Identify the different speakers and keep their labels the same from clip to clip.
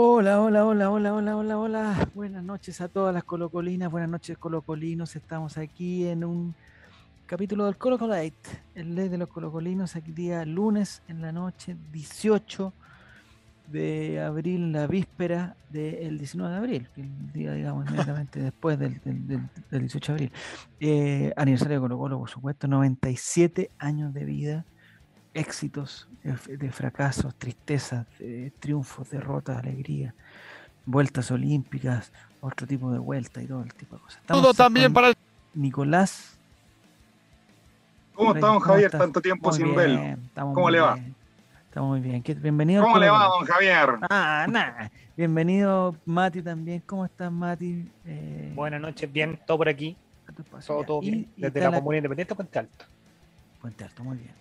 Speaker 1: Hola, hola, hola, hola, hola, hola, hola. Buenas noches a todas las colocolinas, buenas noches colocolinos. Estamos aquí en un capítulo del Colocolite, el ley de los colocolinos, aquí día lunes en la noche, 18 de abril, la víspera del 19 de abril, el día, digamos, inmediatamente después del- del 18 de abril. Eh, aniversario de Colo Colo, por supuesto, 97 años de vida, éxitos, de, fracasos, tristezas, de triunfos, derrotas, alegría, vueltas olímpicas, otro tipo de vuelta y todo el tipo de cosas. Estamos
Speaker 2: Todo también para el
Speaker 1: Nicolás.
Speaker 3: ¿Cómo estamos, Javier?
Speaker 1: estás?
Speaker 3: Tanto tiempo
Speaker 1: Muy
Speaker 3: sin
Speaker 1: bien,
Speaker 3: verlo. ¿Cómo le va?
Speaker 1: bien, Estamos muy bien. ¿Qué- Bienvenido.
Speaker 3: ¿Cómo le va, don Javier?
Speaker 1: Ah, nada. Bienvenido, Mati, también. ¿Cómo estás, Mati? Eh,
Speaker 2: Buenas noches, bien, todo por aquí, todo, todo
Speaker 1: Y-
Speaker 2: bien.
Speaker 1: y
Speaker 2: Desde
Speaker 1: está
Speaker 2: la Comuna Independiente Puente Alto.
Speaker 1: Puente Alto, muy bien.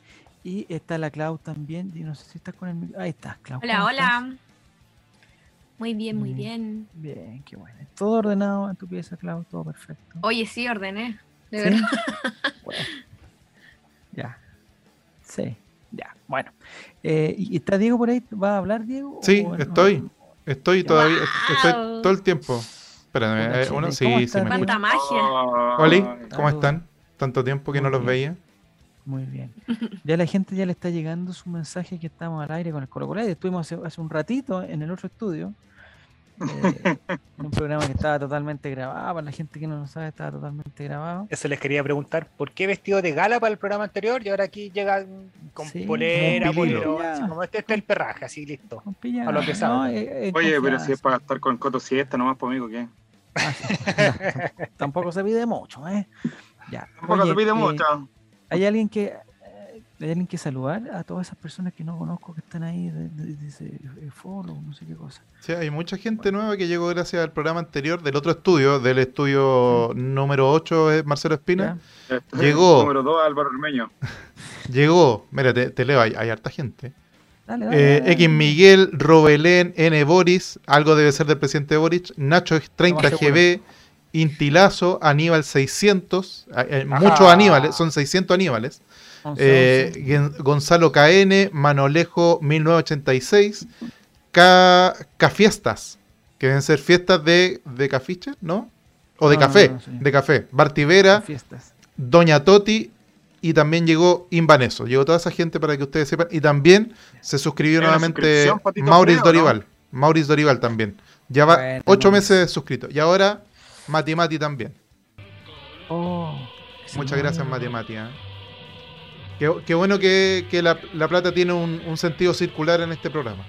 Speaker 1: Y está la Clau también. Y no sé si estás con el Ahí estás, Clau.
Speaker 4: Hola,
Speaker 1: ¿cómo
Speaker 4: hola. Muy bien, muy bien.
Speaker 1: Bien, qué bueno. Todo ordenado en tu pieza, Clau, todo perfecto.
Speaker 4: Oye, sí, ordené. De
Speaker 1: ¿Sí?
Speaker 4: verdad.
Speaker 1: Bueno. Ya. Sí, ya. Bueno. Eh, ¿Y está Diego por ahí? ¿Va a hablar, Diego?
Speaker 5: Sí,
Speaker 1: ¿O- o-
Speaker 5: estoy. Estoy todavía, estoy todo el tiempo. Espérame, eh, uno, sí,
Speaker 1: ¿cómo
Speaker 5: sí, me
Speaker 4: Cuánta magia.
Speaker 5: Oli,
Speaker 3: Ay,
Speaker 5: ¿cómo están? Tanto tiempo que no los
Speaker 1: bien.
Speaker 5: veía.
Speaker 1: Muy bien. Ya la gente ya le está llegando su mensaje que estamos al aire con el Colo Colo. Y Estuvimos hace, hace un ratito en el otro estudio. eh, en un programa que estaba totalmente grabado. Para la gente que no lo sabe, estaba totalmente grabado.
Speaker 2: Eso les quería preguntar, ¿por qué vestido de gala para el programa anterior y ahora aquí llegan con
Speaker 1: Sí,
Speaker 2: polera, así como este, este es el perraje, así listo. A lo que
Speaker 1: ¿no?
Speaker 2: sabe.
Speaker 1: Eh, eh,
Speaker 3: Oye, pero si es para estar con Coto Siesta, nomás por mí, ¿qué?
Speaker 1: Ah, sí. No, tampoco se pide mucho, ¿eh? Ya.
Speaker 3: Tampoco
Speaker 1: Oye,
Speaker 3: se pide
Speaker 1: eh,
Speaker 3: mucho.
Speaker 1: ¿Hay alguien que eh, hay alguien que saludar a todas esas personas que no conozco que están ahí dice eh, follow, no sé qué cosa?
Speaker 5: Sí, hay mucha gente nueva que llegó gracias al programa anterior del otro estudio, del estudio número 8, eh, Marcelo Espina.
Speaker 1: ¿Ya?
Speaker 5: Llegó.
Speaker 3: Número 2, Álvaro Ormeño.
Speaker 5: Llegó, mira, te, te leo, hay, hay harta gente.
Speaker 1: Dale, dale,
Speaker 5: Eh,
Speaker 1: dale.
Speaker 5: X Miguel, Robelén, N Boris, algo debe ser del presidente Boric, Nacho 30
Speaker 1: Lo más
Speaker 5: GB, Intilazo, Aníbal 600, eh, muchos. Aníbales, son 600 Aníbales.
Speaker 1: 11,
Speaker 5: Eh,
Speaker 1: 11.
Speaker 5: Gen- Gonzalo KN, Manolejo 1986, Ca Cafiestas, que deben ser fiestas de, de cafiche, ¿no? O de
Speaker 1: No, no,
Speaker 5: café,
Speaker 1: no, sí.
Speaker 5: de café. Bartivera,
Speaker 1: Fiestas.
Speaker 5: Doña Toti y también llegó Invaneso. Llegó toda esa gente para que ustedes sepan. Y también se suscribió
Speaker 3: ¿Hay una
Speaker 5: nuevamente Maurice? Dorival. Maurice Dorival también. Ya va
Speaker 1: Bueno,
Speaker 5: ocho meses suscrito. Y ahora Mati Mati también.
Speaker 1: Oh,
Speaker 5: Muchas gracias, Mati. Mati. ¿eh? Qué, qué bueno que, que la, la plata tiene un, un sentido circular en este programa.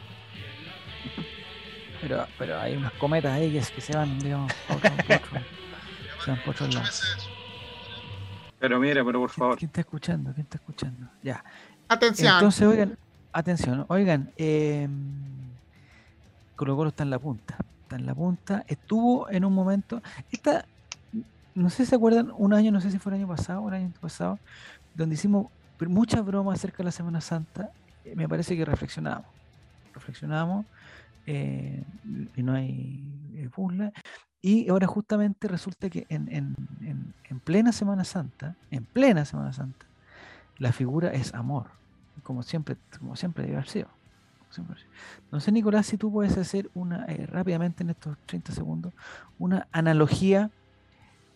Speaker 1: Pero, pero hay unas cometas ahí que, que se van, digamos, por otro, por otro- se van por otro lado.
Speaker 3: Pero mira, pero por
Speaker 1: ¿Quién,
Speaker 3: favor.
Speaker 1: quién está escuchando? ¿Quién está escuchando? Ya.
Speaker 5: Atención.
Speaker 1: Entonces, oigan, atención, oigan, eh, Colo Colo está en la punta, está en la punta, estuvo en un momento, esta, no sé si se acuerdan, un año, no sé si fue el año pasado, un año pasado, donde hicimos muchas bromas acerca de la Semana Santa, eh, me parece que reflexionamos, reflexionamos, eh, y no hay eh, burla, y ahora justamente resulta que en, en- en- en plena Semana Santa, en plena Semana Santa, la figura es amor, como siempre, como siempre debe haber sido. No sé, Nicolás, si tú puedes hacer una, eh, rápidamente en estos 30 segundos, una analogía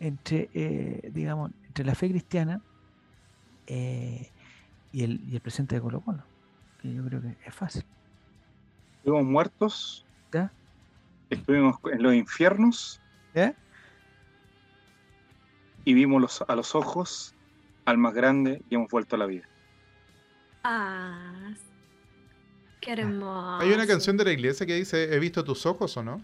Speaker 1: entre, eh, digamos, entre la fe cristiana eh, y, el, y el presente de Colo Colo, que yo creo que es fácil.
Speaker 3: Estuvimos muertos.
Speaker 1: ¿Ya?
Speaker 3: Estuvimos en los infiernos
Speaker 1: ¿Ya?
Speaker 3: y vimos los- a los ojos al más grande y hemos vuelto a la vida.
Speaker 4: Ah, qué hermoso.
Speaker 5: Hay una canción de la iglesia que dice, he visto tus ojos o no.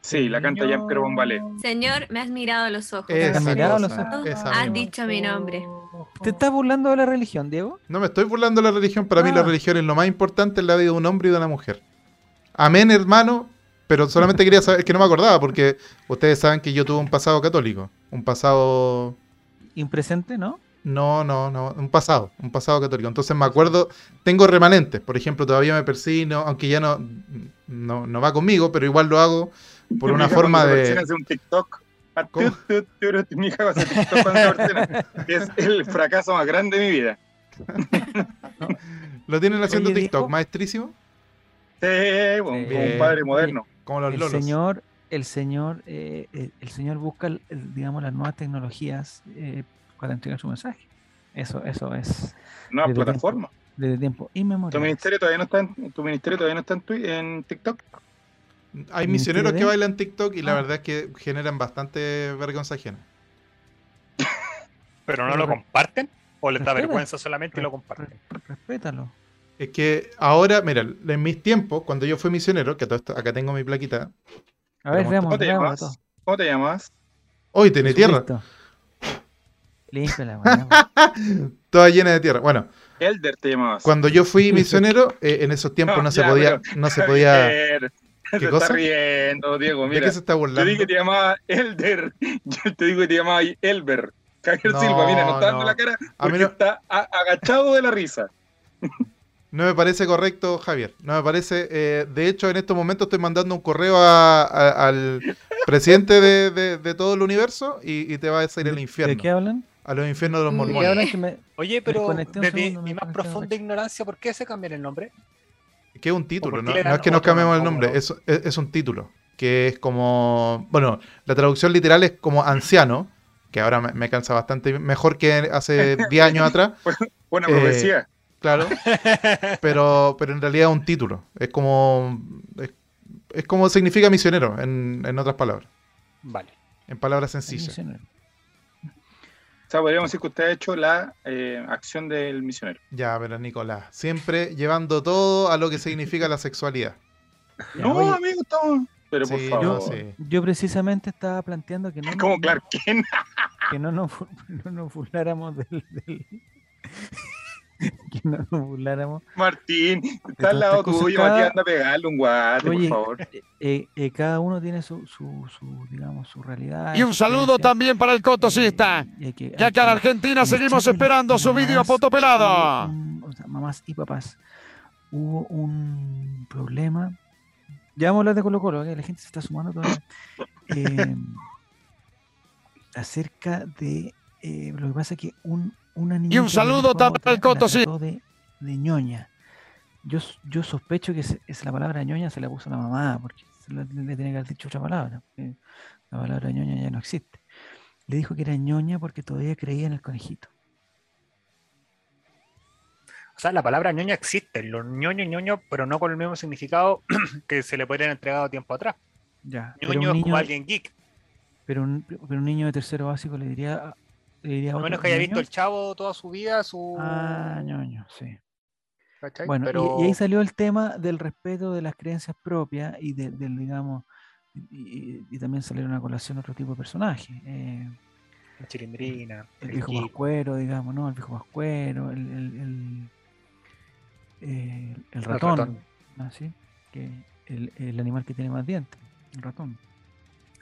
Speaker 3: Sí, la canta Jean-Pierre Bombalé.
Speaker 4: Señor, me has mirado a los ojos.
Speaker 5: Esa
Speaker 1: has mirado los ojos?
Speaker 5: esa
Speaker 4: Has
Speaker 5: misma.
Speaker 4: dicho mi nombre.
Speaker 1: ¿Te estás burlando de la religión, Diego?
Speaker 5: No me estoy burlando de la religión, para mí la
Speaker 1: Ah.
Speaker 5: religión es lo más importante en la vida de un hombre y de una mujer. Amén, hermano, pero solamente quería saber, que no me acordaba, porque ustedes saben que yo tuve un pasado católico, un pasado...
Speaker 1: Impresente, ¿no?
Speaker 5: No, no, no, un pasado, un pasado católico. Entonces me acuerdo, tengo remanentes, por ejemplo, todavía me persino, aunque ya no, no, no va conmigo, pero igual lo hago por una forma de...
Speaker 3: hace un TikTok. Ah,
Speaker 5: ¿Cómo?
Speaker 3: tu, tu, tu, Mi hija hace TikTok cuando. Es el fracaso más grande de mi vida.
Speaker 5: ¿Lo tienen haciendo TikTok, maestrísimo?
Speaker 3: Sí, bueno, como un padre moderno.
Speaker 5: Como los
Speaker 1: el
Speaker 5: lolos.
Speaker 1: señor, el señor, eh, el, el señor busca, digamos, las nuevas tecnologías eh, para entregar su mensaje. Eso, eso es
Speaker 3: Nueva
Speaker 1: Desde
Speaker 3: plataforma.
Speaker 1: desde tiempo
Speaker 3: ¿Tu
Speaker 1: inmemorial.
Speaker 3: ministerio todavía no está en, tu ministerio todavía no está en, TikTok?
Speaker 5: Hay misioneros que bailan TikTok y la
Speaker 1: Ah.
Speaker 5: verdad es que generan bastante vergüenza ajena.
Speaker 2: Pero no
Speaker 1: Pero
Speaker 2: lo
Speaker 1: re-
Speaker 2: comparten o les da
Speaker 1: respeta.
Speaker 2: vergüenza solamente y lo comparten.
Speaker 1: re- respétalo.
Speaker 5: Es que ahora, mira, en mis tiempos, cuando yo fui misionero, que todo esto, acá tengo mi plaquita,
Speaker 1: A ver, veamos,
Speaker 3: ¿Cómo te
Speaker 1: veamos
Speaker 3: llamas? ¿Cómo te llamas?
Speaker 5: hoy tiene tierra,
Speaker 1: Límpiala, weón, weón.
Speaker 5: toda llena de tierra. Bueno,
Speaker 3: Elder te llamabas.
Speaker 5: cuando yo fui misionero, eh, en esos tiempos
Speaker 3: No,
Speaker 5: no se
Speaker 3: ya,
Speaker 5: podía, no se podía.
Speaker 3: Javier,
Speaker 5: ¿Qué
Speaker 3: te
Speaker 5: cosa?
Speaker 3: está riendo, Diego.
Speaker 5: ¿De
Speaker 3: Mira,
Speaker 5: qué se está burlando?
Speaker 3: dije que te llamaba Elder. Yo te digo que te llamaba Elber. Javier
Speaker 5: No,
Speaker 3: Silva, mira, no está dando
Speaker 5: no.
Speaker 3: la cara
Speaker 5: A mí
Speaker 3: está agachado de la risa.
Speaker 5: No me parece correcto, Javier. No me parece. eh, de hecho, en estos momentos estoy mandando un correo a- a- al presidente de, de- de todo el universo y, y te va a salir al
Speaker 1: ¿De
Speaker 5: infierno.
Speaker 1: qué hablan?
Speaker 5: A los infiernos de los
Speaker 4: ¿De
Speaker 1: ¿De qué
Speaker 5: mormones.
Speaker 1: hablan que me-
Speaker 2: Oye, pero desde
Speaker 1: segundo,
Speaker 2: mi más profunda ignorancia, ¿por qué se cambian el nombre?
Speaker 5: Que es un título, no, no es que nos cambiemos el
Speaker 2: nombre?
Speaker 5: es, es- es un título. Que es como. Bueno, la traducción literal es como anciano, que ahora me, me cansa bastante mejor que hace 10 años atrás,
Speaker 3: Buena
Speaker 5: Eh,
Speaker 3: profecía.
Speaker 5: claro. Pero, pero en realidad es un título. Es como. Es, es como significa misionero, en, en otras palabras.
Speaker 2: Vale.
Speaker 5: En palabras sencillas.
Speaker 3: O sea, podríamos decir que usted ha hecho la eh, acción del misionero.
Speaker 5: Ya, pero Nicolás, siempre llevando todo a lo que significa la sexualidad.
Speaker 3: No,
Speaker 1: oye,
Speaker 3: amigo, estamos. Pero por favor.
Speaker 5: yo-
Speaker 1: yo,
Speaker 5: sí.
Speaker 1: yo precisamente estaba planteando que no,
Speaker 3: Como Clark Kent.
Speaker 1: que no nos, no nos burláramos del, del- que no nos burláramos.
Speaker 3: Martín, está al lado tuyo,
Speaker 1: cada-
Speaker 3: Matías, anda a pegarle un guate,
Speaker 1: Oye,
Speaker 3: por favor.
Speaker 1: Eh, eh, cada uno tiene su, su, su, digamos, su realidad.
Speaker 6: Y un saludo también para el cotosista.
Speaker 1: que-
Speaker 6: Ya que en
Speaker 1: que-
Speaker 6: Argentina seguimos esperando su vídeo
Speaker 1: mamás,
Speaker 6: fotopelado.
Speaker 1: hubo un- o sea, mamás y papás, hubo un problema. Ya vamos a hablar de Colo Colo, ¿eh? la gente se está sumando todavía. Eh, acerca de eh, lo que pasa es que un, una niña.
Speaker 6: saludo también al Coto, sí.
Speaker 1: De, de ñoña. Yo, yo sospecho que es la palabra ñoña se la puso la mamá, porque se la- le tiene que haber dicho otra palabra. La palabra ñoña ya no existe. Le dijo que era ñoña porque todavía creía en el conejito.
Speaker 2: O sea, la palabra ñoña existe, los ñoño, ñoño, pero no con el mismo significado que se le podrían entregado tiempo atrás.
Speaker 1: Ya. Pero
Speaker 2: ñoño
Speaker 1: un,
Speaker 2: es como
Speaker 1: niño,
Speaker 2: alguien geek.
Speaker 1: pero, un, pero un niño de tercero básico le diría. Diría
Speaker 2: A menos que haya
Speaker 1: "ñoño".
Speaker 2: visto el chavo toda su vida, su.
Speaker 1: Ah, ñoño, sí.
Speaker 2: ¿cachai?
Speaker 1: Bueno, y-
Speaker 2: pero
Speaker 1: y, ahí salió el tema del respeto de las creencias propias y de- del, digamos, y, también salieron a colación otro tipo de personajes. eh,
Speaker 2: la chilindrina,
Speaker 1: el
Speaker 2: el
Speaker 1: viejo
Speaker 2: geek.
Speaker 1: pascuero, digamos, ¿no? El viejo pascuero, el, el, el, eh, el ratón,
Speaker 2: ratón.
Speaker 1: ¿no? ¿Sí? que el animal que tiene más dientes, el ratón.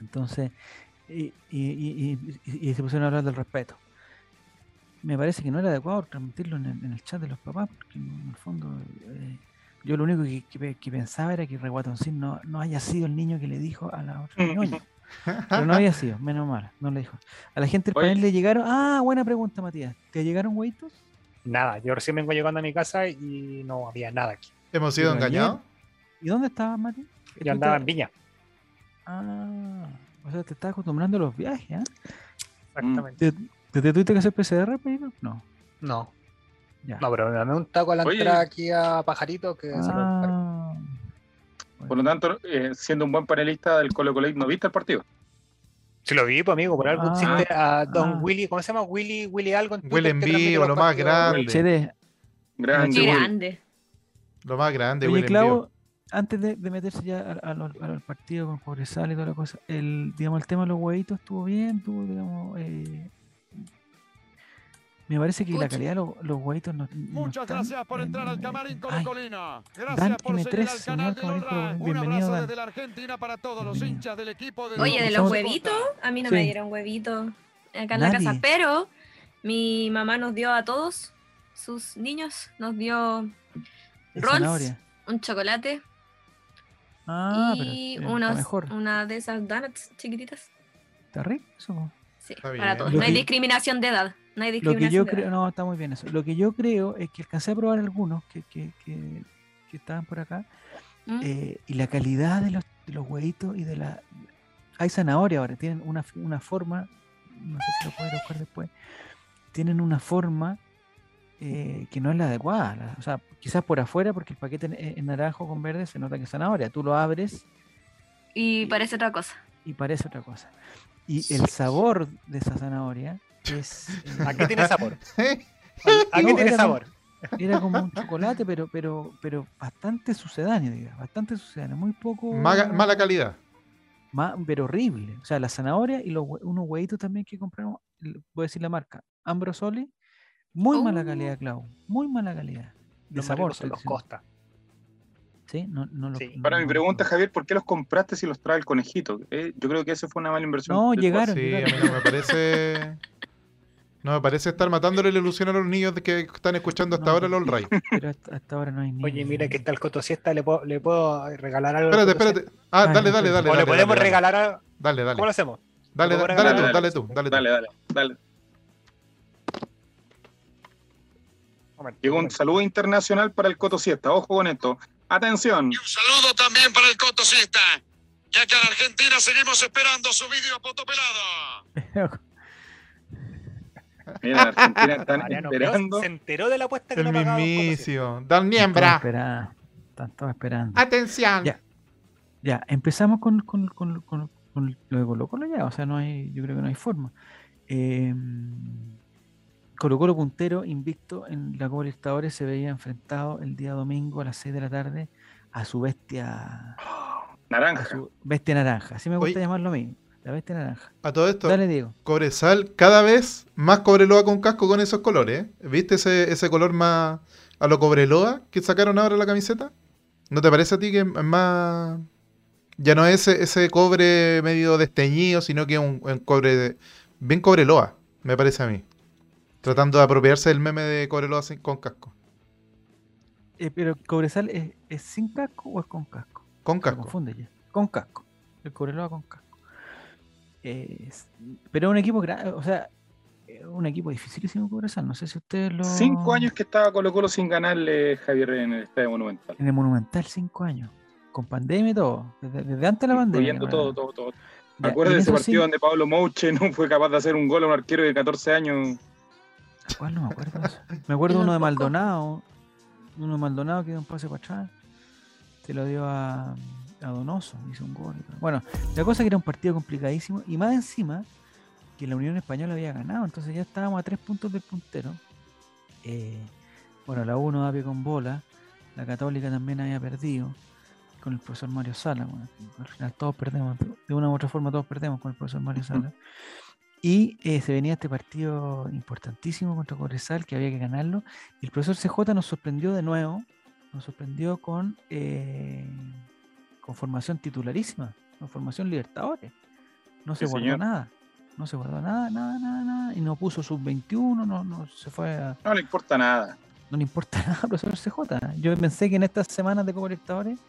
Speaker 1: Entonces, y, y, y- y- y se pusieron a hablar del respeto. Me parece que no era adecuado transmitirlo en el, en el chat de los papás, porque en el fondo eh, yo lo único que, que pe- que pensaba era que Reguatoncín no, no haya sido el niño que le dijo a la otra ñoña. Pero no había sido, menos mal, no le dijo. A la gente del panel le llegaron. Ah, buena pregunta, Matías. ¿Te llegaron hueitos?
Speaker 2: Nada, yo recién vengo llegando a mi casa y no había nada aquí.
Speaker 5: ¿Hemos sido engañados?
Speaker 1: ¿Y dónde estabas, Mati?
Speaker 2: Yo andaba en Viña,
Speaker 1: Ah, o sea, te estás acostumbrando a los viajes, ¿ah?
Speaker 2: exactamente.
Speaker 1: ¿Te, te, te tuviste que hacer PCR, Pedro? No,
Speaker 2: No,
Speaker 1: ya.
Speaker 2: no, pero me dame un taco a la
Speaker 3: Oye.
Speaker 2: entrada aquí a Pajarito que se lo encargo.
Speaker 1: Ah,
Speaker 3: Por lo tanto, eh, siendo un buen panelista del Colo Colo, ¿no viste el partido?
Speaker 2: Si lo vi, pues amigo, por algo
Speaker 1: Ah.
Speaker 2: existe a Don
Speaker 1: Ah.
Speaker 2: Willy, ¿cómo se llama? Willy, Willy algo en
Speaker 5: Will en vivo, lo más grande.
Speaker 3: Grande,
Speaker 4: grande.
Speaker 5: Lo más grande,
Speaker 1: Oye,
Speaker 5: Will vivo.
Speaker 1: Antes de, de meterse ya al, al- al partido con Cobresal y toda la cosa, el, digamos, el tema de los huevitos estuvo bien, estuvo, digamos, eh, me parece que la calidad de los, los huevitos no, no
Speaker 6: Muchas
Speaker 1: están
Speaker 6: gracias por
Speaker 1: en-
Speaker 6: entrar al camarín
Speaker 1: ay,
Speaker 6: colocolino.
Speaker 1: Dan
Speaker 6: Gracias por
Speaker 1: M3,
Speaker 6: seguir al
Speaker 1: señor
Speaker 6: canal de
Speaker 1: Camarín
Speaker 6: Lorra. Un
Speaker 1: bienvenido,
Speaker 6: abrazo
Speaker 1: Dan.
Speaker 6: desde la Argentina para todos los
Speaker 1: Bienvenido.
Speaker 6: hinchas del equipo de
Speaker 4: Oye, de los huevitos, a mí no
Speaker 1: Sí.
Speaker 4: me dieron huevitos acá en la casa, pero mi mamá nos dio a todos sus niños, nos dio Rolls. un chocolate
Speaker 1: Ah, pero
Speaker 4: y
Speaker 1: eh,
Speaker 4: unos,
Speaker 1: mejor.
Speaker 4: una de esas donuts chiquititas.
Speaker 1: Está rico eso.
Speaker 4: Sí,
Speaker 5: Está
Speaker 4: para todos. No hay discriminación de edad. No hay
Speaker 1: Lo que
Speaker 4: discriminación
Speaker 1: yo
Speaker 4: de
Speaker 1: creo,
Speaker 4: edad.
Speaker 1: no, está muy bien eso. Lo que yo creo es que alcancé a probar algunos que, que, que, que estaban por acá
Speaker 4: ¿Mm?
Speaker 1: eh, y la calidad de los, de los huevitos y de la... Hay zanahoria ahora, tienen una, una forma, no sé si lo puedes buscar después, tienen una forma eh, que no es la adecuada. la- o sea, quizás por afuera, porque el paquete en, en naranjo con verde se nota que es zanahoria. Tú lo abres
Speaker 4: Y parece otra cosa.
Speaker 1: y parece otra cosa. Y el sabor de esa zanahoria es... eh,
Speaker 2: ¿A qué tiene sabor? ¿A qué tiene sabor?
Speaker 1: Era como un chocolate, pero, pero, pero bastante sucedáneo, diga, bastante sucedáneo, muy poco.
Speaker 5: Maga- mala calidad.
Speaker 1: ma- pero horrible. O sea, la zanahoria y los, unos huevitos también que compramos, voy a decir la marca, Ambrosoli, muy mala
Speaker 4: Oh.
Speaker 1: calidad, Clau, muy mala calidad. De
Speaker 2: Los
Speaker 1: sabor, estoy
Speaker 2: los. Costa.
Speaker 1: Sí, no, no lo-
Speaker 2: Sí.
Speaker 1: no-
Speaker 3: Ahora mi pregunta,
Speaker 1: no-
Speaker 3: Javier, ¿por qué los compraste si los trae el conejito? Eh, yo creo que eso fue una mala inversión.
Speaker 1: No, llegaron.
Speaker 5: Sí, a mí no me parece. No me parece estar matándole la ilusión a los niños de que están escuchando hasta
Speaker 1: No,
Speaker 5: ahora el All Right.
Speaker 1: Pero hasta, hasta ahora no hay ni.
Speaker 2: Oye, mira que está el Coto Siesta, ¿le puedo, le puedo regalar algo? al
Speaker 5: Espérate, espérate. Ah, dale, dale, dale.
Speaker 2: ¿O
Speaker 5: dale,
Speaker 2: le podemos
Speaker 5: dale,
Speaker 2: regalar a...
Speaker 5: Dale, dale.
Speaker 2: ¿Cómo lo hacemos?
Speaker 5: Dale,
Speaker 2: ¿Cómo
Speaker 5: dale,
Speaker 2: regalar?
Speaker 5: tú,
Speaker 3: Dale,
Speaker 5: dale tú, dale tú.
Speaker 3: Dale, dale, dale. Llegó un saludo internacional para el Coto Siesta. Ojo con esto. Atención.
Speaker 6: Y un saludo también para el cotosista, ya que en Argentina seguimos esperando su vídeo fotopelado.
Speaker 3: Mira, en Argentina están
Speaker 2: Mariano
Speaker 3: esperando.
Speaker 2: se enteró de la apuesta que
Speaker 5: El
Speaker 2: no pagaba Coto Siesta.
Speaker 5: mismísimo. Dan
Speaker 1: Están
Speaker 5: Niembra.
Speaker 1: esperando. Están todos esperando.
Speaker 5: Atención.
Speaker 1: Ya. Ya, empezamos con, con, con, con- con lo de Colo Colo ya, o sea, no hay, yo creo que no hay forma. Eh, Colo Colo puntero, invicto en la Copa Libertadores, se veía enfrentado el día domingo a las 6 de la tarde a su bestia, a
Speaker 3: Naranja.
Speaker 1: su bestia naranja, así me gusta
Speaker 5: Oye.
Speaker 1: llamarlo a mí, la bestia naranja.
Speaker 5: A todo esto,
Speaker 1: Dale, Diego.
Speaker 5: Cobresal cada vez más Cobreloa con casco con esos colores. ¿eh? ¿Viste ese, ese color más a lo Cobreloa que sacaron ahora la camiseta? ¿No te parece a ti que es más... Ya no es ese, ese cobre medio desteñido, sino que es un, un cobre de- bien Cobreloa, me parece a mí. Tratando de apropiarse del meme de Cobreloa sin- con casco.
Speaker 1: Eh, pero Cobresal es, es sin casco o es con casco?
Speaker 5: Con
Speaker 1: Se
Speaker 5: casco.
Speaker 1: confunde ya. Con casco. El Cobreloa con casco. Es- pero un equipo, gra- o sea, un equipo dificilísimo Cobresal. No sé si ustedes lo.
Speaker 3: Cinco años que estaba Colo Colo sin ganarle Javier en el Estadio Monumental.
Speaker 1: En el Monumental, cinco años. Con pandemia y todo. Desde, desde antes de la pandemia.
Speaker 3: Incluyendo todo, todo, todo.
Speaker 1: Ya,
Speaker 3: Acuérdate
Speaker 1: y
Speaker 3: de ese partido donde Pablo Mouche no fue capaz de hacer un gol a un arquero de 14 años.
Speaker 1: ¿Cuál no me acuerdo? de eso. Me acuerdo
Speaker 4: Yo
Speaker 1: uno de. Maldonado. Uno de Maldonado que dio un pase para atrás. Se lo dio a, a Donoso. Hizo un gol. y todo. Bueno, la cosa es que era un partido complicadísimo. Y más encima, que la Unión Española había ganado. Entonces ya estábamos a tres puntos del puntero. Eh, bueno, la 1 da pie con bola. La Católica también había perdido. Con el profesor Mario Sala. Bueno, al final todos perdemos. De una u otra forma todos perdemos con el profesor Mario Sala. Y eh, se venía este partido importantísimo contra Cobresal, que había que ganarlo. Y el profesor CJ nos sorprendió de nuevo, nos sorprendió con, eh, con formación titularísima, con formación Libertadores. No se
Speaker 3: Sí,
Speaker 1: guardó
Speaker 3: señor.
Speaker 1: nada, no se guardó nada, nada, nada, nada. Y no puso sub-21, no, no se fue a,
Speaker 3: No le importa nada.
Speaker 1: no le importa nada profesor CJ. Yo pensé que en estas semanas de Copa Libertadores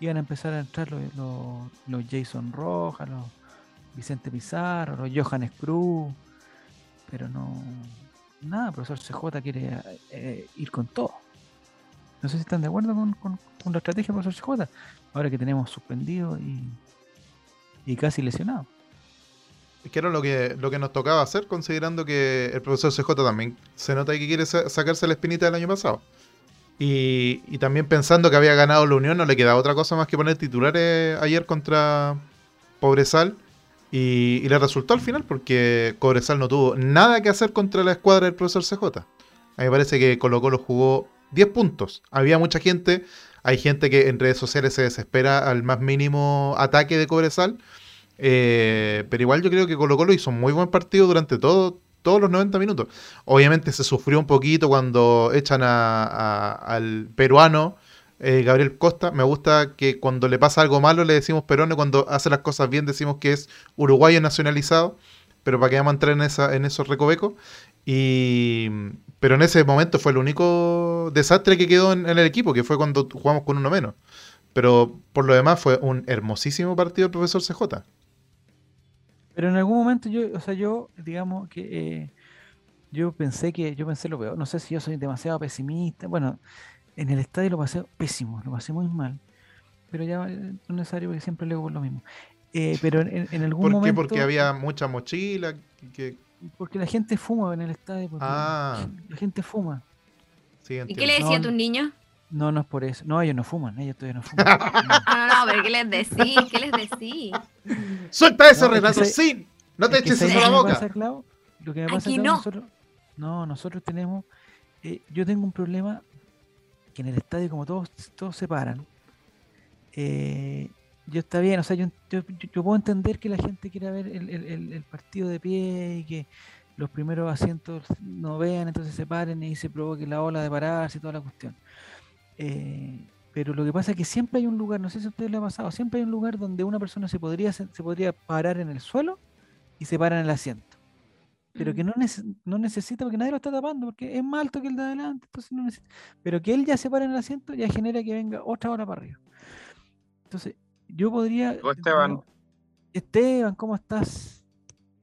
Speaker 1: iban a empezar a entrar los, los, los Jason Rojas, los Vicente Pizarro, Johannes Cruz, pero no. Nada, el profesor CJ quiere eh, ir con todo. No sé si están de acuerdo con, con- la estrategia del profesor CJ. Ahora que tenemos suspendido y, y casi lesionado.
Speaker 5: Es que era lo que, lo que nos tocaba hacer, considerando que el profesor CJ también se nota que quiere sa- sacarse la espinita del año pasado. Y, y también pensando que había ganado la Unión, no le quedaba otra cosa más que poner titulares ayer contra Pobresal. Y, y le resultó al final, porque Cobresal no tuvo nada que hacer contra la escuadra del profesor CJ. A mí me parece que Colo Colo jugó 10 puntos. Había mucha gente, hay gente que en redes sociales se desespera al más mínimo ataque de Cobresal. Eh, pero igual yo creo que Colo Colo hizo un muy buen partido durante todo, todos los 90 minutos. Obviamente se sufrió un poquito cuando echan a- al peruano eh, Gabriel Costa. Me gusta que cuando le pasa algo malo le decimos peruano y cuando hace las cosas bien decimos que es uruguayo nacionalizado. Pero para que vamos a entrar en, esa, en esos recovecos. Y, pero en ese momento fue el único desastre que quedó en, en el equipo, que fue cuando jugamos con uno menos. Pero por lo demás fue un hermosísimo partido el profesor CJ.
Speaker 1: Pero en algún momento yo, o sea, yo, digamos que eh, yo pensé que, yo pensé lo peor. No sé si yo soy demasiado pesimista. Bueno, en el estadio lo pasé pésimo, lo pasé muy mal. pero ya no es necesario porque siempre leo por lo mismo. Eh, pero en, en algún
Speaker 5: ¿Por qué?
Speaker 1: momento.
Speaker 5: Porque había mucha mochila. Que...
Speaker 1: Porque la gente fuma en el estadio. porque
Speaker 5: Ah.
Speaker 1: La gente fuma.
Speaker 5: Sí,
Speaker 4: ¿Y qué le decía a tus niños?
Speaker 1: No, no es por eso. No, ellos no fuman, ellos todavía no fuman. No.
Speaker 4: No, no, pero ¿qué les decís? ¿Qué les decís?
Speaker 5: ¡Suelta eso,
Speaker 1: No, es que
Speaker 5: ¡Sí! ¡No te eches
Speaker 1: ¿sabes
Speaker 5: eso a la boca!
Speaker 1: pasa, Clau? Lo que me pasa
Speaker 4: Aquí
Speaker 1: Clau,
Speaker 4: no.
Speaker 1: nosotros, no, nosotros tenemos, eh, yo tengo un problema que en el estadio como todos, todos se paran, eh, yo está bien, o sea, yo, yo, yo puedo entender que la gente quiera ver el, el- partido de pie y que los primeros asientos no vean, entonces se paren y se provoque la ola de pararse y toda la cuestión. Eh, pero lo que pasa es que siempre hay un lugar, no sé si a ustedes les ha pasado, siempre hay un lugar donde una persona se podría, se podría parar en el suelo y se para en el asiento. Pero que
Speaker 4: Mm.
Speaker 1: no, nece- no necesita, porque nadie lo está tapando, porque es más alto que el de adelante, entonces no necesita. Pero que él ya se para en el asiento ya genera que venga otra hora para arriba. Entonces, yo podría.
Speaker 3: Llegó Esteban.
Speaker 1: Esteban, ¿cómo estás?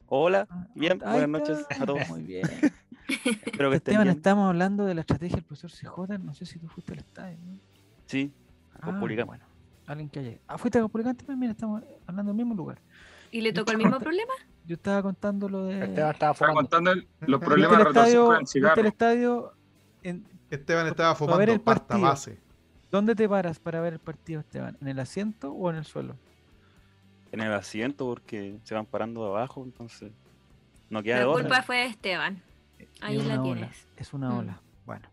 Speaker 7: Hola,
Speaker 1: Ah,
Speaker 7: bien,
Speaker 1: ahí
Speaker 7: buenas noches a todos.
Speaker 1: Muy bien.
Speaker 7: Espero que estén
Speaker 1: Esteban,
Speaker 7: bien.
Speaker 1: estamos hablando de la estrategia del profesor CJ. No sé si tú fuiste al estadio. ¿no?
Speaker 7: Sí,
Speaker 1: Ah, bueno, alguien que haya. Ah, fuiste a Caupolicán también. Mira, estamos hablando del mismo lugar.
Speaker 4: ¿Y le tocó el mismo problema?
Speaker 1: Yo estaba contando lo de.
Speaker 2: Esteban estaba
Speaker 3: Estaba
Speaker 2: fumando.
Speaker 3: contando el- los
Speaker 1: ¿Viste
Speaker 3: problemas de rotación
Speaker 1: estadio,
Speaker 3: con el
Speaker 1: viste
Speaker 3: cigarro.
Speaker 1: el estadio en,
Speaker 5: Esteban estaba
Speaker 1: Para ver
Speaker 5: fumando
Speaker 1: el
Speaker 5: pasta
Speaker 1: partido.
Speaker 5: base.
Speaker 1: ¿Dónde te paras para ver el partido, Esteban? ¿En el asiento o en el suelo?
Speaker 7: en el asiento porque se van parando de abajo, entonces no queda
Speaker 4: La
Speaker 7: de otra.
Speaker 4: culpa fue de Esteban. Ahí
Speaker 1: es
Speaker 4: la
Speaker 1: ola,
Speaker 4: tienes.
Speaker 1: Es una
Speaker 4: Mm.
Speaker 1: ola. Bueno.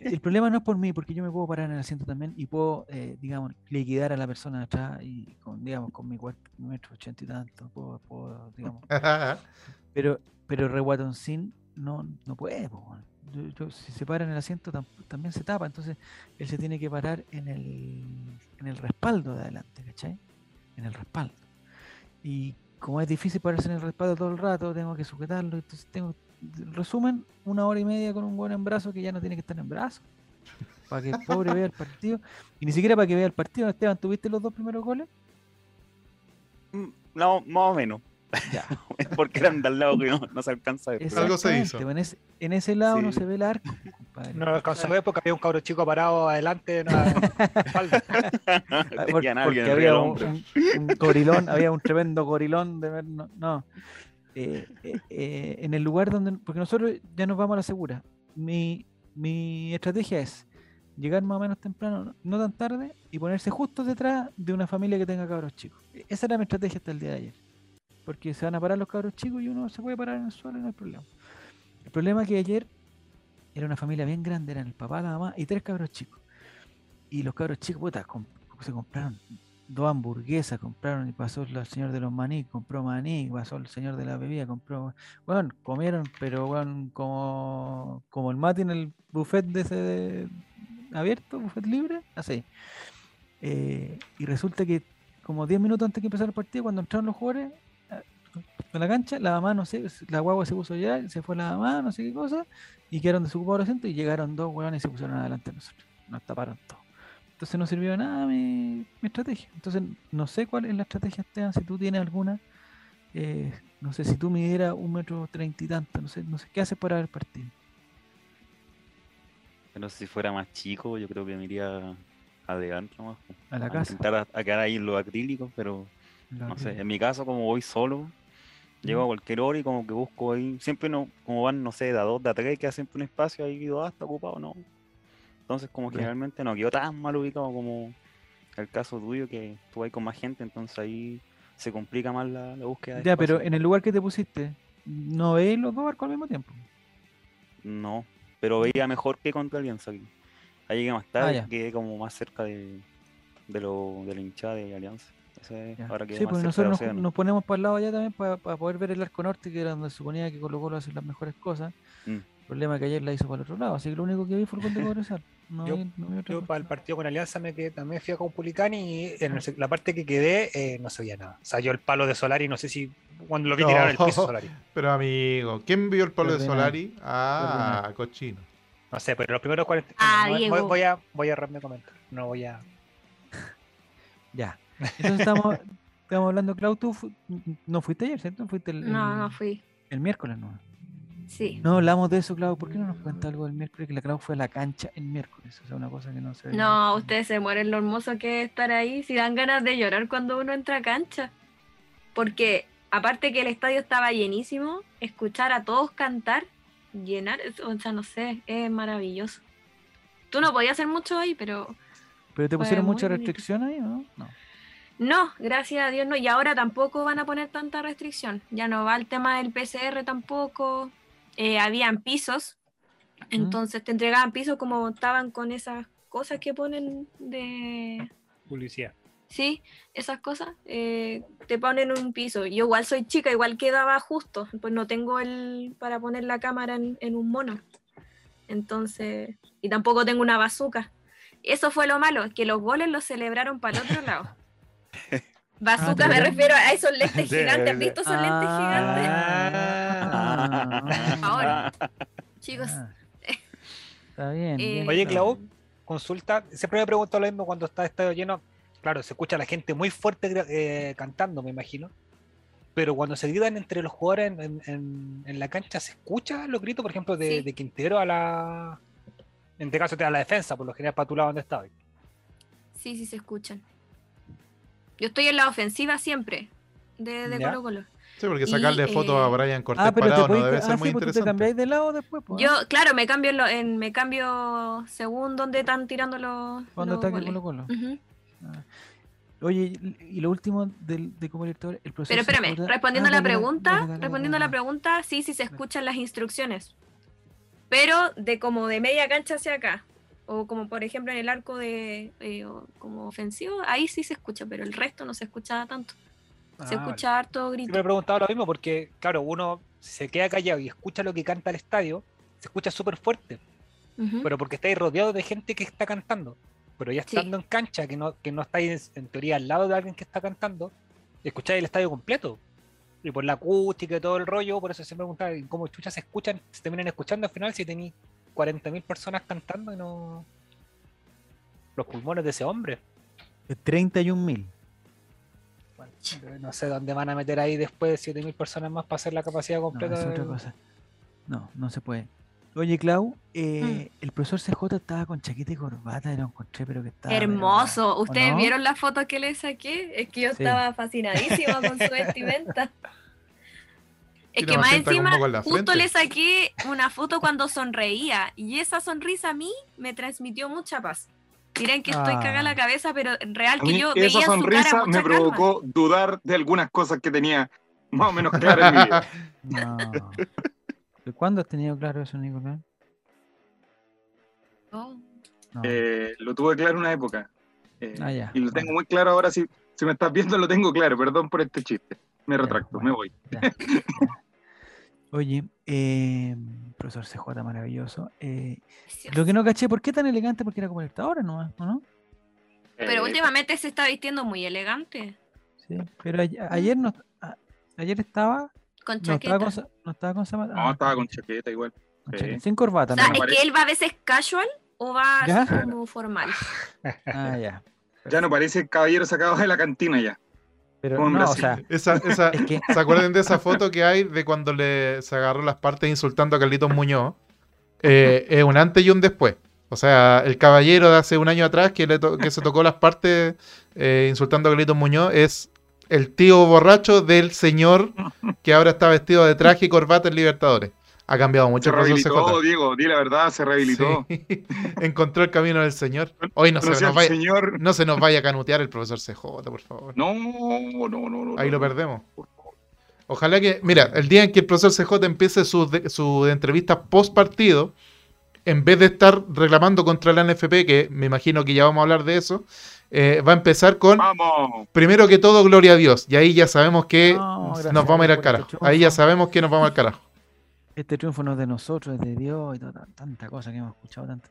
Speaker 1: El problema no es por mí, porque yo me puedo parar en el asiento también y puedo, eh, digamos, liquidar a la persona de atrás y con, digamos, con mi cuerpo, un metro ochenta y tanto, puedo, puedo, digamos. Pero, pero Reguatoncín no, no puede. Yo- yo- si se para en el asiento tam- también se tapa, entonces él se tiene que parar en el, en el respaldo de adelante, ¿cachai? En el respaldo. Y como es difícil pararse en el respaldo todo el rato, tengo que sujetarlo, entonces tengo, en resumen, una hora y media con un buen en brazo que ya no tiene que estar en brazo, para que el pobre vea el partido, y ni siquiera para que vea el partido, Esteban, ¿tuviste los dos primeros goles?
Speaker 7: Mm, No, más o menos.
Speaker 1: Ya.
Speaker 7: porque eran de al lado que no, no se alcanza a ver. pero-
Speaker 5: Algo se hizo.
Speaker 1: En ese, en ese lado no se ve el arco, compadre.
Speaker 2: No lo alcanzó a ver porque había un cabro chico parado adelante en la espalda.
Speaker 1: Por- porque había
Speaker 7: del
Speaker 1: un, un- un gorilón, había un tremendo gorilón de ver, no, no. Eh, eh, eh, en el lugar donde, porque nosotros ya nos vamos a la segura. Mi, mi estrategia es llegar más o menos temprano, no tan tarde, y ponerse justo detrás de una familia que tenga cabros chicos. E- Esa era mi estrategia hasta el día de ayer. Porque se van a parar los cabros chicos y uno se puede parar en el suelo y no hay problema. El problema es que ayer era una familia bien grande, eran el papá, la mamá y tres cabros chicos. Y los cabros chicos, puta, se compraron dos hamburguesas, compraron y pasó el señor de los maní, compró maní, pasó el señor de la bebida, compró, bueno, comieron, pero bueno, como, como el mate en el buffet de ese abierto, buffet libre, así. Eh, y resulta que como 10 minutos antes que empezara el partido, cuando entraron los jugadores a a la cancha, la mamá, no sé, la guagua se puso a llorar, se fue la mamá, no sé qué cosa, y quedaron desocupados los asientos y llegaron dos hueones y se pusieron adelante de nosotros. Nos taparon todo. Entonces no sirvió de nada mi, mi estrategia. Entonces no sé cuál es la estrategia, Esteban, si tú tienes alguna. eh, no sé, si tú midieras un metro treinta y tanto, no sé, no sé qué haces para ver el partido.
Speaker 7: Pero si fuera más chico, yo creo que me iría adelante nomás. po.
Speaker 1: A la
Speaker 7: A
Speaker 1: casa.
Speaker 7: intentar a, a quedar ahí en los acrílicos, pero
Speaker 1: Lo
Speaker 7: no sé. En mi caso, como voy solo, llego a
Speaker 1: Mm.
Speaker 7: cualquier hora y como que busco ahí. Siempre no, como van, no sé, de a dos, de a tres, queda siempre un espacio ahí, quedo hasta ocupado, no. Entonces, como generalmente no quedo tan mal ubicado como el caso tuyo, que tú ahí con más gente, entonces ahí se complica más la, la búsqueda de
Speaker 1: Ya, pero en el lugar que te pusiste, ¿no veis los dos barcos al mismo tiempo?
Speaker 7: No, pero veía mejor que contra Alianza. aquí. Ahí llegué más tarde,
Speaker 1: Ah,
Speaker 7: quedé como más cerca de, de, lo, de la hinchada de Alianza. Ahora
Speaker 1: Sí, pues nosotros nos, ponemos para el lado allá también para, poder ver el arco norte, que era donde se suponía que Colo Colo hace las mejores cosas.
Speaker 7: Mm.
Speaker 1: El problema es que ayer la hizo para el otro lado, así que lo único que vi fue el gol de Cobresal. No
Speaker 2: Yo-
Speaker 1: vi- no
Speaker 2: Yo para el partido con Alianza me quedé, también fui a Caupolicán y en el la parte que quedé eh, no se veía nada. O sea, yo el palo de Solari, no sé si cuando lo vi tirar al piso
Speaker 5: No.
Speaker 2: Solari.
Speaker 5: Pero amigo, ¿quién vio el palo de. Solari? Ah, cochino.
Speaker 2: No sé, pero los primeros 40.
Speaker 4: Ah,
Speaker 2: no, voy-
Speaker 4: Diego.
Speaker 2: voy, a, voy a comentar. No voy a.
Speaker 1: Ya. Entonces estamos, estamos hablando, Clau, tú fu- no fuiste ayer, ¿cierto? Fuiste el,
Speaker 4: No,
Speaker 1: el-
Speaker 4: no fui.
Speaker 1: el miércoles, ¿no?
Speaker 4: Sí.
Speaker 1: No hablamos de eso, Clau. ¿Por qué no nos cuenta algo del miércoles? Que la Clau fue a la cancha el miércoles. O sea, una cosa que no se.
Speaker 4: No, ustedes se mueren lo hermoso que es estar ahí. Si dan ganas de llorar cuando uno entra a cancha. Porque aparte que el estadio estaba llenísimo, escuchar a todos cantar, llenar, o sea, no sé, es maravilloso. Tú no podías hacer mucho ahí, pero
Speaker 1: ¿Pero te pusieron mucha restricción ahí o no? No.
Speaker 4: no, gracias a Dios no. Y ahora tampoco van a poner tanta restricción. Ya no va el tema del PCR tampoco. Eh, habían pisos, entonces te entregaban pisos como estaban con esas cosas que ponen de
Speaker 2: Publicidad.
Speaker 4: Sí, esas cosas. eh, te ponen un piso. Yo igual soy chica, igual quedaba justo. Pues no tengo el para poner la cámara en, en un mono. Entonces, y tampoco tengo una bazuca. Eso fue lo malo, que los goles los celebraron para el otro lado. Bazuca me
Speaker 1: ¿verdad?
Speaker 4: refiero a esos lentes gigantes. ¿Has visto esos lentes gigantes?
Speaker 1: Ah.
Speaker 4: Ahora. Chicos,
Speaker 1: Ah. Está bien.
Speaker 4: Eh,
Speaker 1: bien,
Speaker 2: Oye,
Speaker 1: está
Speaker 2: Clau, consulta. Siempre me pregunto lo mismo cuando está estadio lleno. Claro, se escucha a la gente muy fuerte eh, cantando, me imagino. Pero cuando se gritan entre los jugadores en, en- en- en la cancha, ¿se escucha los gritos, por ejemplo, de,
Speaker 4: Sí.
Speaker 2: de Quintero a la. En este caso, te da la defensa, por lo general, para tu lado donde estaba.
Speaker 4: sí, sí se escuchan. Yo estoy en la ofensiva siempre, de, de. Colo Colo.
Speaker 5: Sí, porque
Speaker 4: Y,
Speaker 5: sacarle fotos a
Speaker 4: eh,
Speaker 5: Brian Cortés
Speaker 1: Ah,
Speaker 5: parado no debe
Speaker 1: ah,
Speaker 5: ser muy
Speaker 1: sí, tú te
Speaker 5: interesante.
Speaker 1: cambiáis de lado después, pues,
Speaker 4: Yo, claro, me cambio en, lo- en- me cambio según donde están tirando los.
Speaker 1: Cuando
Speaker 4: los goles.
Speaker 1: Colo Colo.
Speaker 4: Ujú.
Speaker 1: Oye, y y lo último del, de Copa Libertadores, el profesor.
Speaker 4: Pero espérame, respondiendo
Speaker 1: Ah,
Speaker 4: a la
Speaker 1: dale, dale,
Speaker 4: pregunta,
Speaker 1: dale, dale,
Speaker 4: respondiendo a la pregunta, sí, sí se escuchan las instrucciones. Pero de como de media cancha hacia acá, o como por ejemplo en el arco de eh, como ofensivo, ahí sí se escucha, pero el resto no se escucha tanto. Se
Speaker 2: Ah,
Speaker 4: escucha harto grito.
Speaker 2: Siempre me he preguntado lo mismo porque, claro, uno se queda callado y escucha lo que canta el estadio, se escucha súper fuerte, pero porque estáis rodeado de gente que está cantando. Pero ya
Speaker 4: Sí.
Speaker 2: estando en cancha, que no, que no estáis en teoría al lado de alguien que está cantando, escucháis el estadio completo. Y por la acústica y todo el rollo, por eso siempre me preguntaba ¿y cómo chuchas se escuchan, se terminan escuchando al final si tenéis 40.000 personas cantando y no. Los pulmones de ese hombre.
Speaker 1: 31.000.
Speaker 2: Bueno, no sé dónde van a meter ahí después 7.000 personas más para hacer la capacidad
Speaker 1: No,
Speaker 2: completa.
Speaker 1: es otra
Speaker 2: del-
Speaker 1: cosa. No, no se puede. Oye, Clau, eh,
Speaker 4: Mm.
Speaker 1: el profesor CJ estaba con chaqueta y corbata y lo encontré, pero que estaba.
Speaker 4: Hermoso.
Speaker 1: ¿o
Speaker 4: ¿Ustedes
Speaker 1: no?
Speaker 4: vieron la foto que le saqué? Es que yo
Speaker 1: Sí.
Speaker 4: estaba fascinadísima con su vestimenta. Es que
Speaker 5: más
Speaker 4: encima, justo le saqué una foto cuando sonreía. Y esa sonrisa a mí me transmitió mucha paz. Miren que estoy
Speaker 1: Ah.
Speaker 4: cagada la cabeza, pero en real que yo veía
Speaker 3: esa
Speaker 4: en su cara
Speaker 3: sonrisa me
Speaker 4: calma.
Speaker 3: provocó dudar de algunas cosas que tenía más o menos claras en mi vida.
Speaker 1: No. ¿De cuándo has tenido claro eso, Nicolás? No.
Speaker 3: Eh, lo tuve claro en una época. Eh,
Speaker 1: Ah, ya,
Speaker 3: y lo tengo muy claro ahora. Si, si me estás viendo, lo tengo claro. Perdón por este chiste. Me retracto,
Speaker 1: bueno.
Speaker 3: me voy.
Speaker 1: Ya, ya. Oye, eh, profesor CJ, maravilloso. Eh, lo que no caché, ¿por qué tan elegante? Porque era como el ahora nomás, ¿o no?
Speaker 4: Pero
Speaker 3: Eh,
Speaker 4: últimamente se está vistiendo muy elegante.
Speaker 1: Sí, pero a- ayer no, a- ayer estaba,
Speaker 4: Con
Speaker 1: no
Speaker 4: chaqueta.
Speaker 1: estaba con, no estaba con zapatos.
Speaker 3: No, estaba con chaqueta igual.
Speaker 1: Sin corbata,
Speaker 4: o sea,
Speaker 1: ¿no?
Speaker 4: es que él va a veces casual o va
Speaker 1: ¿Ya?
Speaker 4: como formal.
Speaker 1: Ah, ya.
Speaker 3: Ya no parece el caballero sacado de la cantina ya.
Speaker 1: Pero
Speaker 3: Con
Speaker 1: no, o sea,
Speaker 5: Esa, esa,
Speaker 1: es que
Speaker 5: ¿Se acuerdan de esa foto que hay de cuando le, se agarró las partes insultando a Carlitos Muñoz? Eh, es un antes y un después. O sea, el caballero de hace un año atrás que, le to- que se tocó las partes eh, insultando a Carlitos Muñoz es el tío borracho del señor que ahora está vestido de traje y corbata en Libertadores. Ha cambiado mucho
Speaker 3: Se
Speaker 5: el profesor
Speaker 3: rehabilitó,
Speaker 5: CJ.
Speaker 3: Diego, di la verdad, se rehabilitó.
Speaker 5: Sí. Encontró el camino del señor. Hoy no se, nos vaya,
Speaker 3: señor.
Speaker 5: no se nos vaya a canutear el profesor CJ, por favor.
Speaker 3: No, no, no, no.
Speaker 5: Ahí lo perdemos. Ojalá que, mira, el día en que el profesor CJ empiece sus de- su entrevistas post partido, en vez de estar reclamando contra la NFP, que me imagino que ya vamos a hablar de eso, eh, va a empezar con,
Speaker 3: Vamos.
Speaker 5: primero que todo, gloria a Dios. Y ahí ya sabemos que
Speaker 1: No, gracias
Speaker 5: nos vamos a ir al carajo. Ahí ya sabemos que nos vamos al carajo.
Speaker 1: Este triunfo no es de nosotros, es de Dios y toda, tanta cosa que hemos escuchado tanto.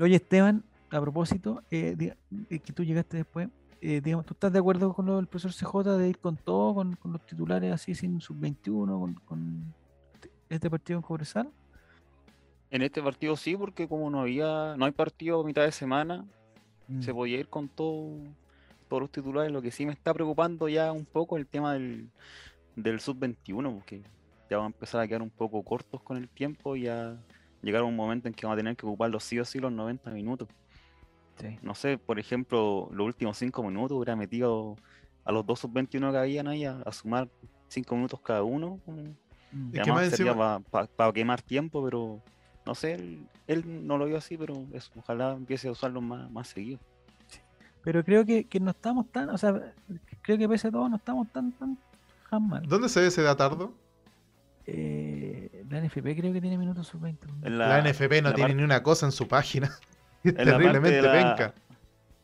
Speaker 1: Oye, Esteban, a propósito, eh, eh, que tú llegaste después, eh, digamos, ¿tú estás de acuerdo con lo del profesor CJ de ir con todo, con, con los titulares así sin sub-21, con, con este partido en Cobresal?
Speaker 7: En este partido sí, porque como no había, no hay partido a mitad de semana,
Speaker 1: Mm.
Speaker 7: se podía ir con todo, todos los titulares. Lo que sí me está preocupando ya un poco el tema del, del sub-21, porque ya vamos a empezar a quedar un poco cortos con el tiempo y a llegar a un momento en que vamos a tener que ocuparlos sí o sí los 90 minutos.
Speaker 1: Sí.
Speaker 7: No sé, por ejemplo, los últimos 5 minutos hubiera metido a los dos sub-21 que habían ahí a, a sumar 5 minutos cada uno.
Speaker 5: Es
Speaker 7: y
Speaker 5: que
Speaker 7: además
Speaker 5: más
Speaker 7: sería para quemar tiempo, pero no sé, él, él no lo vio así, pero eso, ojalá empiece a usarlo más, más seguido.
Speaker 1: Pero creo que, que no estamos tan, o sea, creo que pese a todo no estamos tan, tan, tan mal.
Speaker 5: ¿Dónde se ve ese datardo?
Speaker 1: Eh, la NFP creo que tiene minutos sub 20.
Speaker 7: En
Speaker 5: La, NFP no
Speaker 7: la
Speaker 5: tiene ni una cosa en su página. Es terriblemente
Speaker 7: la-
Speaker 5: penca.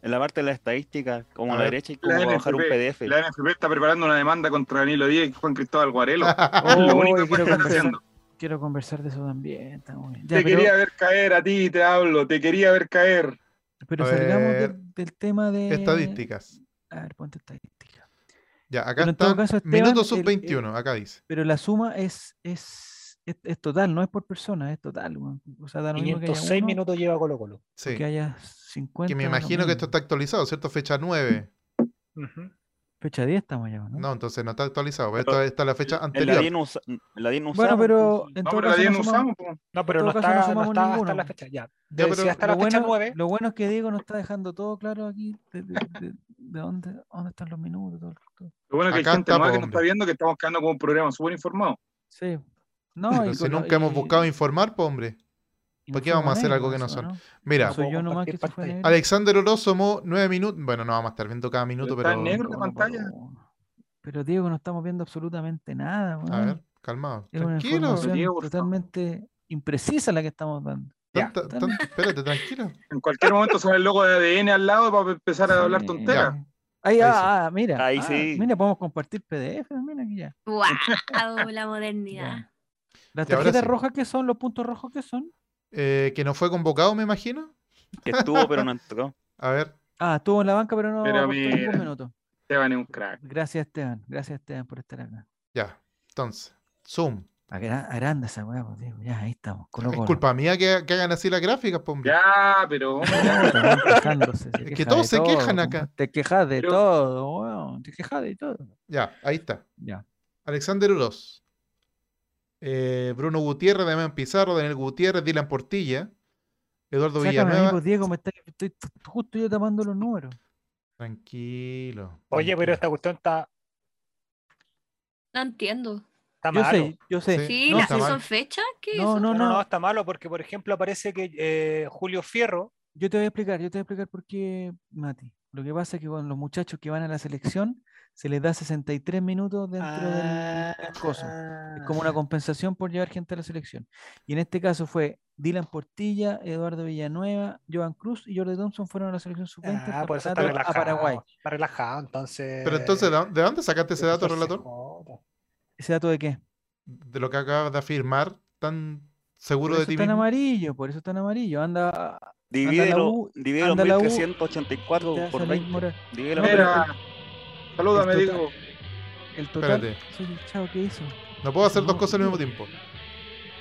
Speaker 7: En la parte de la estadística, como
Speaker 5: A
Speaker 7: a la
Speaker 5: ver.
Speaker 7: derecha, hay
Speaker 3: La
Speaker 7: como bajar un PDF.
Speaker 3: la NFP está preparando una demanda contra Danilo Díaz y Juan Cristóbal Guarelo.
Speaker 1: Oh,
Speaker 3: lo único que
Speaker 1: quiero,
Speaker 3: están
Speaker 1: conversar,
Speaker 3: haciendo.
Speaker 1: quiero conversar de eso también. Ya,
Speaker 3: Te
Speaker 1: pero,
Speaker 3: quería ver caer a ti, te hablo, te quería ver caer.
Speaker 1: pero
Speaker 5: A
Speaker 1: salgamos de- del tema de.
Speaker 5: Estadísticas.
Speaker 1: A ver, ponte estadística.
Speaker 5: Ya, acá
Speaker 1: Pero en todo caso, Esteban,
Speaker 5: Minuto
Speaker 1: el-
Speaker 5: sub 21, acá dice.
Speaker 1: Pero la suma es, es, es, es total, no es por persona, es total. O sea, da lo mismo que haya
Speaker 2: 506
Speaker 1: uno
Speaker 2: minutos lleva Colo Colo.
Speaker 5: Sí.
Speaker 1: que haya 50.
Speaker 5: Que me imagino que esto está actualizado, ¿cierto? Fecha 9.
Speaker 2: Ujú.
Speaker 1: Fecha 10 estamos ya, ¿no?
Speaker 5: No, entonces no está actualizado.
Speaker 7: Pero
Speaker 5: Esta está la fecha
Speaker 7: la
Speaker 5: anterior.
Speaker 7: 10 no, usa- en la 10 no
Speaker 1: Bueno,
Speaker 7: usamos,
Speaker 1: pero
Speaker 7: entonces-
Speaker 1: en
Speaker 3: No,
Speaker 1: todo
Speaker 3: pero la
Speaker 1: caso
Speaker 3: 10
Speaker 1: no
Speaker 3: no
Speaker 1: sumamos-
Speaker 3: usamos. po.
Speaker 2: No, pero no
Speaker 1: no
Speaker 2: está, no
Speaker 1: sumamos
Speaker 2: está hasta
Speaker 1: ninguno.
Speaker 2: la fecha. Ya.
Speaker 5: Ya,
Speaker 2: De-
Speaker 5: pero
Speaker 2: si hasta
Speaker 1: lo
Speaker 2: la fecha
Speaker 1: bueno,
Speaker 2: 9,
Speaker 1: Lo bueno es que Diego nos está dejando todo claro aquí de, de- de- de dónde, dónde están los minutos. todo- todo.
Speaker 3: Lo bueno es que
Speaker 5: Acá
Speaker 3: hay gente
Speaker 5: está, po,
Speaker 3: que nos está viendo que estamos quedando como un programa súper informado.
Speaker 1: Sí. No,
Speaker 5: Pero
Speaker 1: y
Speaker 5: si
Speaker 1: con
Speaker 5: nunca hemos
Speaker 1: y-
Speaker 5: buscado informar, pues hombre.
Speaker 1: Y
Speaker 5: ¿por
Speaker 1: nos
Speaker 5: qué vamos a hacer algo que no son? Mira,
Speaker 2: No
Speaker 1: Soy yo
Speaker 2: puedo
Speaker 1: nomás que
Speaker 2: compartir
Speaker 1: se fue
Speaker 2: pantalla.
Speaker 1: negro.
Speaker 5: Alexander Oroz sumó 9 minutos. Bueno, no vamos a estar viendo cada minuto,
Speaker 3: está
Speaker 5: pero.
Speaker 3: en negro. La pantalla.
Speaker 1: Pero Diego, no estamos viendo absolutamente nada.
Speaker 5: A ver, calmado.
Speaker 1: Es
Speaker 5: Tranquilo.
Speaker 1: totalmente imprecisa la que estamos dando.
Speaker 2: Ya.
Speaker 5: Tan- tan- espérate, tranquilo.
Speaker 3: En cualquier momento sale el logo de ADN al lado para empezar a hablar tonteras.
Speaker 1: Ahí,
Speaker 5: Ahí
Speaker 1: ah, ah, mira.
Speaker 7: Ahí
Speaker 1: ah,
Speaker 7: sí.
Speaker 1: Mira, podemos compartir PDF. Mira aquí ya.
Speaker 4: ¡Wow! La modernidad.
Speaker 1: Las tarjetas
Speaker 5: sí.
Speaker 1: rojas, ¿qué son? ¿Los puntos rojos qué son?
Speaker 5: Eh, que no fue convocado, me imagino.
Speaker 7: Que estuvo, pero no tocó.
Speaker 5: A ver,
Speaker 1: Ah, estuvo en la banca, pero no
Speaker 3: Pero mira.
Speaker 1: minuto.
Speaker 3: Esteban es un crack.
Speaker 1: Gracias, Esteban. Gracias, Esteban, por estar acá.
Speaker 5: ya. Entonces, Zoom.
Speaker 1: Agra- Agranda esa weá, pues. Ya, ahí estamos. Colo,
Speaker 5: Es
Speaker 1: Colo.
Speaker 5: culpa mía que, que hagan así las gráficas, pues, hombre.
Speaker 3: Ya, pero
Speaker 5: Es que
Speaker 1: queja
Speaker 5: todos se
Speaker 1: todo,
Speaker 5: quejan acá.
Speaker 1: Te quejas de
Speaker 3: Pero-
Speaker 1: todo, weón. Te quejas de todo.
Speaker 5: Ya, ahí está.
Speaker 1: Ya.
Speaker 5: Alexander Uroz. Eh, Bruno Gutiérrez, Damián Pizarro, Daniel Gutiérrez, Dylan Portilla, Eduardo
Speaker 1: Sácame
Speaker 5: Villanueva.
Speaker 1: pues, Diego, me está, estoy justo yo tapando los números.
Speaker 5: Tranquilo.
Speaker 2: Oye, pero esta cuestión está,
Speaker 4: No entiendo.
Speaker 2: está
Speaker 1: Yo
Speaker 2: malo.
Speaker 1: sé, yo sé.
Speaker 5: Sí.
Speaker 1: No,
Speaker 5: mal.
Speaker 4: son fechas, ¿qué es
Speaker 1: No,
Speaker 4: eso?
Speaker 1: no,
Speaker 2: No, no,
Speaker 1: no.
Speaker 2: está malo porque, por ejemplo, aparece que eh, Julio Fierro,
Speaker 1: Yo te voy a explicar, yo te voy a explicar por qué, Mati. Lo que pasa es que con los muchachos que van a la selección se les da 63 minutos dentro del, del coso. Es como una compensación por llevar gente a la selección. Y en este caso fue Dylan Portilla, Eduardo Villanueva, Joan Cruz y Jordi Thompson fueron a la selección sub-20
Speaker 2: Ah, por eso está
Speaker 1: contrato
Speaker 2: relajado.
Speaker 1: a Paraguay.
Speaker 2: Está relajado, entonces.
Speaker 5: Pero entonces, ¿de dó- ¿de dónde sacaste ese dato, relator?
Speaker 1: ¿Ese dato de qué?
Speaker 5: De lo que acabas de afirmar, tan seguro
Speaker 1: Por
Speaker 5: de
Speaker 1: eso
Speaker 5: ti
Speaker 1: está en amarillo, por eso está en amarillo. Anda,
Speaker 7: Divídelo,
Speaker 1: U,
Speaker 7: divídelo
Speaker 1: anda
Speaker 7: en
Speaker 1: la U,
Speaker 7: 1384 por
Speaker 1: salir
Speaker 7: 20.
Speaker 1: moral.
Speaker 7: Divídelo
Speaker 3: Mira, salúdame,
Speaker 1: el total-
Speaker 3: digo.
Speaker 1: El total.
Speaker 5: Espérate.
Speaker 1: Soy el chavo que hizo.
Speaker 5: No puedo hacer dos
Speaker 1: No,
Speaker 5: cosas al mismo tiempo.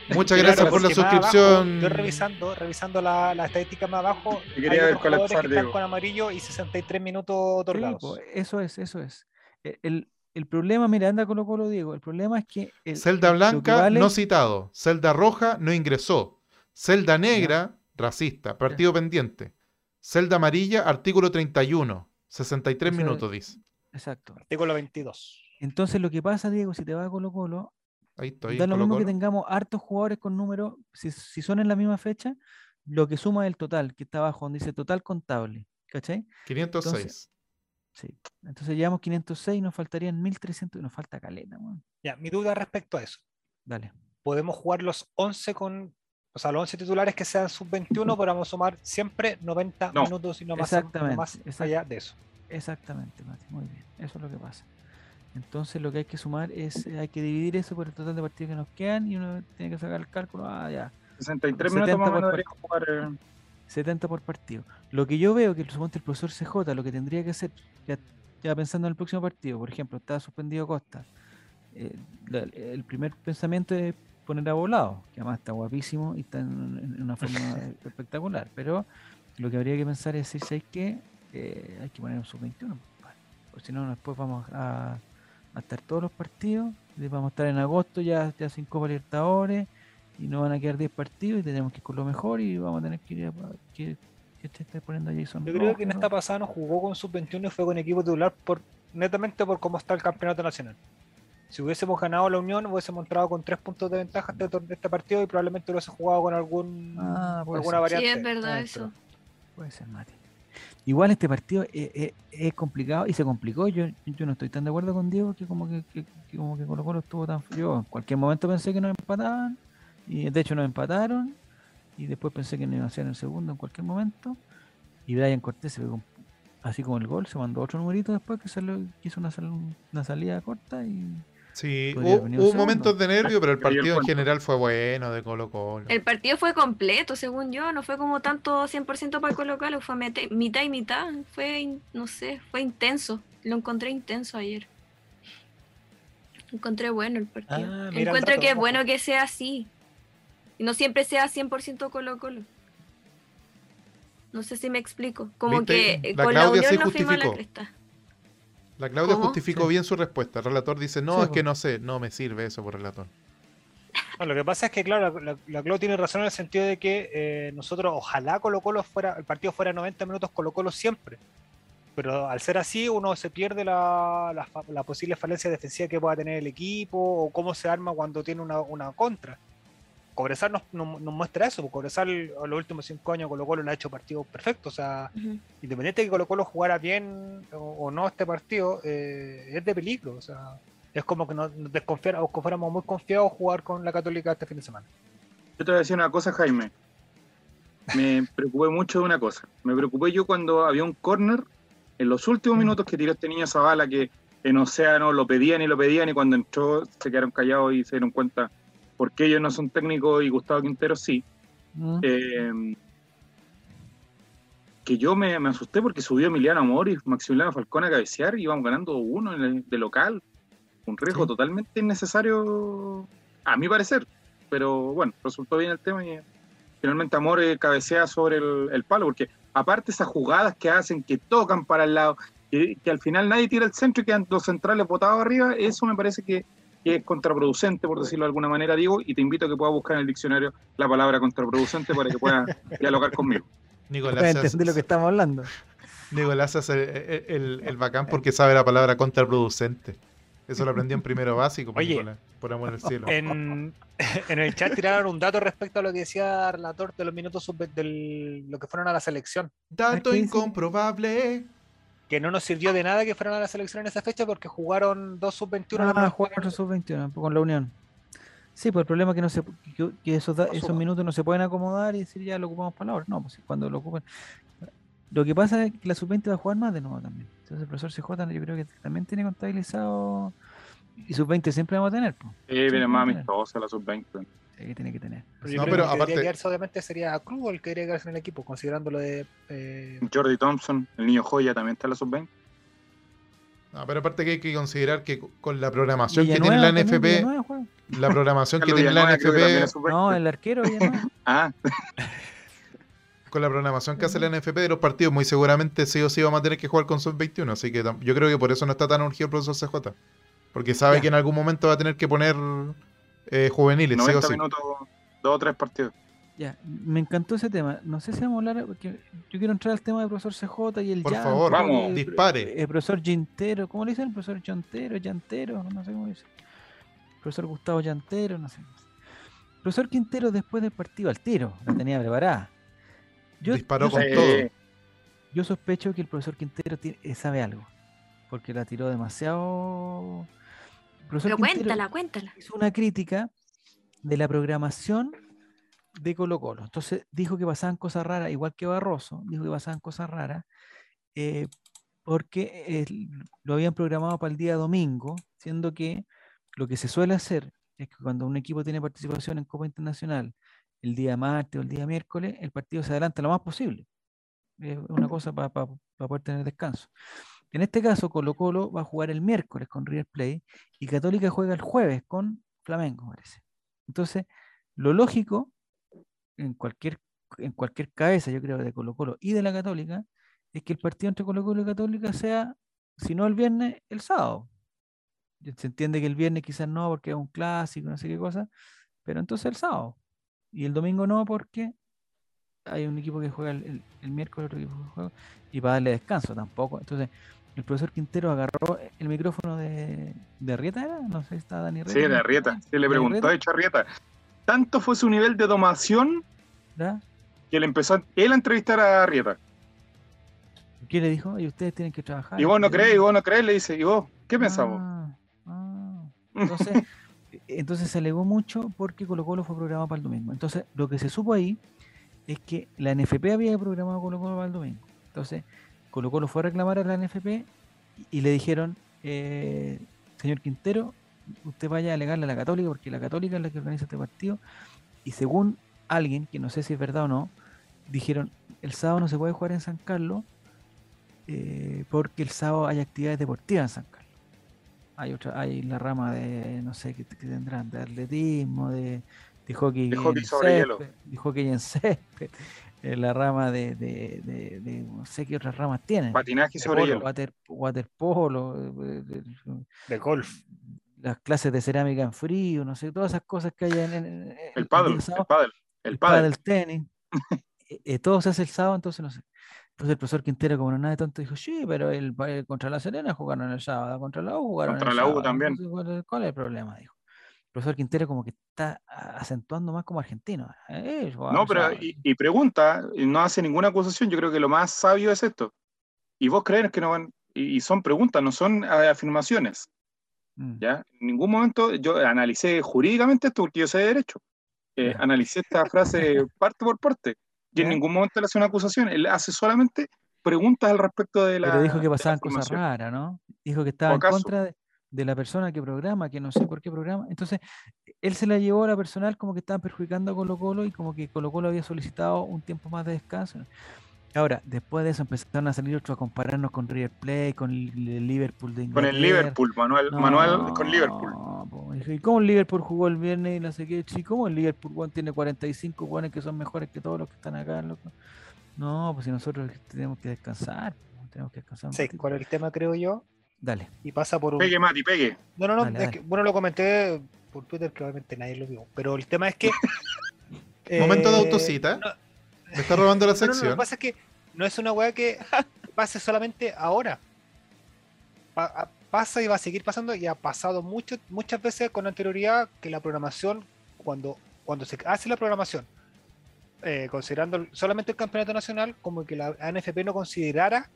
Speaker 5: Muchas
Speaker 2: Claro,
Speaker 5: gracias por la
Speaker 2: más abajo,
Speaker 5: suscripción.
Speaker 2: yo revisando, revisando la, la estadística más abajo,
Speaker 3: quería
Speaker 2: hay
Speaker 3: ver colapsar,
Speaker 2: que están con amarillo y 63 minutos otorgados.
Speaker 1: eso es, eso es. E- El, el problema, mira, anda Colo Colo Diego. El problema es que. El,
Speaker 5: Celda
Speaker 1: lo que
Speaker 5: blanca
Speaker 1: vale-
Speaker 5: no citado. Celda roja no ingresó. Celda negra, racista. Partido pendiente. Celda amarilla, artículo 31. 63
Speaker 1: O sea,
Speaker 5: minutos, dice.
Speaker 1: Exacto.
Speaker 2: Artículo 22.
Speaker 1: Entonces, lo que pasa, Diego, si te vas a Colo Colo,
Speaker 5: Ahí estoy.
Speaker 1: da lo
Speaker 5: Colo
Speaker 1: mismo que tengamos hartos jugadores con números, si, si son en la misma fecha, lo que suma es el total, que está abajo, donde dice total contable. ¿Cachai?
Speaker 5: 506.
Speaker 1: Sí. Entonces llevamos 506 y nos faltarían 1300 y nos falta caleta, weón.
Speaker 2: Ya, mi duda respecto a eso.
Speaker 1: Dale.
Speaker 2: Podemos jugar los 11 con. O sea, los 11 titulares que sean sub-21, pero vamos a sumar siempre 90
Speaker 3: No.
Speaker 2: minutos y no más,
Speaker 1: Exactamente,
Speaker 2: no más allá de eso.
Speaker 1: Exactamente, Mati, muy bien. Eso es lo que pasa. Entonces lo que hay que sumar es, eh, hay que dividir eso por el total de partidos que nos quedan y uno tiene que sacar el cálculo, ah, ya,
Speaker 3: 63
Speaker 1: 70
Speaker 3: minutos más
Speaker 1: por
Speaker 3: menos debería jugar. eh,
Speaker 1: 70 por partido. Lo que yo veo que suponte el profesor CJ lo que tendría que hacer, ya, ya pensando en el próximo partido, por ejemplo, está suspendido Costa. eh, la- el primer pensamiento es poner a volado, que además está guapísimo y está en, en una forma espectacular. Pero lo que habría que pensar es decir, ¿sabes qué? Eh, hay que poner un sub-21, compadre, porque si no, después vamos a, a estar todos los partidos. Vamos a estar en agosto ya, ya sin Copa Libertadores. Y nos van a quedar 10 partidos y tenemos que ir con lo mejor. Y vamos a tener que ir a. Que, que te esté poniendo a Jason
Speaker 2: Yo creo que en esta pasada no jugó con sub-21 y fue con equipo titular por netamente por cómo está el campeonato nacional. Si hubiésemos ganado la Unión, hubiésemos entrado con tres puntos de ventaja este, tor- este partido y probablemente lo hubiese jugado con algún
Speaker 1: Ah,
Speaker 2: alguna
Speaker 1: ser.
Speaker 2: variante.
Speaker 4: Sí, es verdad
Speaker 1: adentro.
Speaker 4: eso.
Speaker 1: Puede ser, Mati. Igual este partido es, es- es complicado y se complicó. Yo, yo no estoy tan de acuerdo con Diego que como que, que- que como que Colo Colo estuvo tan Yo en cualquier momento pensé que nos empataban y de hecho nos empataron y después pensé que nos iban a hacer el segundo en cualquier momento y Brian Cortés se así como el gol, se mandó otro numerito después que salió, que hizo una, sal- una salida corta y
Speaker 5: Sí, hubo, hubo momentos de nervio, pero el partido en general fue bueno de Colo Colo.
Speaker 4: El partido fue completo, según yo, no fue como tanto 100% para Colo Colo, fue mete- mitad y mitad, fue, no sé, fue intenso, lo encontré intenso ayer. Encontré bueno el partido.
Speaker 2: Ah, mira
Speaker 4: Encuentro que es bueno que sea así, y no siempre sea 100% Colo Colo. No sé si me explico, como
Speaker 5: ¿Viste?
Speaker 4: que eh,
Speaker 5: La
Speaker 4: con la
Speaker 5: Claudia
Speaker 4: unión
Speaker 5: se
Speaker 4: nos fuimos a la cresta.
Speaker 5: La Claudia
Speaker 4: ¿Cómo?
Speaker 5: justificó
Speaker 1: Sí.
Speaker 5: bien su respuesta. El relator dice, no,
Speaker 1: Sí,
Speaker 5: es que no sé, no me sirve eso por relator.
Speaker 2: No, lo que pasa es que, claro, la, la, la Clau tiene razón en el sentido de que eh, nosotros, ojalá Colo Colo fuera, el partido fuera 90 minutos Colo Colo siempre. Pero al ser así, uno se pierde la, la posible falencia defensiva que pueda tener el equipo o cómo se arma cuando tiene una, una contra. Cobresal nos, nos, nos muestra eso, porque Cobresal en los últimos cinco años Colo Colo le ha hecho partidos perfectos. O sea, independiente de que Colo Colo jugara bien o, o no este partido, eh, es de peligro. O sea, es como que nos, nos desconfiáramos, o que fuéramos muy confiados jugar con la Católica este fin de semana.
Speaker 3: Yo te voy a decir una cosa, Jaime. Me preocupé mucho de una cosa. Me preocupé yo cuando había un corner en los últimos minutos que tiró este niño Zavala que en Océano lo pedían y lo pedían y cuando entró se quedaron callados y se dieron cuenta por qué ellos no son técnicos y Gustavo Quintero sí.
Speaker 1: ¿Mm?
Speaker 3: Eh, que yo me, me asusté porque subió Emiliano Amor y Maximiliano Falcón a cabecear y íbamos ganando uno en el- de local. Un riesgo
Speaker 1: Sí.
Speaker 3: totalmente innecesario, a mi parecer. Pero bueno, resultó bien el tema y finalmente Amor cabecea sobre el, el palo, porque aparte esas jugadas que hacen, que tocan para el lado, que, que al final nadie tira el centro y quedan los centrales botados arriba, eso me parece que, que es contraproducente, por decirlo de alguna manera, digo, y te invito a que puedas buscar en el diccionario la palabra contraproducente para que puedas dialogar conmigo.
Speaker 5: Nicolás,
Speaker 1: entender lo que estamos hablando.
Speaker 5: Nicolás hace el, el- el bacán porque sabe la palabra contraproducente. Eso lo aprendió en primero básico, por
Speaker 2: Oye.
Speaker 5: Nicolás, por amor al cielo.
Speaker 2: En, en el chat tiraron un dato respecto a lo que decía relator de los minutos sub de lo que fueron a la selección.
Speaker 5: Dato incomprobable.
Speaker 2: Que no nos sirvió de nada que fueran a la selección en esa fecha porque jugaron dos sub-21
Speaker 1: Ah,
Speaker 2: en la
Speaker 1: jugar otro sub-21 con la Unión. Sí, pues el problema es que, no se, que, que esos, da- esos minutos no se pueden acomodar y decir ya lo ocupamos para la hora. No, pues cuando lo ocupen. Lo que pasa es que la sub-20 va a jugar más de nuevo también. Entonces el profesor CJ yo creo que también tiene contabilizado. Y sub-20 siempre vamos a tener. Pues.
Speaker 3: Eh, viene
Speaker 1: Sí,
Speaker 3: más amistosa la sub-20.
Speaker 1: Que tiene que tener.
Speaker 5: No,
Speaker 2: creo
Speaker 5: pero
Speaker 2: que el que
Speaker 5: aparte-
Speaker 2: debería quedarse obviamente sería Cruz el que debería quedarse en el equipo, considerando lo de eh,
Speaker 3: Jordi Thompson, el niño joya, también está en la sub-20.
Speaker 5: No, pero aparte que hay que considerar que con la programación que tiene la NFP, la programación que tiene la
Speaker 3: que
Speaker 5: NFP,
Speaker 3: sub-20.
Speaker 1: No, el arquero.
Speaker 3: Ah,
Speaker 5: con la programación que hace la NFP de los partidos, muy seguramente sí o sí vamos a tener que jugar con sub-21. Así que yo creo que por eso no está tan urgido el profesor CJ. Porque sabe
Speaker 1: Ya.
Speaker 5: que en algún momento va a tener que poner eh, juveniles, sí o
Speaker 3: 90
Speaker 5: sí.
Speaker 3: minutos, dos o tres partidos.
Speaker 1: Ya, me encantó ese tema. No sé si vamos a hablar, porque yo quiero entrar al tema del profesor CJ y el
Speaker 5: Por favor,
Speaker 3: Vamos.
Speaker 1: el-
Speaker 5: dispare.
Speaker 1: El profesor Gintero, ¿cómo le dicen? El profesor Llantero, Llantero, no sé cómo le dicen. Profesor Gustavo Llantero, no sé. Profesor Quintero después del partido al tiro, la tenía preparada. Yo,
Speaker 5: Disparó
Speaker 1: yo
Speaker 5: con todo.
Speaker 1: yo sospecho que el profesor Quintero tiene- eh, sabe algo, porque la tiró demasiado.
Speaker 4: Pero cuéntala, cuéntala.
Speaker 1: hizo una crítica de la programación de Colo Colo. Entonces dijo que pasaban cosas raras, igual que Barroso, dijo que pasaban cosas raras, eh, porque eh, lo habían programado para el día domingo, siendo que lo que se suele hacer es que cuando un equipo tiene participación en Copa Internacional el día martes o el día miércoles, el partido se adelanta lo más posible. Es una cosa para poder tener descanso. En este caso, Colo Colo va a jugar el miércoles con River Plate y Católica juega el jueves con Flamengo, parece. Entonces, lo lógico en cualquier, en cualquier cabeza, yo creo, de Colo Colo y de la Católica, es que el partido entre Colo Colo y Católica sea, si no el viernes, el sábado. Se entiende que el viernes quizás no, porque es un clásico, no sé qué cosa, pero entonces el sábado. Y el domingo no, porque hay un equipo que juega el, el- el miércoles, otro equipo que juega, y para darle descanso tampoco. Entonces, el profesor Quintero agarró el micrófono de, de Arrieta, ¿era? no sé si está Dani
Speaker 3: Sí, de Arrieta. Sí, le
Speaker 1: ¿De
Speaker 3: preguntó
Speaker 1: Arrieta?
Speaker 3: de hecho a Arrieta. Tanto fue su nivel de domación
Speaker 1: ¿Ya?
Speaker 3: que le empezó a- él a entrevistar a Arrieta.
Speaker 1: ¿Qué le dijo? Y ustedes tienen que trabajar.
Speaker 3: Y vos no crees, y vos no crees, le dice, ¿y vos? ¿Qué pensamos?
Speaker 1: Ah, ah. Entonces, entonces se alegó mucho porque Colo Colo fue programado para el domingo. Entonces, lo que se supo ahí es que la NFP había programado Colo Colo para el domingo. Entonces, Colo Colo fue a reclamar a la NFP y, y le dijeron, eh, señor Quintero, usted vaya a alegarle a la Católica porque la Católica es la que organiza este partido. Y según alguien, que no sé si es verdad o no, dijeron, el sábado no se puede jugar en San Carlos eh, porque el sábado hay actividades deportivas en San Carlos. Hay otra, hay la rama de, no sé, qué, tendrán, de atletismo, de, de hockey,
Speaker 3: De hockey
Speaker 1: en
Speaker 3: sobre hielo.
Speaker 1: de hockey en césped, la rama de, de, de- de- no sé qué otras ramas tienen.
Speaker 3: Patinaje sobre
Speaker 2: polo,
Speaker 3: hielo.
Speaker 1: Water, waterpolo, eh, eh, eh,
Speaker 2: De golf.
Speaker 1: las clases de cerámica en frío, no sé, todas esas cosas que hay en, en- en- en
Speaker 3: El paddle,
Speaker 1: sábado
Speaker 3: el paddle, el
Speaker 1: el
Speaker 3: paddle.
Speaker 1: pádel, tenis. eh, eh, todo se hace el sábado, entonces no sé. Entonces el profesor Quintero, como no nada de tonto, dijo, sí, pero el, el contra la Serena jugaron el sábado, contra la U jugaron
Speaker 3: Contra
Speaker 1: el
Speaker 3: la U
Speaker 1: sábado.
Speaker 3: también.
Speaker 1: entonces, ¿cuál, es- cuál es el problema? Dijo. El profesor Quintero como que está acentuando más como argentino. eh,
Speaker 3: No, pero y, y pregunta, no hace ninguna acusación, yo creo que lo más sabio es esto. Y vos crees que no van, y, son preguntas, no son eh, afirmaciones,
Speaker 1: Mm.
Speaker 3: ¿ya? En ningún momento yo analicé jurídicamente esto porque yo sé de derecho. Eh, analicé esta frase parte por parte. Y en ningún momento le hace una acusación, él hace solamente preguntas al respecto de la.
Speaker 1: Pero dijo que pasaban cosas raras, ¿no? Dijo que estaba en contra de, de la persona que programa, que no sé por qué programa. Entonces, él se la llevó a la personal como que estaban perjudicando a Colo Colo y como que Colo Colo había solicitado un tiempo más de descanso. Ahora, después de eso empezaron a salir otros a compararnos con River Plate, con el Liverpool de
Speaker 3: Con el
Speaker 1: Inglaterra.
Speaker 3: Liverpool, Manuel, Manuel con Liverpool.
Speaker 1: ¿Y cómo el Liverpool jugó el viernes y no sé qué? Sí, ¿cómo el Liverpool weón, tiene 45 jugadores que son mejores que todos los que están acá, loco? No, pues si nosotros tenemos que descansar, tenemos que descansar.
Speaker 2: Sí,
Speaker 1: ratito.
Speaker 2: ¿cuál es el tema, creo yo?
Speaker 1: Dale.
Speaker 2: Y pasa por un.
Speaker 3: Pegue, Mati, pegue.
Speaker 2: No, no, no.
Speaker 1: Dale,
Speaker 2: es
Speaker 1: dale.
Speaker 2: que, bueno, lo comenté por Twitter, que obviamente nadie lo vio. Pero el tema es que.
Speaker 5: Momento de
Speaker 2: eh,
Speaker 5: autocita.
Speaker 2: no,
Speaker 5: Me está robando la
Speaker 2: No, no, no, lo
Speaker 5: sección.
Speaker 2: que pasa es que no es una weá que pase solamente ahora. Pa- pasa y va a seguir pasando y ha pasado mucho, muchas veces con anterioridad que la programación, cuando, cuando se hace la programación, eh, considerando solamente el campeonato nacional, como que la ANFP no considerara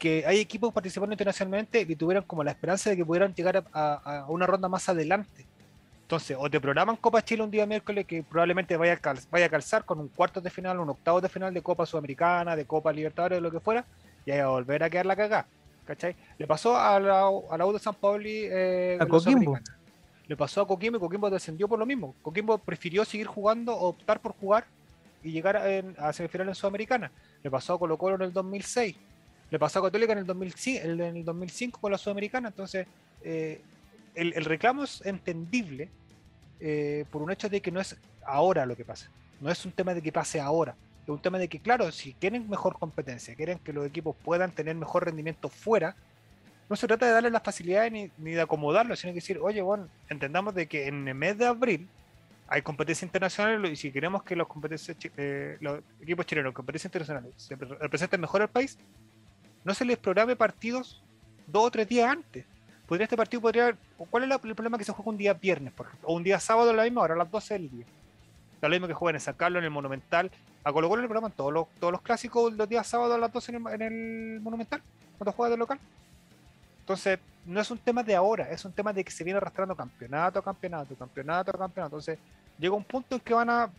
Speaker 2: que hay equipos participando internacionalmente y tuvieran como la esperanza de que pudieran llegar a, a- a una ronda más adelante. Entonces, o te programan Copa Chile un día miércoles que probablemente vaya a, cal- vaya a calzar con un cuarto de final, un octavo de final de Copa Sudamericana, de Copa Libertadores, de lo que fuera, y ahí va a volver a quedar la cagada. ¿Cachai? Le pasó a la, a la U de San Pauli eh,
Speaker 1: A Coquimbo.
Speaker 2: Le pasó a Coquimbo y Coquimbo descendió por lo mismo. Coquimbo prefirió seguir jugando, optar por jugar y llegar en- a semifinal en Sudamericana. Le pasó a Colo Colo en el 2006. Le pasó a Católica en el 2005, en el 2005 con la Sudamericana. Entonces, eh, el, reclamo es entendible eh, por un hecho de que no es ahora lo que pasa. No es un tema de que pase ahora. Es un tema de que, claro, si quieren mejor competencia, quieren que los equipos puedan tener mejor rendimiento fuera, no se trata de darle las facilidades ni, ni de acomodarlo, sino que decir, oye, bueno, entendamos de que en el mes de abril hay competencia internacional y si queremos que los, competencias eh, los equipos chilenos en competencia internacional se pre- representen mejor al país, no se les programe partidos dos o tres días antes. Podría este partido podría ¿Cuál es la- el problema que se juega un día viernes, por ejemplo? O un día sábado a la misma hora, a las 12 del día. Da lo mismo que jueguen en San Carlos, en el Monumental. A Colo Colo le programan todos los, todos los clásicos los días sábados a las 12 en el, en el Monumental, cuando juega de local. Entonces, no es un tema de ahora, es un tema de que se viene arrastrando campeonato a campeonato, campeonato a campeonato. Entonces, llega un punto en que van a.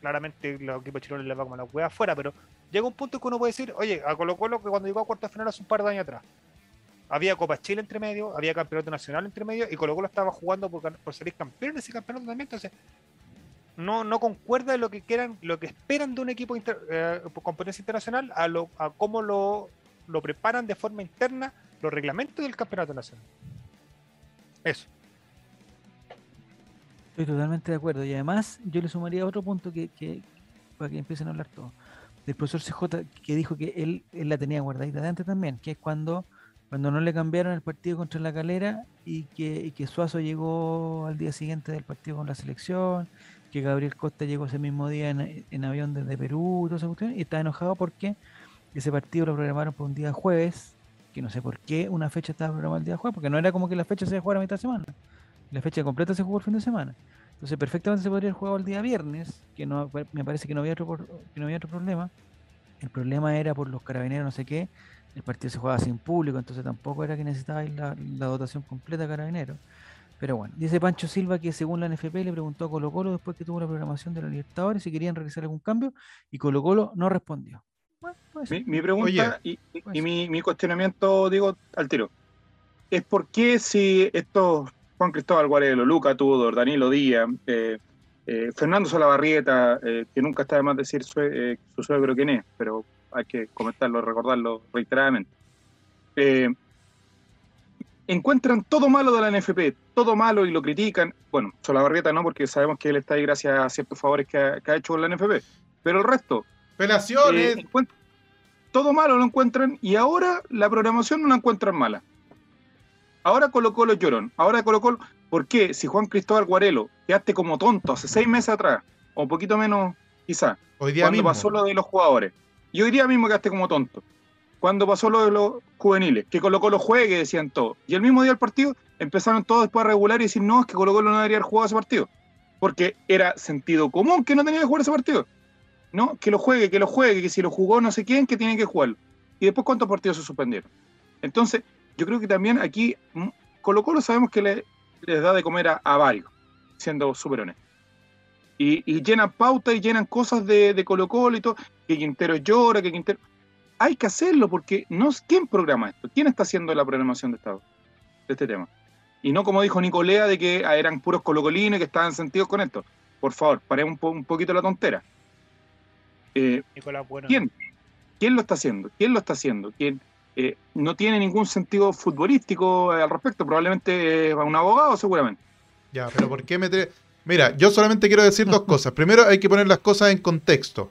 Speaker 2: Claramente, los equipos chilenos les va como la hueá afuera, pero llega un punto que uno puede decir, oye, a Colo Colo que cuando llegó a cuarta final hace un par de años atrás, había Copa Chile entre medio, había Campeonato Nacional entre medio, y Colo Colo estaba jugando por, por salir campeón en ese campeonato también. Entonces, no, no concuerda lo que quieran, lo que esperan de un equipo inter- eh, por competencia internacional a, lo, a cómo lo, lo preparan de forma interna los reglamentos del campeonato nacional. Eso.
Speaker 1: Estoy totalmente de acuerdo. Y además, yo le sumaría otro punto que, que- para que empiecen a hablar todos. Del profesor CJ, que dijo que él, él la tenía guardadita de antes también, que es cuando cuando no le cambiaron el partido contra la calera y que, que Suazo llegó al día siguiente del partido con la selección, que Gabriel Costa llegó ese mismo día en, en avión desde Perú toda esa cuestión, y estaba enojado porque ese partido lo programaron para un día jueves, que no sé por qué una fecha estaba programada el día jueves, porque no era como que la fecha se jugara a mitad de semana, la fecha completa se jugó el fin de semana. Entonces perfectamente se podría haber jugado el día viernes, que no me parece que no había otro, por- que no había otro problema. El problema era por los carabineros, no sé qué, el partido se jugaba sin público, entonces tampoco era que necesitabais la, la dotación completa de carabineros. Pero bueno, dice Pancho Silva que según la NFP le preguntó a Colo Colo después que tuvo la programación de los Libertadores si querían realizar algún cambio y Colo Colo no respondió. Bueno, puede ser.
Speaker 3: Mi, mi pregunta y, y- y mi, mi cuestionamiento, digo, al tiro, es por qué si estos Juan Cristóbal Guarelo, Luca Tudor, Danilo Díaz, eh, eh, Fernando Solabarrieta, eh, que nunca está de más decir eh, su suegro quién es, pero hay que comentarlo, recordarlo reiteradamente. Encuentran todo malo de la NFP, todo malo y lo critican. Bueno, Solabarrieta no, porque sabemos que él está ahí gracias a ciertos favores que ha, que ha hecho con la NFP. Pero el resto,
Speaker 5: Pelaciones.
Speaker 3: todo malo lo encuentran y ahora la programación no la encuentran mala. Ahora Colo Colo llorón. Ahora Colo Colo, ¿por qué? Si Juan Cristóbal Guarelo quedaste como tonto hace seis meses atrás, o un poquito menos quizá,
Speaker 5: Hoy día
Speaker 3: cuando
Speaker 5: mismo.
Speaker 3: pasó lo de los jugadores. Y hoy día mismo quedaste como tonto. Cuando pasó lo de los juveniles, que Colo Colo juegue, decían todos. Y el mismo día del partido empezaron todos después a regular y decir, no, es que Colo Colo no debería haber jugado ese partido. Porque era sentido común que no tenía que jugar ese partido. ¿no? Que lo juegue, que lo juegue, que si lo jugó no sé quién, que tiene que jugarlo. Y después cuántos partidos se suspendieron. Entonces, yo creo que también aquí mm, Colo Colo sabemos que le- les da de comer a, a varios, siendo súper. Y, y llenan pautas y llenan cosas de, de Colo Colo y todo, que Quintero llora, que Quintero... Hay que hacerlo porque no ¿quién programa esto? ¿Quién está haciendo la programación de, esta, de este tema? Y no como dijo Nicolea de que ah, eran puros colocolinos y que estaban sentidos con esto. Por favor, paremos un, po- un poquito la tontera. Eh,
Speaker 2: Nicolás Bueno.
Speaker 3: ¿Quién? ¿Quién lo está haciendo? ¿Quién lo está haciendo? ¿Quién eh, no tiene ningún sentido futbolístico eh, al respecto? Probablemente eh, un abogado, seguramente.
Speaker 5: Ya, pero ¿por qué meter...? Mira, yo solamente quiero decir dos cosas. Primero, hay que poner las cosas en contexto.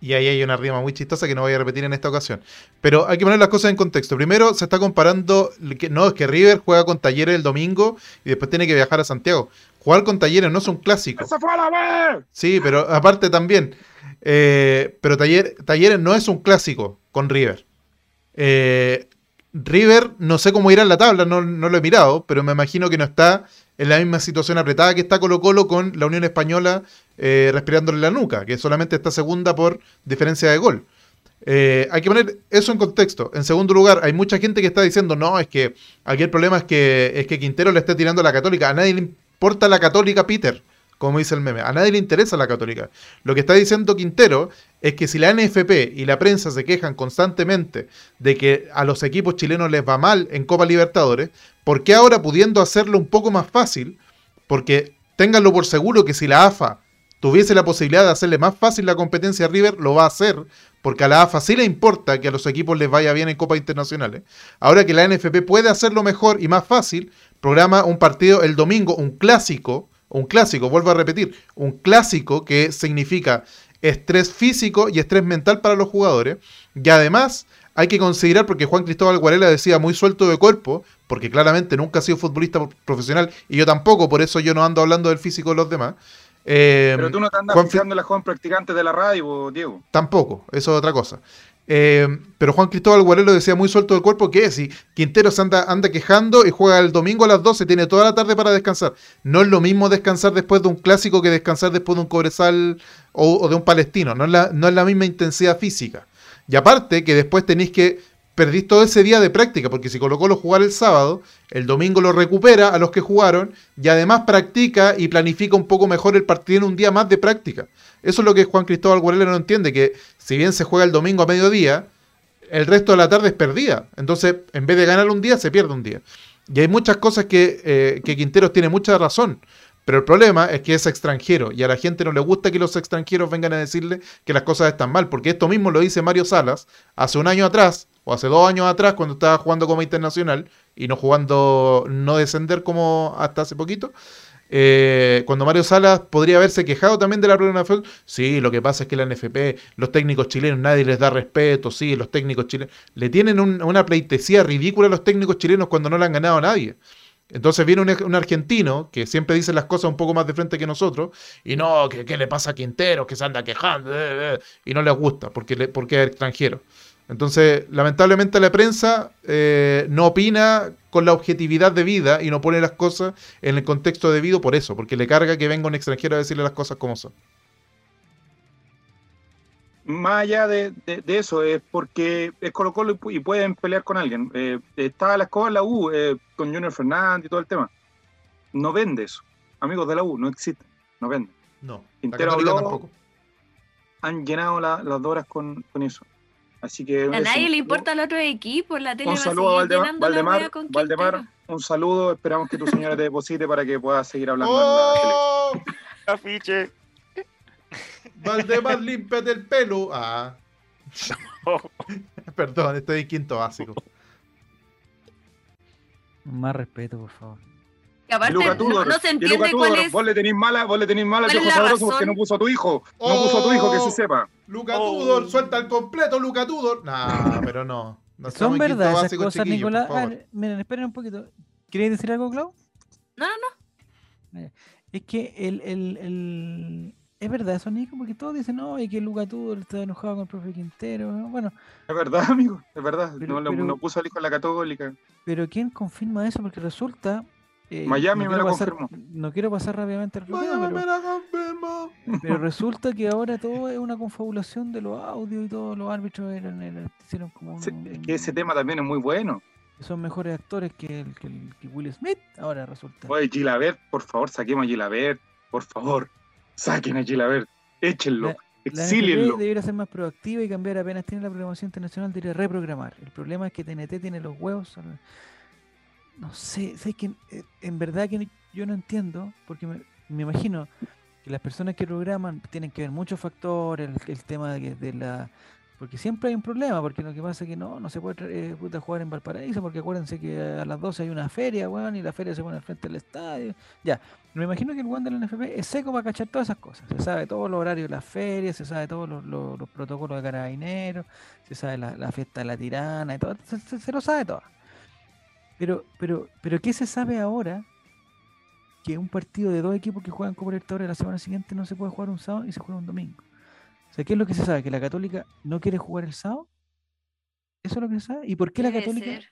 Speaker 5: Y ahí hay una rima muy chistosa que no voy a repetir en esta ocasión. Pero hay que poner las cosas en contexto. Primero, se está comparando... que- No, es que River juega con Talleres el domingo y después tiene que viajar a Santiago. Jugar con Talleres no es un clásico.
Speaker 3: ¡Esa fue a la vez!
Speaker 5: Sí, pero aparte también. eh, pero Taller- Talleres no es un clásico con River. Eh, River, no sé cómo irá en la tabla, no, no lo he mirado, pero me imagino que no está en la misma situación apretada que está Colo Colo con la Unión Española eh, respirándole la nuca, que solamente está segunda por diferencia de gol. Eh, hay que poner eso en contexto. En segundo lugar, hay mucha gente que está diciendo, no, es que aquí el problema es que, es que Quintero le esté tirando a la católica. A nadie le importa la católica, Peter, como dice el meme. A nadie le interesa la católica. Lo que está diciendo Quintero es que si la NFP y la prensa se quejan constantemente de que a los equipos chilenos les va mal en Copa Libertadores, ¿por qué ahora pudiendo hacerlo un poco más fácil? Porque ténganlo por seguro que si la AFA tuviese la posibilidad de hacerle más fácil la competencia a River, lo va a hacer, porque a la AFA sí le importa que a los equipos les vaya bien en Copas Internacionales. Ahora que la NFP puede hacerlo mejor y más fácil, programa un partido el domingo, un clásico, un clásico, vuelvo a repetir, un clásico que significa estrés físico y estrés mental para los jugadores. Y además hay que considerar, porque Juan Cristóbal Guarela decía muy suelto de cuerpo, porque claramente nunca ha sido futbolista profesional, y yo tampoco, por eso yo no ando hablando del físico de los demás. Eh,
Speaker 3: Pero tú no te andas
Speaker 5: Juan Fi-
Speaker 3: fijando en la joven practicante de la radio, Diego.
Speaker 5: Tampoco, eso es otra cosa. Eh, pero Juan Cristóbal Guarelo decía muy suelto del cuerpo que si Quintero se anda, anda quejando y juega el domingo a las 12, tiene toda la tarde para descansar. No es lo mismo descansar después de un clásico que descansar después de un Cobresal o, o de un Palestino. No es, la, no es la misma intensidad física. Y aparte que después tenéis que perdís todo ese día de práctica, porque si Colo Colo jugar el sábado, el domingo lo recupera a los que jugaron y además practica y planifica un poco mejor el partido en un día más de práctica. Eso es lo que Juan Cristóbal Guarela no entiende, que si bien se juega el domingo a mediodía, el resto de la tarde es perdida. Entonces, en vez de ganar un día, se pierde un día. Y hay muchas cosas que, eh, que Quinteros tiene mucha razón. Pero el problema es que es extranjero y a la gente no le gusta que los extranjeros vengan a decirle que las cosas están mal, porque esto mismo lo dice Mario Salas hace un año atrás, o hace dos años atrás, cuando estaba jugando como internacional y no jugando, no descender como hasta hace poquito. eh, cuando Mario Salas podría haberse quejado también de la programación, sí, lo que pasa es que la NFP, los técnicos chilenos, nadie les da respeto, sí, los técnicos chilenos, le tienen un- una pleitesía ridícula a los técnicos chilenos cuando no le han ganado a nadie. Entonces viene un, argentino que siempre dice las cosas un poco más de frente que nosotros, y no, que qué le pasa a Quintero, que se anda quejando, eh, eh, y no les gusta porque, le- porque es extranjero. Entonces, lamentablemente la prensa eh, no opina con la objetividad debida y no pone las cosas en el contexto debido por eso, porque le carga que venga un extranjero a decirle las cosas como son.
Speaker 3: Más allá de, de- de eso, es porque es Colo Colo y, pu- y pueden pelear con alguien. Eh, estaba la escoba en la U eh, con Junior Fernández y todo el tema. No vende eso. Amigos de la U, no existen. No venden.
Speaker 5: No, la
Speaker 3: Quintero
Speaker 5: Católica
Speaker 3: habló-
Speaker 5: tampoco.
Speaker 3: Han llenado la- las horas con, con eso. Así que.
Speaker 4: A nadie le importa el otro equipo, la tele
Speaker 3: Un saludo a Valdemar. Valdemar,
Speaker 4: con
Speaker 3: Valdemar, un saludo. Esperamos que tu señora te deposite para que puedas seguir hablando en la tele.
Speaker 5: ¡Oh!
Speaker 7: Afiche.
Speaker 5: Valdemar, límpiate el pelo. Ah. Perdón, estoy en quinto básico.
Speaker 1: Más respeto, por favor.
Speaker 4: Que aparte
Speaker 3: Luca
Speaker 4: no,
Speaker 3: Tudor,
Speaker 4: no se
Speaker 3: y Luca
Speaker 4: entiende cuál es.
Speaker 3: Vos le tenés mala, vos le tenés mala al viejo sabroso porque no puso a tu hijo. No puso a tu hijo, que se
Speaker 5: Oh.
Speaker 3: sepa.
Speaker 5: Luca
Speaker 7: Oh.
Speaker 5: Tudor, suelta el completo, Luca Tudor. Nah, pero no. no
Speaker 1: Son verdad esas cosas, Nicolás. Ah, miren, esperen un poquito. ¿Queréis decir algo, Clau?
Speaker 4: No, no,
Speaker 1: Eh, Es que el, el, el- es verdad eso, Nico, porque todos dicen, no, y que Luca Tudor está enojado con el profe Quintero. ¿no? Bueno,
Speaker 3: Es verdad, amigo, es verdad.
Speaker 1: Pero-
Speaker 3: no, lo-
Speaker 1: pero-
Speaker 3: no puso al hijo en la católica.
Speaker 1: pero ¿quién confirma eso? Porque resulta... eh,
Speaker 3: Miami me lo
Speaker 1: pasar-
Speaker 3: confirmó.
Speaker 1: No quiero pasar rápidamente al
Speaker 5: Vaya,
Speaker 1: tema,
Speaker 5: me
Speaker 1: pero,
Speaker 5: la confirmo.
Speaker 1: pero resulta que ahora todo es una confabulación de los audios y todos los árbitros eran, eran- hicieron como... Un-
Speaker 3: Es que ese tema también es muy bueno.
Speaker 1: son mejores actores que, el, que, el- que Will Smith, ahora resulta.
Speaker 3: Oye, Gilabert, por favor, saquemos a Gilabert. Por favor, saquen a Gilabert. Échenlo,
Speaker 1: La
Speaker 3: exílienlo.
Speaker 1: debiera ser más proactiva y cambiar apenas tiene la programación internacional, debería reprogramar. El problema es que TNT tiene los huevos. No sé, sé que eh, en verdad que yo no entiendo, porque me, me imagino que las personas que programan tienen que ver muchos factores, el, el tema de, de la... Porque siempre hay un problema, porque lo que pasa es que no, no se puede eh, jugar en Valparaíso, porque acuérdense que a las 12 hay una feria, weón, y la feria se pone al frente del estadio. Ya, me imagino que el weón de la NFP es seco para cachar todas esas cosas. Se sabe todos los horarios de las ferias, se sabe todos los, los- los protocolos de carabineros, se sabe la, la fiesta de la tirana y todo, se, se- se lo sabe todo. Pero, pero, pero ¿qué se sabe ahora? Que un partido de dos equipos que juegan Copa Libertadores la semana siguiente no se puede jugar un sábado y se juega un domingo. O sea, ¿qué es lo que se sabe? ¿Que la Católica no quiere jugar el sábado? ¿Eso es lo que se sabe? ¿Y por qué la Católica,
Speaker 4: ser.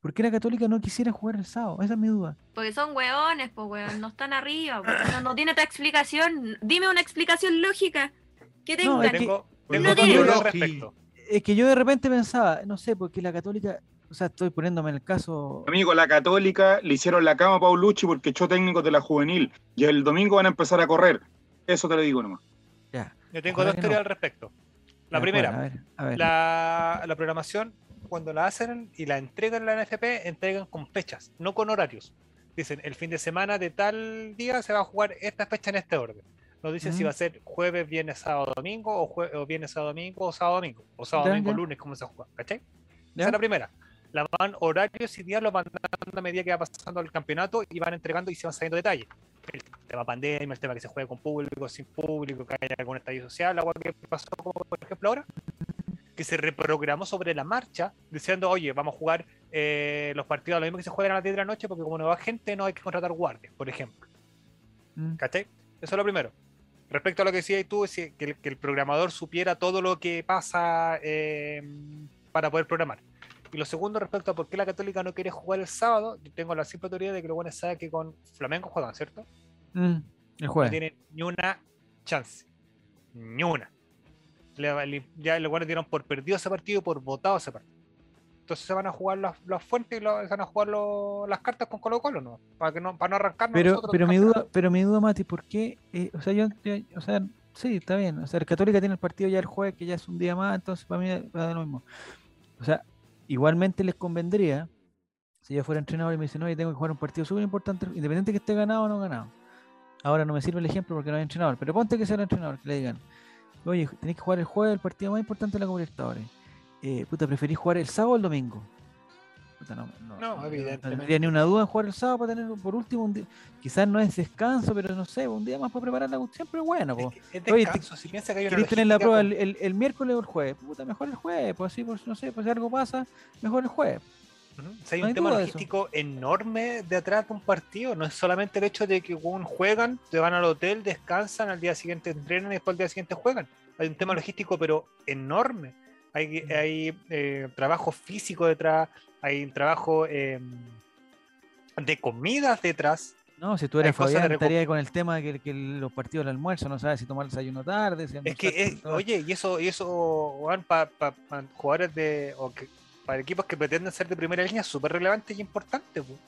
Speaker 1: por qué la Católica no quisiera jugar el sábado? Esa es mi duda.
Speaker 4: Porque son hueones, pues weón, no están arriba. pues, No, no tiene otra explicación. Dime una explicación lógica que
Speaker 1: No,
Speaker 4: tengan.
Speaker 1: es que-
Speaker 2: Tengo, tengo
Speaker 4: no
Speaker 2: respecto.
Speaker 1: Es que yo de repente pensaba, no sé, porque la Católica, o sea, estoy poniéndome en el caso.
Speaker 3: Amigo, la Católica le hicieron la cama a Paulucci porque echó técnicos de la juvenil. Y el domingo van a empezar a correr. Eso te lo digo nomás.
Speaker 2: Yo tengo
Speaker 1: Ojalá
Speaker 2: dos teorías
Speaker 1: no.
Speaker 2: al respecto. La
Speaker 1: ya,
Speaker 2: primera,
Speaker 1: a ver, a ver.
Speaker 2: la, la programación, cuando la hacen y la entregan en la NFP, entregan con fechas, no con horarios. Dicen, el fin de semana de tal día se va a jugar esta fecha en este orden. No dicen si
Speaker 1: Ujú.
Speaker 2: va a ser jueves, viernes, sábado, domingo, o, jue- o viernes, sábado, domingo, o sábado, domingo, o sábado, domingo,
Speaker 1: ya.
Speaker 2: lunes, cómo se juega, ¿cachai? Esa es la primera. La van horarios y días los van dando a medida que va pasando el campeonato y van entregando y se van saliendo detalles. El tema pandemia, el tema que se juegue con público, sin público, que haya algún estallido social, algo que pasó por ejemplo ahora, que se reprogramó sobre la marcha, diciendo, oye, vamos a jugar eh, los partidos lo mismo que se juegan a las 10 de la noche, porque como no va gente, no hay que contratar guardias, por ejemplo.
Speaker 1: Mm.
Speaker 2: ¿Cachai? Eso es lo primero. Respecto a lo que decías tú, es que el, que el programador supiera todo lo que pasa eh, para poder programar. Y lo segundo, respecto a por qué la Católica no quiere jugar el sábado, yo tengo la simple teoría de que los buenos saben que con Flamengo juegan, ¿cierto?
Speaker 1: Mm, el
Speaker 2: No
Speaker 1: jueves.
Speaker 2: tienen ni una chance. Ni una. Ya los buenos dieron por perdido ese partido y por votado ese partido. Entonces se van a jugar las, las fuentes y se van a jugar las cartas con Colo Colo, ¿no? Para, que no, para no arrancarnos
Speaker 1: Pero,
Speaker 2: nosotros
Speaker 1: pero mi duda, pero mi duda, Mati, ¿por qué? eh, o sea, yo, yo- o sea, sí, está bien. O sea, el Católica tiene el partido ya el jueves, que ya es un día más, entonces para mí va de lo mismo. O sea, igualmente les convendría, si yo fuera entrenador y me dicen, oye, tengo que jugar un partido súper importante, independiente que esté ganado o no ganado. Ahora no me sirve el ejemplo porque no hay entrenador, pero ponte que sea el entrenador, que le digan, oye, tenéis que jugar el jueves, el partido más importante de la Copa Libertadores. Eh, puta, ¿preferís jugar el sábado o el domingo? Puta, no, no,
Speaker 2: No, evidentemente.
Speaker 1: No tendría ni una duda en jugar el sábado para tener por último un día. Quizás no es descanso, pero no sé, un día más para preparar la cuestión, pero bueno, po.
Speaker 2: Es, es
Speaker 1: Oye,
Speaker 2: descanso, si piensa que hay una
Speaker 1: ¿Querés tener la prueba el, el- el miércoles o el jueves? Puta, mejor el jueves, pues así, pues no sé, pues si algo pasa, mejor el jueves.
Speaker 2: Ujú. O sea, hay
Speaker 1: No
Speaker 2: un
Speaker 1: hay
Speaker 2: tema
Speaker 1: de
Speaker 2: logístico enorme detrás de un partido. No es solamente el hecho de que juegan, te van al hotel, descansan, al día siguiente entrenan y después al día siguiente juegan. Hay un tema logístico, pero enorme. Hay, hay eh, trabajo físico detrás, hay un trabajo eh, de comidas detrás.
Speaker 1: No, si tú eres Fabián, estaría con el tema de que, que los partidos del almuerzo, no sabes si tomar desayuno tarde, si
Speaker 2: Es que, es- oye, y eso, y eso, para jugadores de, o que, para equipos que pretenden ser de primera línea, es súper relevante y importante. po.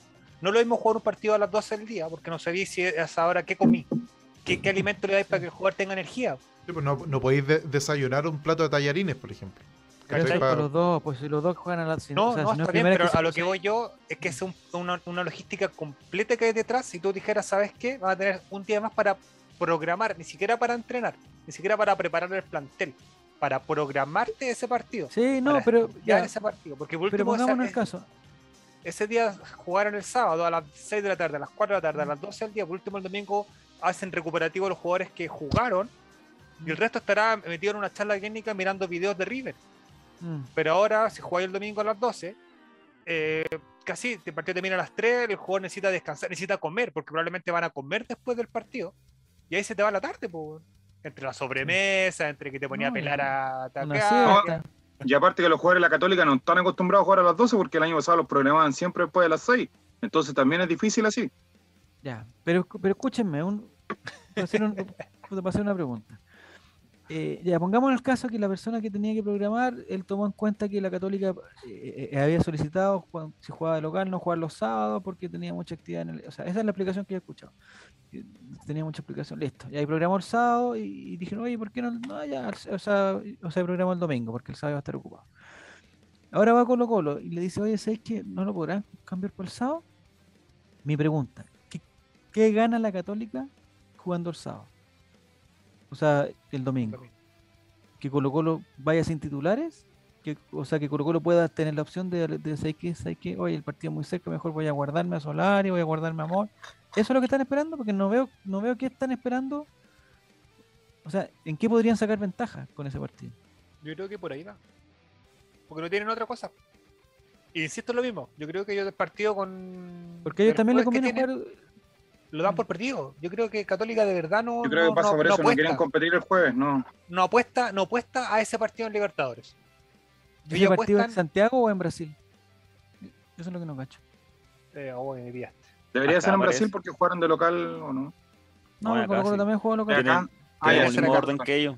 Speaker 2: No lo mismo jugar un partido a las 12 del día, porque no sabéis si es a esa hora qué comí, qué, qué alimento le dais para que el jugador tenga energía.
Speaker 5: Sí, pues no, no podéis de- desayunar un plato de tallarines, por ejemplo.
Speaker 1: Pero
Speaker 5: ¿Cachai?
Speaker 1: eso
Speaker 5: Pa-
Speaker 1: por los dos, pues si los dos juegan a la si-
Speaker 2: No,
Speaker 1: o sea,
Speaker 2: no,
Speaker 1: si
Speaker 2: está
Speaker 1: es
Speaker 2: bien, pero a lo que voy yo es que es un- una, una logística completa que hay detrás. Si tú dijeras, ¿sabes qué? Vas a tener un día más para programar, ni siquiera para entrenar, ni siquiera para preparar el plantel, para programarte ese partido.
Speaker 1: Sí, no,
Speaker 2: para
Speaker 1: pero ya,
Speaker 2: ese partido. Porque por
Speaker 1: pero
Speaker 2: último, esa-
Speaker 1: el caso.
Speaker 2: ese día jugaron el sábado a las 6 de la tarde, a las 4 de la tarde, a las 12 del día, por último el domingo hacen recuperativo los jugadores que jugaron y el resto estará metido en una charla técnica mirando videos de River.
Speaker 1: Mm.
Speaker 2: Pero ahora, si jugáis el domingo a las 12, eh, casi el partido termina a las 3, el jugador necesita descansar, necesita comer, porque probablemente van a comer después del partido. Y ahí se te va la tarde, pues. Entre la sobremesa, entre que te ponía
Speaker 1: No,
Speaker 2: a pelar a atacar.
Speaker 3: Y aparte que los jugadores de la Católica no están acostumbrados a jugar a las 12 porque el año pasado los programaban siempre después de las 6. Entonces también es difícil así.
Speaker 1: Ya, pero, pero escúchenme, un, hacer un- hacer una pregunta. Eh, ya, pongamos el caso que la persona que tenía que programar, él tomó en cuenta que la Católica eh, eh, había solicitado si jugaba de local, no jugar los sábados porque tenía mucha actividad en el. O sea, esa es la explicación que yo he escuchado. Que Tenía mucha explicación, listo. Y ahí programó el sábado y, dijeron, oye, ¿por qué no? Ya, o sea, o sea, programó el domingo porque el sábado va a estar ocupado. Ahora va Colo Colo y le dice, oye, ¿sabes qué? ¿No lo podrán cambiar por el sábado? Mi pregunta, ¿qué, qué gana la Católica jugando el sábado? O sea, el domingo. Que Colo Colo vaya sin titulares, que, o sea, que Colo Colo pueda tener la opción de, de ¿sabes qué? ¿Sabes qué? Oye, el partido es muy cerca, mejor voy a guardarme a Solari, voy a guardarme a Amor. ¿Eso es lo que están esperando? Porque no veo, no veo qué están esperando. O sea, ¿en qué podrían sacar ventaja con ese partido?
Speaker 2: Yo creo que por ahí va. Porque no tienen otra cosa. Y insisto en lo mismo. Yo creo que ellos del partido con.
Speaker 1: Porque a ellos
Speaker 2: el
Speaker 1: también le
Speaker 2: jueves que
Speaker 1: conviene jugar.
Speaker 2: Lo dan por perdido. Yo creo que Católica de verdad no.
Speaker 3: Yo creo
Speaker 2: no-
Speaker 3: que pasa
Speaker 2: no-
Speaker 3: por
Speaker 2: no
Speaker 3: eso, no quieren competir el jueves, no.
Speaker 2: no apuesta, no apuesta a ese partido en Libertadores.
Speaker 1: ¿Ese
Speaker 2: Ellos
Speaker 1: partido en Santiago o en Brasil? Eso es lo que no cacho.
Speaker 2: Eh, oh, me pillaste.
Speaker 3: Debería
Speaker 7: Acá
Speaker 3: ser en. Brasil porque jugaron de local o no.
Speaker 1: No,
Speaker 7: No,
Speaker 1: Colo
Speaker 7: sí.
Speaker 1: también juega local.
Speaker 3: Acá, ah,
Speaker 7: el mismo orden que ellos.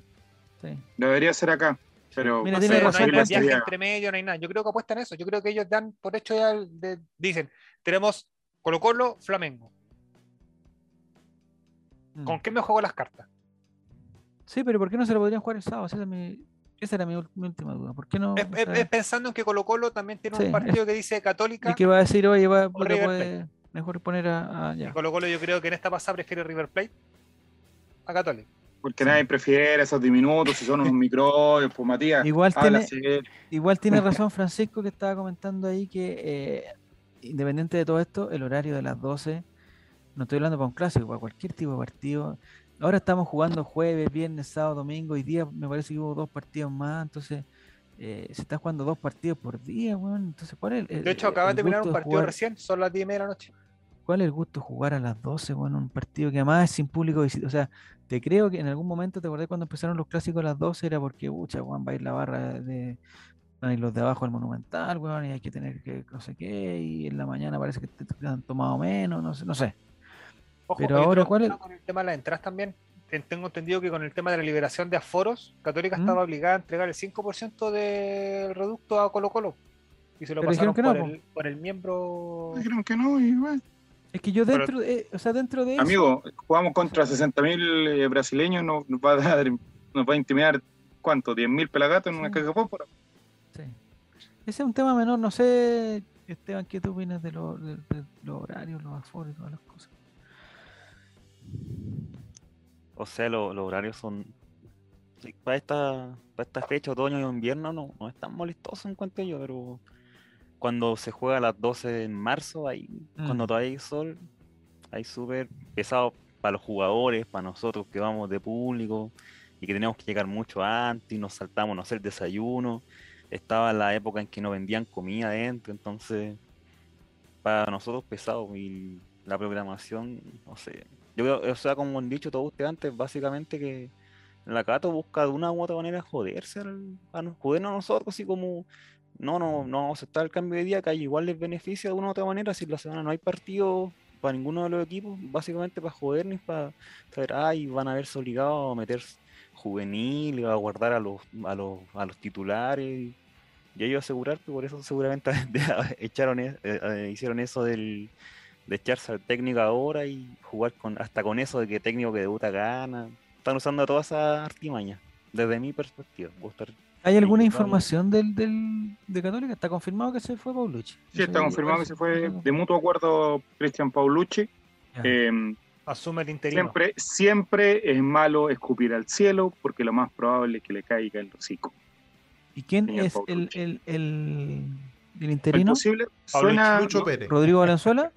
Speaker 1: Sí.
Speaker 3: Debería ser acá. Pero
Speaker 1: Mira,
Speaker 3: no
Speaker 1: tiene
Speaker 3: sé,
Speaker 1: razón,
Speaker 2: no hay viaje entre medio, no hay nada. Yo creo que apuestan eso. Yo creo que ellos dan por hecho ya. de- dicen, tenemos Colo Colo, Flamengo.
Speaker 1: Mm.
Speaker 2: ¿Con qué me juego las cartas?
Speaker 1: Sí, pero ¿por qué no se lo podrían jugar el sábado? Esa era mi, esa era mi, ul- mi última duda. ¿Por qué no?
Speaker 2: Es,
Speaker 1: o
Speaker 2: es-
Speaker 1: sea,
Speaker 2: es pensando en que Colo Colo también tiene
Speaker 1: Sí,
Speaker 2: un partido que dice Católica.
Speaker 1: y que va a decir, oye, va, puede- mejor poner a, a- ya.
Speaker 2: Colo Colo yo creo que en esta pasada prefiere River Plate a Católica.
Speaker 3: Porque nadie prefiere esos diminutos, si son unos microbios, pues Matías.
Speaker 1: Igual tiene, igual tiene razón Francisco que estaba comentando ahí que eh, independiente de todo esto, el horario de las 12, no estoy hablando para un clásico, para cualquier tipo de partido. Ahora estamos jugando jueves, viernes, sábado, domingo, hoy día me parece que hubo dos partidos más, entonces eh, se está jugando dos partidos por día, weón. Entonces, ¿cuál es el,
Speaker 2: De hecho,
Speaker 1: el-
Speaker 2: acaba de terminar un partido
Speaker 1: jugar-
Speaker 2: recién, son las 10 y media de la noche.
Speaker 1: ¿Cuál es el gusto jugar a las 12, bueno, un partido que además es sin público O sea, te creo que en algún momento, ¿te acordás cuando empezaron los clásicos a las 12? Era porque, pucha, weón, va a ir la barra de. Los de abajo al Monumental, weón, y hay que tener que no sé qué, y en la mañana parece que te, te han tomado menos, no sé, no sé.
Speaker 2: Ojo,
Speaker 1: Pero ahora, ¿cuál es-
Speaker 2: Con el tema de las entradas también. Ten- Tengo entendido que con el tema de la liberación de aforos, Católica
Speaker 1: ¿Mm?
Speaker 2: estaba obligada a entregar el 5% del reducto a Colo Colo. Y se lo
Speaker 1: Pero
Speaker 2: pasaron
Speaker 1: dijeron que no,
Speaker 2: por,
Speaker 1: po.
Speaker 2: el, por el miembro.
Speaker 3: Dijeron que no, y bueno.
Speaker 1: Es que yo
Speaker 2: Pero-
Speaker 1: dentro, de, o sea, dentro de eso.
Speaker 3: Amigo, jugamos contra 60.000 eh, brasileños, nos, nos va a dar, nos va a intimidar, ¿cuánto? ¿10.000 pelagatos en una caja de fósforo?
Speaker 1: Sí. Ese es un tema menor, no sé, Esteban, ¿qué tú opinas de, lo- de- de los horarios, los aforos y todas las cosas?
Speaker 7: O sea, lo- los horarios son. para esta, para esta fecha, otoño y invierno, no, no es tan molestoso, encuentro yo, pero cuando se juega a las 12 en marzo, ahí, cuando
Speaker 1: Mm.
Speaker 7: todavía hay sol, ahí súper pesado para los jugadores, para nosotros que vamos de público y que tenemos que llegar mucho antes y nos saltamos, no el desayuno. Estaba la época en que no vendían comida adentro, entonces para nosotros pesado y la programación, no sé. Yo creo, o sea, como han dicho todos ustedes antes, básicamente que la Cato busca de una u otra manera joderse al- a, nos- jodernos a nosotros, así como no, no, no vamos a aceptar el cambio de día, que igual les beneficia de una u otra manera, si la semana no hay partido para ninguno de los equipos, básicamente para jodernos, para saber, ay, van a verse obligados a meter juvenil, a guardar a los, a los, a los titulares, y ellos asegurar que por eso seguramente echaron, e- eh, eh, hicieron eso del, de echarse al técnico ahora y jugar con hasta con eso de que técnico que debuta gana. Están usando toda esa artimaña, desde mi perspectiva.
Speaker 1: ¿Hay alguna información del, del, de Católica? ¿Está confirmado que se fue Paulucci?
Speaker 3: Sí, está confirmado que se fue de mutuo acuerdo Cristian Paulucci. Eh,
Speaker 2: Asume el interino.
Speaker 3: siempre, siempre es malo escupir al cielo porque lo más probable es que le caiga el hocico.
Speaker 1: ¿Y quién
Speaker 3: señor
Speaker 1: es el, el, el, el
Speaker 3: ¿Es
Speaker 1: interino?
Speaker 3: posible?
Speaker 2: Paulucci,
Speaker 3: Suena,
Speaker 5: Lucho Pérez.
Speaker 1: ¿Rodrigo Valenzuela?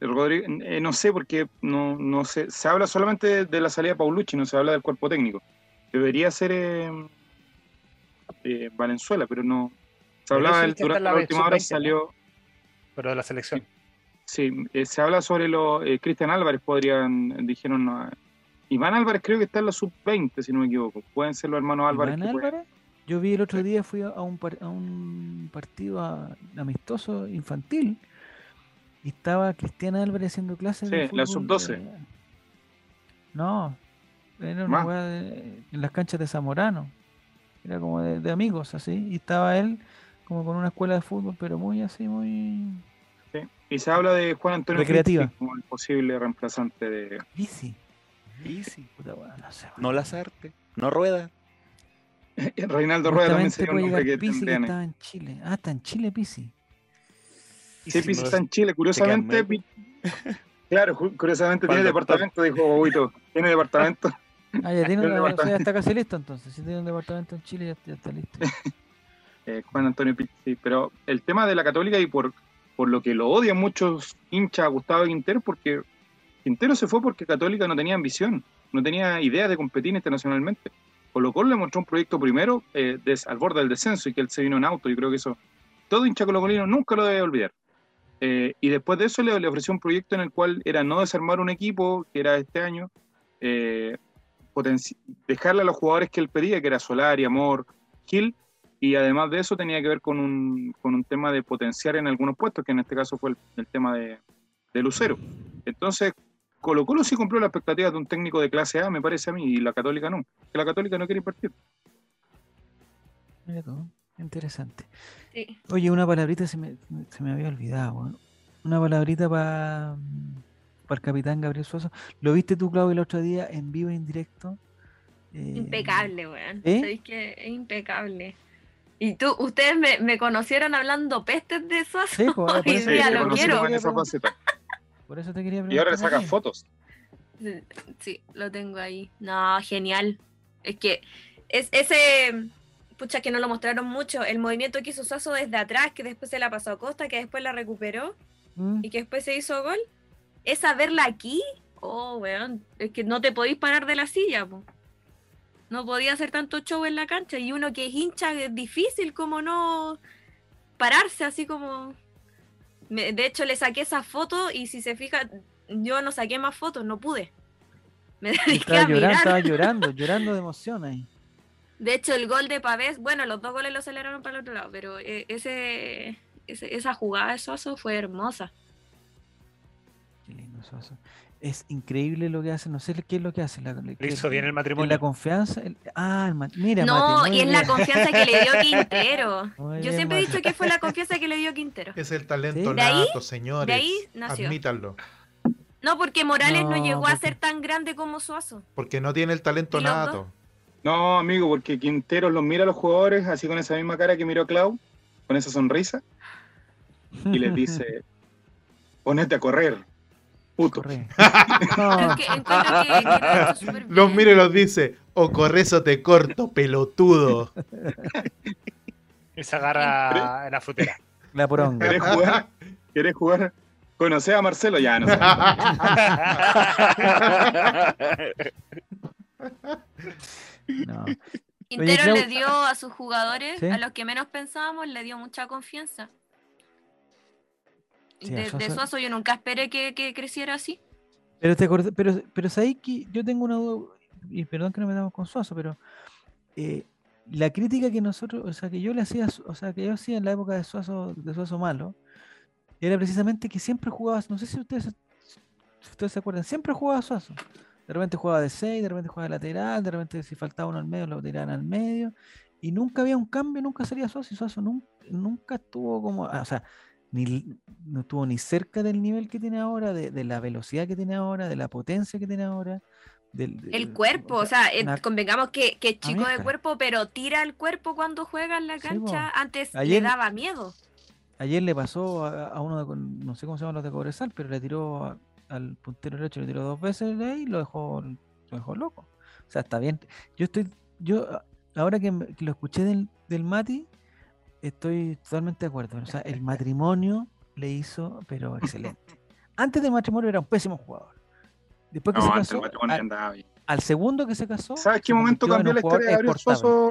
Speaker 3: Rodrigo- eh, no sé porque no, no sé, se habla solamente de, de la salida de Paulucci, no se habla del cuerpo técnico. Debería ser eh, eh, Valenzuela, pero no. Se hablaba del- durante
Speaker 2: la
Speaker 3: la última hora
Speaker 2: sub-20,
Speaker 3: salió,
Speaker 2: Pero de la selección.
Speaker 3: sí, eh, se habla sobre lo eh, Cristian Álvarez podrían, dijeron, no, Iván Álvarez creo que está en la sub-20, si no me equivoco. Pueden ser los hermanos Álvarez.
Speaker 1: ¿Iván
Speaker 3: pueden-
Speaker 1: Álvarez? Yo vi el otro día, fui a a un, par- a un partido a- amistoso infantil y estaba Cristian Álvarez haciendo clases de
Speaker 3: Sí, la
Speaker 1: fútbol,
Speaker 3: sub-12.
Speaker 1: eh, No, era una weá de- en las canchas de Zamorano. Era como de, de amigos, así. Y estaba él como con una escuela de fútbol, pero muy así, muy...
Speaker 3: sí. Y se habla de Juan Antonio
Speaker 1: Recreativa.
Speaker 3: Pizzi como el posible reemplazante de.
Speaker 1: Easy.
Speaker 7: Easy.
Speaker 1: Puta, weá, no sé.
Speaker 7: No Lazarte, no Rueda.
Speaker 3: Reinaldo Rueda también sería un
Speaker 1: puede
Speaker 3: nombre
Speaker 1: llegar
Speaker 3: que
Speaker 1: Pizzi, que estaba en Chile. Ah, está en Chile, Pisi.
Speaker 3: Sí,
Speaker 7: si
Speaker 3: Pizzi
Speaker 7: no
Speaker 3: está
Speaker 7: es-
Speaker 3: en Chile. Curiosamente. Pi- claro, curiosamente tiene departamento, dijo Bobito. Tiene departamento.
Speaker 1: Ah, ya tiene
Speaker 3: Tiene
Speaker 1: una, o sea, ya
Speaker 3: departamento.
Speaker 1: está casi listo entonces. Si tiene un departamento en Chile, ya, ya está listo.
Speaker 3: eh, Juan Antonio Pizzi. Pero el tema de la Católica y por, por lo que lo odian muchos hinchas a Gustavo Quintero, porque Quintero se fue porque Católica no tenía ambición, no tenía idea de competir internacionalmente. Colo Colo le mostró un proyecto primero eh, des- al borde del descenso y que él se vino en auto. Yo creo que eso todo hincha colocolino nunca lo debe olvidar. Eh, y después de eso le, ofreció un proyecto en el cual era no desarmar un equipo, que era este año, eh, dejarle a los jugadores que él pedía, que era Solari, Amor, Gil, y además de eso tenía que ver con un, con un tema de potenciar en algunos puestos, que en este caso fue el, tema de, de Lucero. Entonces, Colo Colo sí cumplió las expectativas de un técnico de clase A, me parece a mí, y la Católica no, que la Católica no quiere invertir.
Speaker 1: Interesante.
Speaker 4: Sí.
Speaker 1: Oye, una palabrita se me, se me había olvidado. weón. Una palabrita para el capitán Gabriel Suazo. ¿Lo viste tú, Claudio, el otro día en vivo e indirecto? Eh,
Speaker 4: Impecable, weón.
Speaker 1: ¿Sí?
Speaker 4: Sabéis que es impecable. Y tú, ustedes me, me conocieron hablando pestes de eso.
Speaker 1: Sí, pues, por
Speaker 4: Hoy
Speaker 1: eso
Speaker 4: día
Speaker 1: te
Speaker 4: lo quiero.
Speaker 3: en.
Speaker 1: Por eso te quería preguntar.
Speaker 3: Y ahora le
Speaker 1: ti.
Speaker 3: fotos.
Speaker 4: Sí, Sí, lo tengo ahí. No, genial. Es que es ese, pucha, que no lo mostraron mucho, el movimiento que hizo Sasso desde atrás, que después se la pasó a Costa, que después la recuperó
Speaker 1: Mm,
Speaker 4: y que después se hizo gol. Esa verla aquí, oh, weón, es que no te podéis parar de la silla, po. No podía hacer tanto show en la cancha y uno que es hincha es difícil como no pararse así como... Me- de hecho le saqué esa foto y si se fija, yo no saqué más fotos, no pude. Me dediqué
Speaker 1: Estaba
Speaker 4: a
Speaker 1: llorando,
Speaker 4: mirar.
Speaker 1: estaba llorando, llorando de emoción ahí.
Speaker 4: De hecho, el gol de Pavés, bueno, los dos goles lo aceleraron para el otro lado, pero eh, ese, ese- esa jugada de Soso fue hermosa.
Speaker 1: Qué lindo Suazo. Es increíble lo que hace, no sé qué es lo que hace. La, que-
Speaker 2: hizo bien el matrimonio.
Speaker 1: la confianza. el- ah, el mira,
Speaker 4: no,
Speaker 1: Mate,
Speaker 4: y es la confianza que le dio Quintero.
Speaker 1: Muy
Speaker 4: Yo
Speaker 1: bien,
Speaker 4: siempre he dicho que fue la confianza que le dio Quintero.
Speaker 5: Es el talento
Speaker 1: Sí.
Speaker 5: Nato, señores.
Speaker 4: de ahí nació.
Speaker 5: Admítanlo.
Speaker 4: No, porque Morales no,
Speaker 1: No,
Speaker 4: llegó a ser tan grande como Suazo.
Speaker 5: Porque no tiene el talento
Speaker 4: ¿Y los
Speaker 5: nato.
Speaker 3: No, amigo, porque Quintero los mira a los jugadores así con esa misma cara que miró a Clau, con esa sonrisa, y les dice, ponete a correr, puto.
Speaker 1: Corre. No,
Speaker 4: que que, que
Speaker 5: Los mira y los dice, o corres o te corto, pelotudo.
Speaker 2: Y se agarra en la frutera.
Speaker 1: La poronga.
Speaker 3: ¿Querés jugar? ¿Querés jugar? ¿Conocés a Marcelo? Ya, no sé.
Speaker 1: No.
Speaker 4: Quintero le dio a sus jugadores,
Speaker 1: ¿Sí?
Speaker 4: a los que menos pensábamos, le dio mucha confianza.
Speaker 1: Sí,
Speaker 4: de, de
Speaker 1: Suazo-
Speaker 4: yo nunca esperé que, que creciera así.
Speaker 1: Pero te acordás- pero, pero sabéis que yo tengo una duda, y perdón que no me damos con Suazo, pero eh, la crítica que nosotros, o sea, que yo le hacía, o sea, que yo hacía en la época de Suazo, de Suazo malo, era precisamente que siempre jugaba, no sé si ustedes, si ustedes se acuerdan, siempre jugaba Suazo. De repente jugaba de 6, de repente jugaba de lateral, de repente si faltaba uno al medio lo tiraban al medio, y nunca había un cambio, nunca salía Suazo, y Suazo nunca, nunca estuvo como, ah, o sea, ni, no estuvo ni cerca del nivel que tiene ahora, de, de la velocidad que tiene ahora, de la potencia que tiene ahora. Del,
Speaker 4: El cuerpo, o sea,
Speaker 1: una-
Speaker 4: convengamos que, que es chico de cuerpo, pero tira el cuerpo cuando juega en la
Speaker 1: Sí,
Speaker 4: cancha. Antes
Speaker 1: Ayer-
Speaker 4: le daba miedo.
Speaker 1: Ayer le pasó a, a uno de, no sé cómo se llama los de Cobresal, pero le tiró a- al puntero derecho, le tiró dos veces y lo dejó, lo dejó loco. O sea, está bien. Yo estoy, yo ahora que, me- que lo escuché del, del Mati, estoy totalmente de acuerdo. O sea, el matrimonio le hizo, pero excelente. Antes del matrimonio era un pésimo jugador. Después que
Speaker 3: No,
Speaker 1: se casó, al,
Speaker 3: andaba bien.
Speaker 1: al segundo que se casó,
Speaker 3: ¿Sabes
Speaker 1: se
Speaker 3: qué momento cambió la historia de Gabriel. Suazo,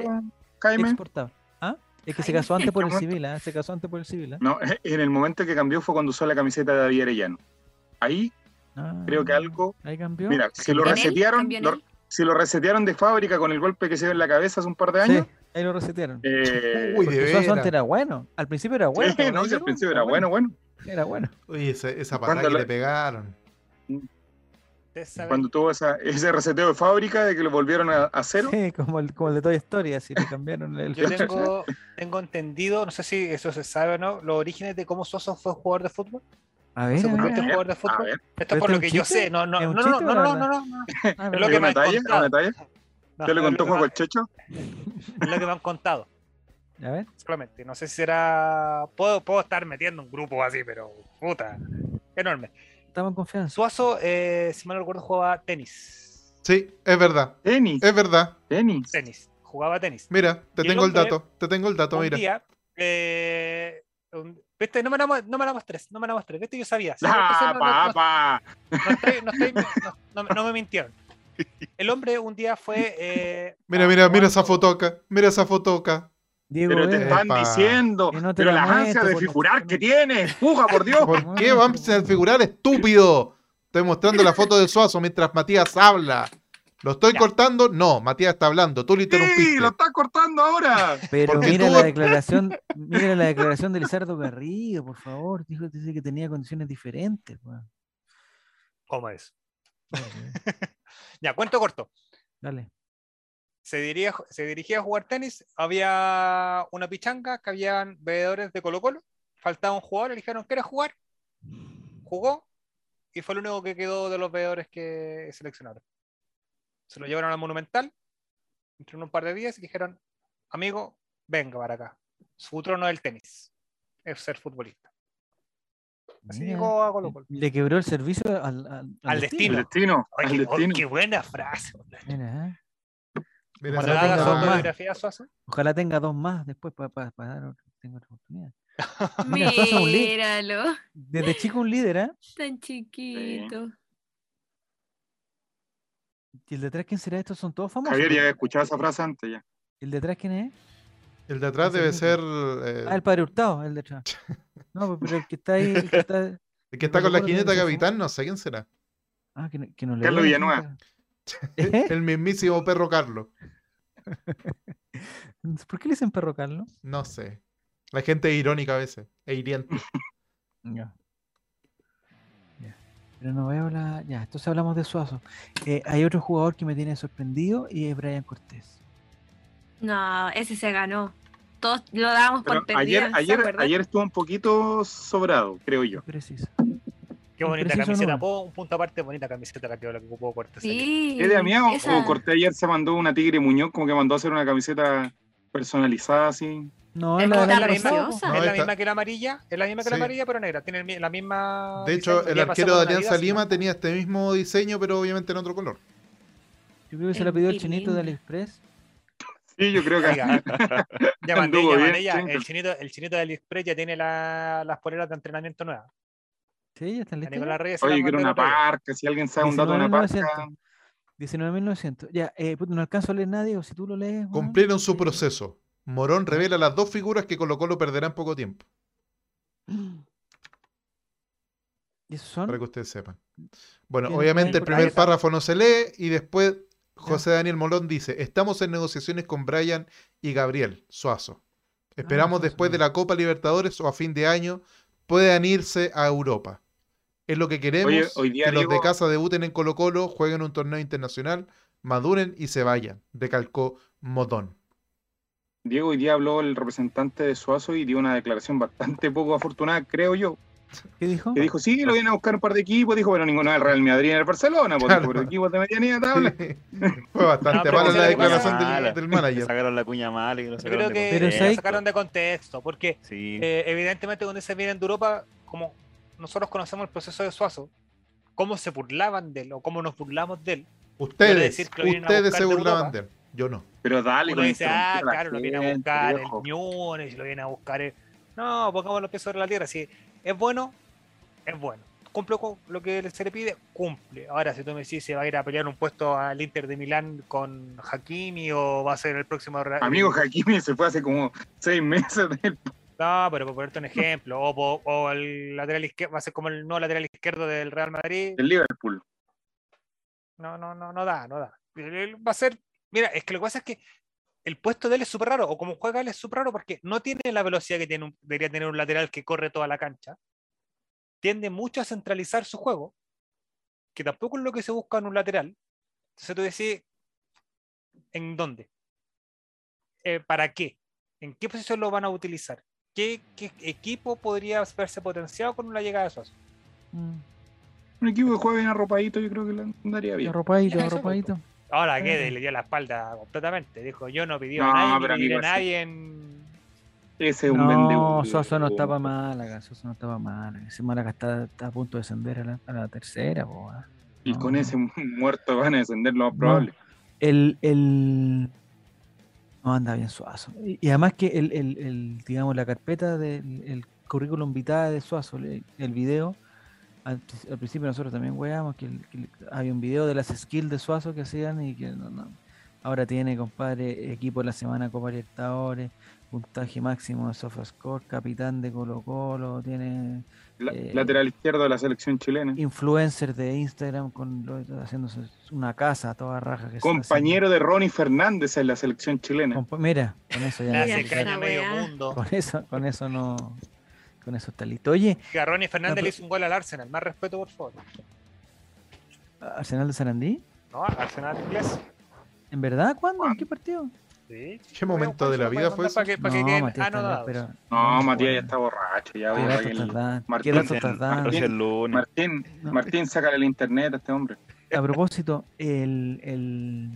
Speaker 3: Jaime?
Speaker 1: Exportable. ¿Ah? Es que se
Speaker 4: Jaime,
Speaker 1: casó antes por el
Speaker 3: momento-
Speaker 1: civil, ¿ah? Se casó antes por el civil, ¿ah?
Speaker 3: No, en el momento que cambió fue cuando usó la camiseta de David Arellano. Ahí creo que
Speaker 1: Ah,
Speaker 3: algo.
Speaker 1: Ahí cambió.
Speaker 3: Mira, si lo resetearon,
Speaker 4: ¿Cambió en
Speaker 3: lo- si lo resetearon de fábrica con el golpe que se dio en la cabeza hace un par de
Speaker 1: Sí,
Speaker 3: años,
Speaker 1: ahí lo resetearon.
Speaker 3: eh,
Speaker 5: Uy, de veras.
Speaker 1: antes era bueno. Al principio era bueno.
Speaker 3: sí,
Speaker 1: ¿te
Speaker 3: no, si al principio era bueno, bueno.
Speaker 1: Era bueno.
Speaker 5: Oye, esa, esa patada
Speaker 3: Cuando
Speaker 5: que
Speaker 3: lo-
Speaker 5: le pegaron.
Speaker 3: Cuando tuvo esa, ese reseteo de fábrica de que lo volvieron a, a cero.
Speaker 1: Sí, como el, como el de Toy Story, así le cambiaron el
Speaker 2: Yo tengo, tengo entendido, no sé si eso se sabe o no, los orígenes de cómo Soso fue jugador de fútbol.
Speaker 1: A ver,
Speaker 2: ¿Se
Speaker 1: a
Speaker 2: convirtió
Speaker 1: ver,
Speaker 2: en
Speaker 1: a ver.
Speaker 2: jugador de
Speaker 3: A
Speaker 2: fútbol?
Speaker 3: ver,
Speaker 2: Esto
Speaker 1: ¿Pero
Speaker 2: es por lo que yo sé. No, no,
Speaker 1: ¿Es un
Speaker 2: no, no, no, no, no, no, no. Es lo que me
Speaker 3: ¿una
Speaker 2: han
Speaker 3: talla?
Speaker 2: contado.
Speaker 3: ¿Una talla?
Speaker 2: No,
Speaker 3: ¿Qué le
Speaker 2: es
Speaker 3: contó
Speaker 2: lo que
Speaker 3: Juego
Speaker 2: me-
Speaker 3: el Checho?
Speaker 2: Es lo que me han contado,
Speaker 1: A ver.
Speaker 2: solamente. No sé si será. Puedo, puedo estar metiendo un grupo así, pero puta. Enorme.
Speaker 1: Estamos en confianza.
Speaker 2: Suazo, eh, si mal no recuerdo, jugaba tenis.
Speaker 5: Sí, es verdad.
Speaker 3: Tenis,
Speaker 5: Es verdad.
Speaker 3: tenis.
Speaker 2: Tenis. Jugaba tenis.
Speaker 5: Mira, te
Speaker 2: Y
Speaker 5: tengo el
Speaker 2: hombre-
Speaker 5: dato. Te tengo el dato,
Speaker 2: un
Speaker 5: mira.
Speaker 2: día. eh, un- ¿Viste? No me la no me la mostrés, no me la mostrés. ¿Viste? Yo sabía. Sí,
Speaker 3: ¡Ah,
Speaker 2: no, me mintieron. El hombre un día fue. eh,
Speaker 5: Mira, mira, mira esa foto acá. Mira esa foto acá.
Speaker 1: Diego
Speaker 3: Pero te están
Speaker 5: Epa.
Speaker 3: diciendo,
Speaker 1: Que no te
Speaker 3: pero
Speaker 1: la
Speaker 3: las ansias
Speaker 1: muestres,
Speaker 3: de figurar que tienes, puja por Dios.
Speaker 5: ¿Por qué vamos a figurar estúpido? Estoy mostrando la foto de Suazo mientras Matías habla. ¿Lo estoy
Speaker 2: Ya.
Speaker 5: cortando? No, Matías está hablando. Tú lo
Speaker 3: Sí,
Speaker 5: interrumpiste.
Speaker 3: lo estás cortando ahora.
Speaker 1: Pero
Speaker 5: Porque
Speaker 1: mira
Speaker 5: tú-
Speaker 1: la declaración, mira la declaración de Lizardo Garrido, por favor. Dijo dice que tenía condiciones diferentes. weón.
Speaker 2: ¿Cómo es? Ya, cuento corto.
Speaker 1: Dale.
Speaker 2: Se dirigía, se dirigía a jugar tenis. Había una pichanga que habían bebedores de Colo-Colo. Faltaba un jugador. Le dijeron, ¿quieres jugar? Jugó. Y fue el único que quedó de los bebedores que seleccionaron. Se lo llevaron al Monumental. Entre un par de días y dijeron, amigo, venga para acá. Su trono es el tenis. Es ser futbolista. Así
Speaker 1: Mira,
Speaker 2: llegó a Colo-Colo.
Speaker 1: Le quebró el servicio al, al,
Speaker 2: Al
Speaker 3: El
Speaker 2: destino. qué,
Speaker 3: destino.
Speaker 2: qué buena frase.
Speaker 1: Mira, ¿eh?
Speaker 5: Mira
Speaker 1: tenga dos más.
Speaker 2: Suazo.
Speaker 1: Ojalá tenga dos más después para dar otra, tenga otra oportunidad. Mira.
Speaker 4: Míralo,
Speaker 1: Desde chico un líder, ¿eh?
Speaker 4: tan chiquito.
Speaker 1: ¿Y el detrás quién será? Estos son todos famosos.
Speaker 3: Javier ya
Speaker 1: ¿no?
Speaker 3: había escuchado esa frase antes ya.
Speaker 1: ¿El detrás quién es?
Speaker 5: El de atrás debe ser eh,
Speaker 1: Ah, el padre Hurtado, el detrás. No, pero el que está ahí, el que está.
Speaker 5: el que está con la jineta capitán, no sé quién será.
Speaker 1: Ah, que no, que no le
Speaker 3: Carlos Villanueva.
Speaker 1: ¿Eh?
Speaker 5: El mismísimo perro Carlos.
Speaker 1: ¿Por qué le dicen perro Carlos?
Speaker 5: No sé. La gente es irónica a veces. E hiriente.
Speaker 1: Ya. Pero no veo la. Ya, entonces hablamos de Suazo. Eh, hay otro jugador que me tiene sorprendido y es Brian Cortés.
Speaker 4: No, ese se ganó. Todos lo dábamos
Speaker 3: Pero
Speaker 4: por perdido.
Speaker 3: ayer, ayer, ayer estuvo un poquito sobrado, creo yo.
Speaker 1: Preciso.
Speaker 2: Qué bonita
Speaker 1: Preciso
Speaker 2: camiseta. Po, un punto aparte, bonita camiseta la que, la que ocupó Cortés.
Speaker 4: Sí.
Speaker 3: ¿Es de Amigo?
Speaker 4: esa-
Speaker 3: O Cortés ayer se mandó una Tigre Muñoz, como que mandó a hacer una camiseta personalizada así.
Speaker 1: No,
Speaker 4: Es
Speaker 1: la.
Speaker 5: No,
Speaker 2: es
Speaker 5: esta-
Speaker 2: misma que la amarilla, es la misma que la amarilla, pero negra. Tiene la misma.
Speaker 5: De hecho,
Speaker 2: diseño.
Speaker 5: el arquero de Alianza Lima
Speaker 2: ¿no?
Speaker 5: tenía este mismo diseño, pero obviamente en otro color.
Speaker 1: Yo creo que se la pidió el chinito de. AliExpress.
Speaker 3: Sí, yo creo que
Speaker 2: Oiga, ya mandé,
Speaker 3: Anduvo
Speaker 2: ya. El chinito, el chinito de AliExpress ya tiene la- las poleras de entrenamiento nuevas.
Speaker 1: Sí, ya están
Speaker 2: se
Speaker 3: Oye, quiero una parca. Si alguien sabe un dato de una parca.
Speaker 1: 19.900. 19.900. Ya, eh, no alcanzo a leer nadie, o si tú lo lees.
Speaker 5: Cumplieron su
Speaker 1: Eh,
Speaker 5: proceso. Morón revela las dos figuras que Colo Colo perderá en poco tiempo.
Speaker 1: ¿Y esos son?
Speaker 5: Para que ustedes sepan. Bueno,
Speaker 1: ¿Quiénes
Speaker 5: obviamente el primer párrafo no se lee y después José Daniel Molón dice, estamos en negociaciones con Brian y Gabriel Suazo. Esperamos
Speaker 1: Suazo,
Speaker 5: después de la Copa Libertadores o a fin de año puedan irse a Europa. Es lo que queremos,
Speaker 3: Oye, hoy día,
Speaker 5: que los de casa debuten en Colo Colo, jueguen un torneo internacional, maduren y se vayan, recalcó Modón.
Speaker 3: Diego, hoy día habló el representante de Suazo y dio una declaración bastante poco afortunada, creo yo.
Speaker 1: ¿Qué dijo?
Speaker 3: Que dijo, sí, lo vienen a buscar un par de equipos. Dijo, bueno, ninguno del Real Madrid ni el Barcelona, pues,
Speaker 5: Claro.
Speaker 3: pero equipos de medianía tabla.
Speaker 5: Fue bastante
Speaker 2: pero
Speaker 5: mala
Speaker 2: ¿sabes
Speaker 5: la declaración del,
Speaker 7: Mala.
Speaker 5: del
Speaker 7: Le
Speaker 5: manager.
Speaker 7: sacaron la cuña mal y lo
Speaker 2: Yo
Speaker 7: sacaron
Speaker 2: creo
Speaker 7: de
Speaker 2: que
Speaker 1: Pero ¿sabes?
Speaker 2: la sacaron de contexto, porque
Speaker 7: Sí.
Speaker 2: eh, evidentemente cuando se viene de Europa, como nosotros conocemos el proceso de Suazo, cómo se burlaban de él o cómo nos burlamos de él.
Speaker 5: Ustedes,
Speaker 2: decir que vienen
Speaker 5: ustedes se
Speaker 2: de
Speaker 5: burlaban
Speaker 2: Europa.
Speaker 5: de él. Yo no.
Speaker 3: Pero dale,
Speaker 2: Uno dice, ah, claro, lo viene a buscar el. Múnich, lo viene a buscar el... No, pongamos los pies sobre la tierra. Si es bueno, es bueno. Cumple con lo que se le pide, cumple. Ahora, si tú me decís, se va a ir a pelear un puesto al Inter de Milán con Hakimi o va a ser el próximo... Real-
Speaker 3: Amigo Hakimi se fue hace como seis meses del
Speaker 2: No, pero por ponerte un ejemplo, o, o el lateral izquierdo, va a ser como el nuevo lateral izquierdo del Real Madrid.
Speaker 3: del Liverpool.
Speaker 2: No, no, no, no da, no da. Va a ser, mira, es que lo que pasa es que el puesto de él es súper raro, o como juega él es súper raro porque no tiene la velocidad que tiene un- debería tener un lateral que corre toda la cancha. Tiende mucho a centralizar su juego, que tampoco es lo que se busca en un lateral. Entonces tú decís, ¿en dónde? Eh, ¿Para qué? ¿En qué posición lo van a utilizar? ¿Qué, qué equipo podría verse potenciado con la llegada de Suazo?
Speaker 1: Mm,
Speaker 3: Un equipo que juega bien arropadito, yo creo que le andaría bien.
Speaker 1: Arropadito,
Speaker 2: Eso,
Speaker 1: arropadito.
Speaker 2: Ahora que le dio la espalda completamente. Dijo, yo no pedí
Speaker 3: No,
Speaker 2: a nadie, pediré a nadie en...
Speaker 3: Ese es un
Speaker 1: No. Soso no estaba mal acá, Soso no estaba mal. Ese Málaga está, está a punto de descender a la, a la tercera, po.
Speaker 3: Y
Speaker 1: No,
Speaker 3: con
Speaker 1: no.
Speaker 3: ese muerto van a descender lo más
Speaker 1: No.
Speaker 3: probable.
Speaker 1: El, el... No anda bien Suazo. Y, y además que el, el, el, digamos, la carpeta del el currículum vitae de Suazo, el, el video, al, pri- al principio nosotros también weamos que, que había un video de las skills de Suazo que hacían y que no, no. ahora tiene, compadre, equipo de la semana Copa Libertadores, puntaje máximo de SofaScore, capitán de Colo Colo, tiene
Speaker 3: La-
Speaker 1: Eh,
Speaker 3: lateral izquierdo de la selección chilena.
Speaker 1: influencer de Instagram con lo- haciéndose una casa a toda raja. Que
Speaker 3: Compañero de Ronnie Fernández en la selección chilena.
Speaker 1: Compa- mira, con eso ya.
Speaker 2: a medio mundo.
Speaker 1: Con eso, con eso no. Con eso está listo. Oye,
Speaker 2: Ronnie Fernández
Speaker 1: No,
Speaker 2: le hizo un gol al Arsenal. Más respeto, por favor.
Speaker 1: Arsenal de Sarandí,
Speaker 2: ¿No? Arsenal inglés.
Speaker 1: ¿en verdad? ¿Cuándo? ¿En qué partido?
Speaker 2: Sí.
Speaker 5: ¿Qué momento de la vida fue eso?
Speaker 2: Que, que queden
Speaker 1: Matías está-
Speaker 2: anodados.
Speaker 1: pero.
Speaker 3: No, Matías ya está borracho. Ya,
Speaker 1: ¿Qué datos estás
Speaker 3: el- Martín. Martín,
Speaker 1: No.
Speaker 3: Martín, sácale el internet a este hombre.
Speaker 1: A propósito, el, el,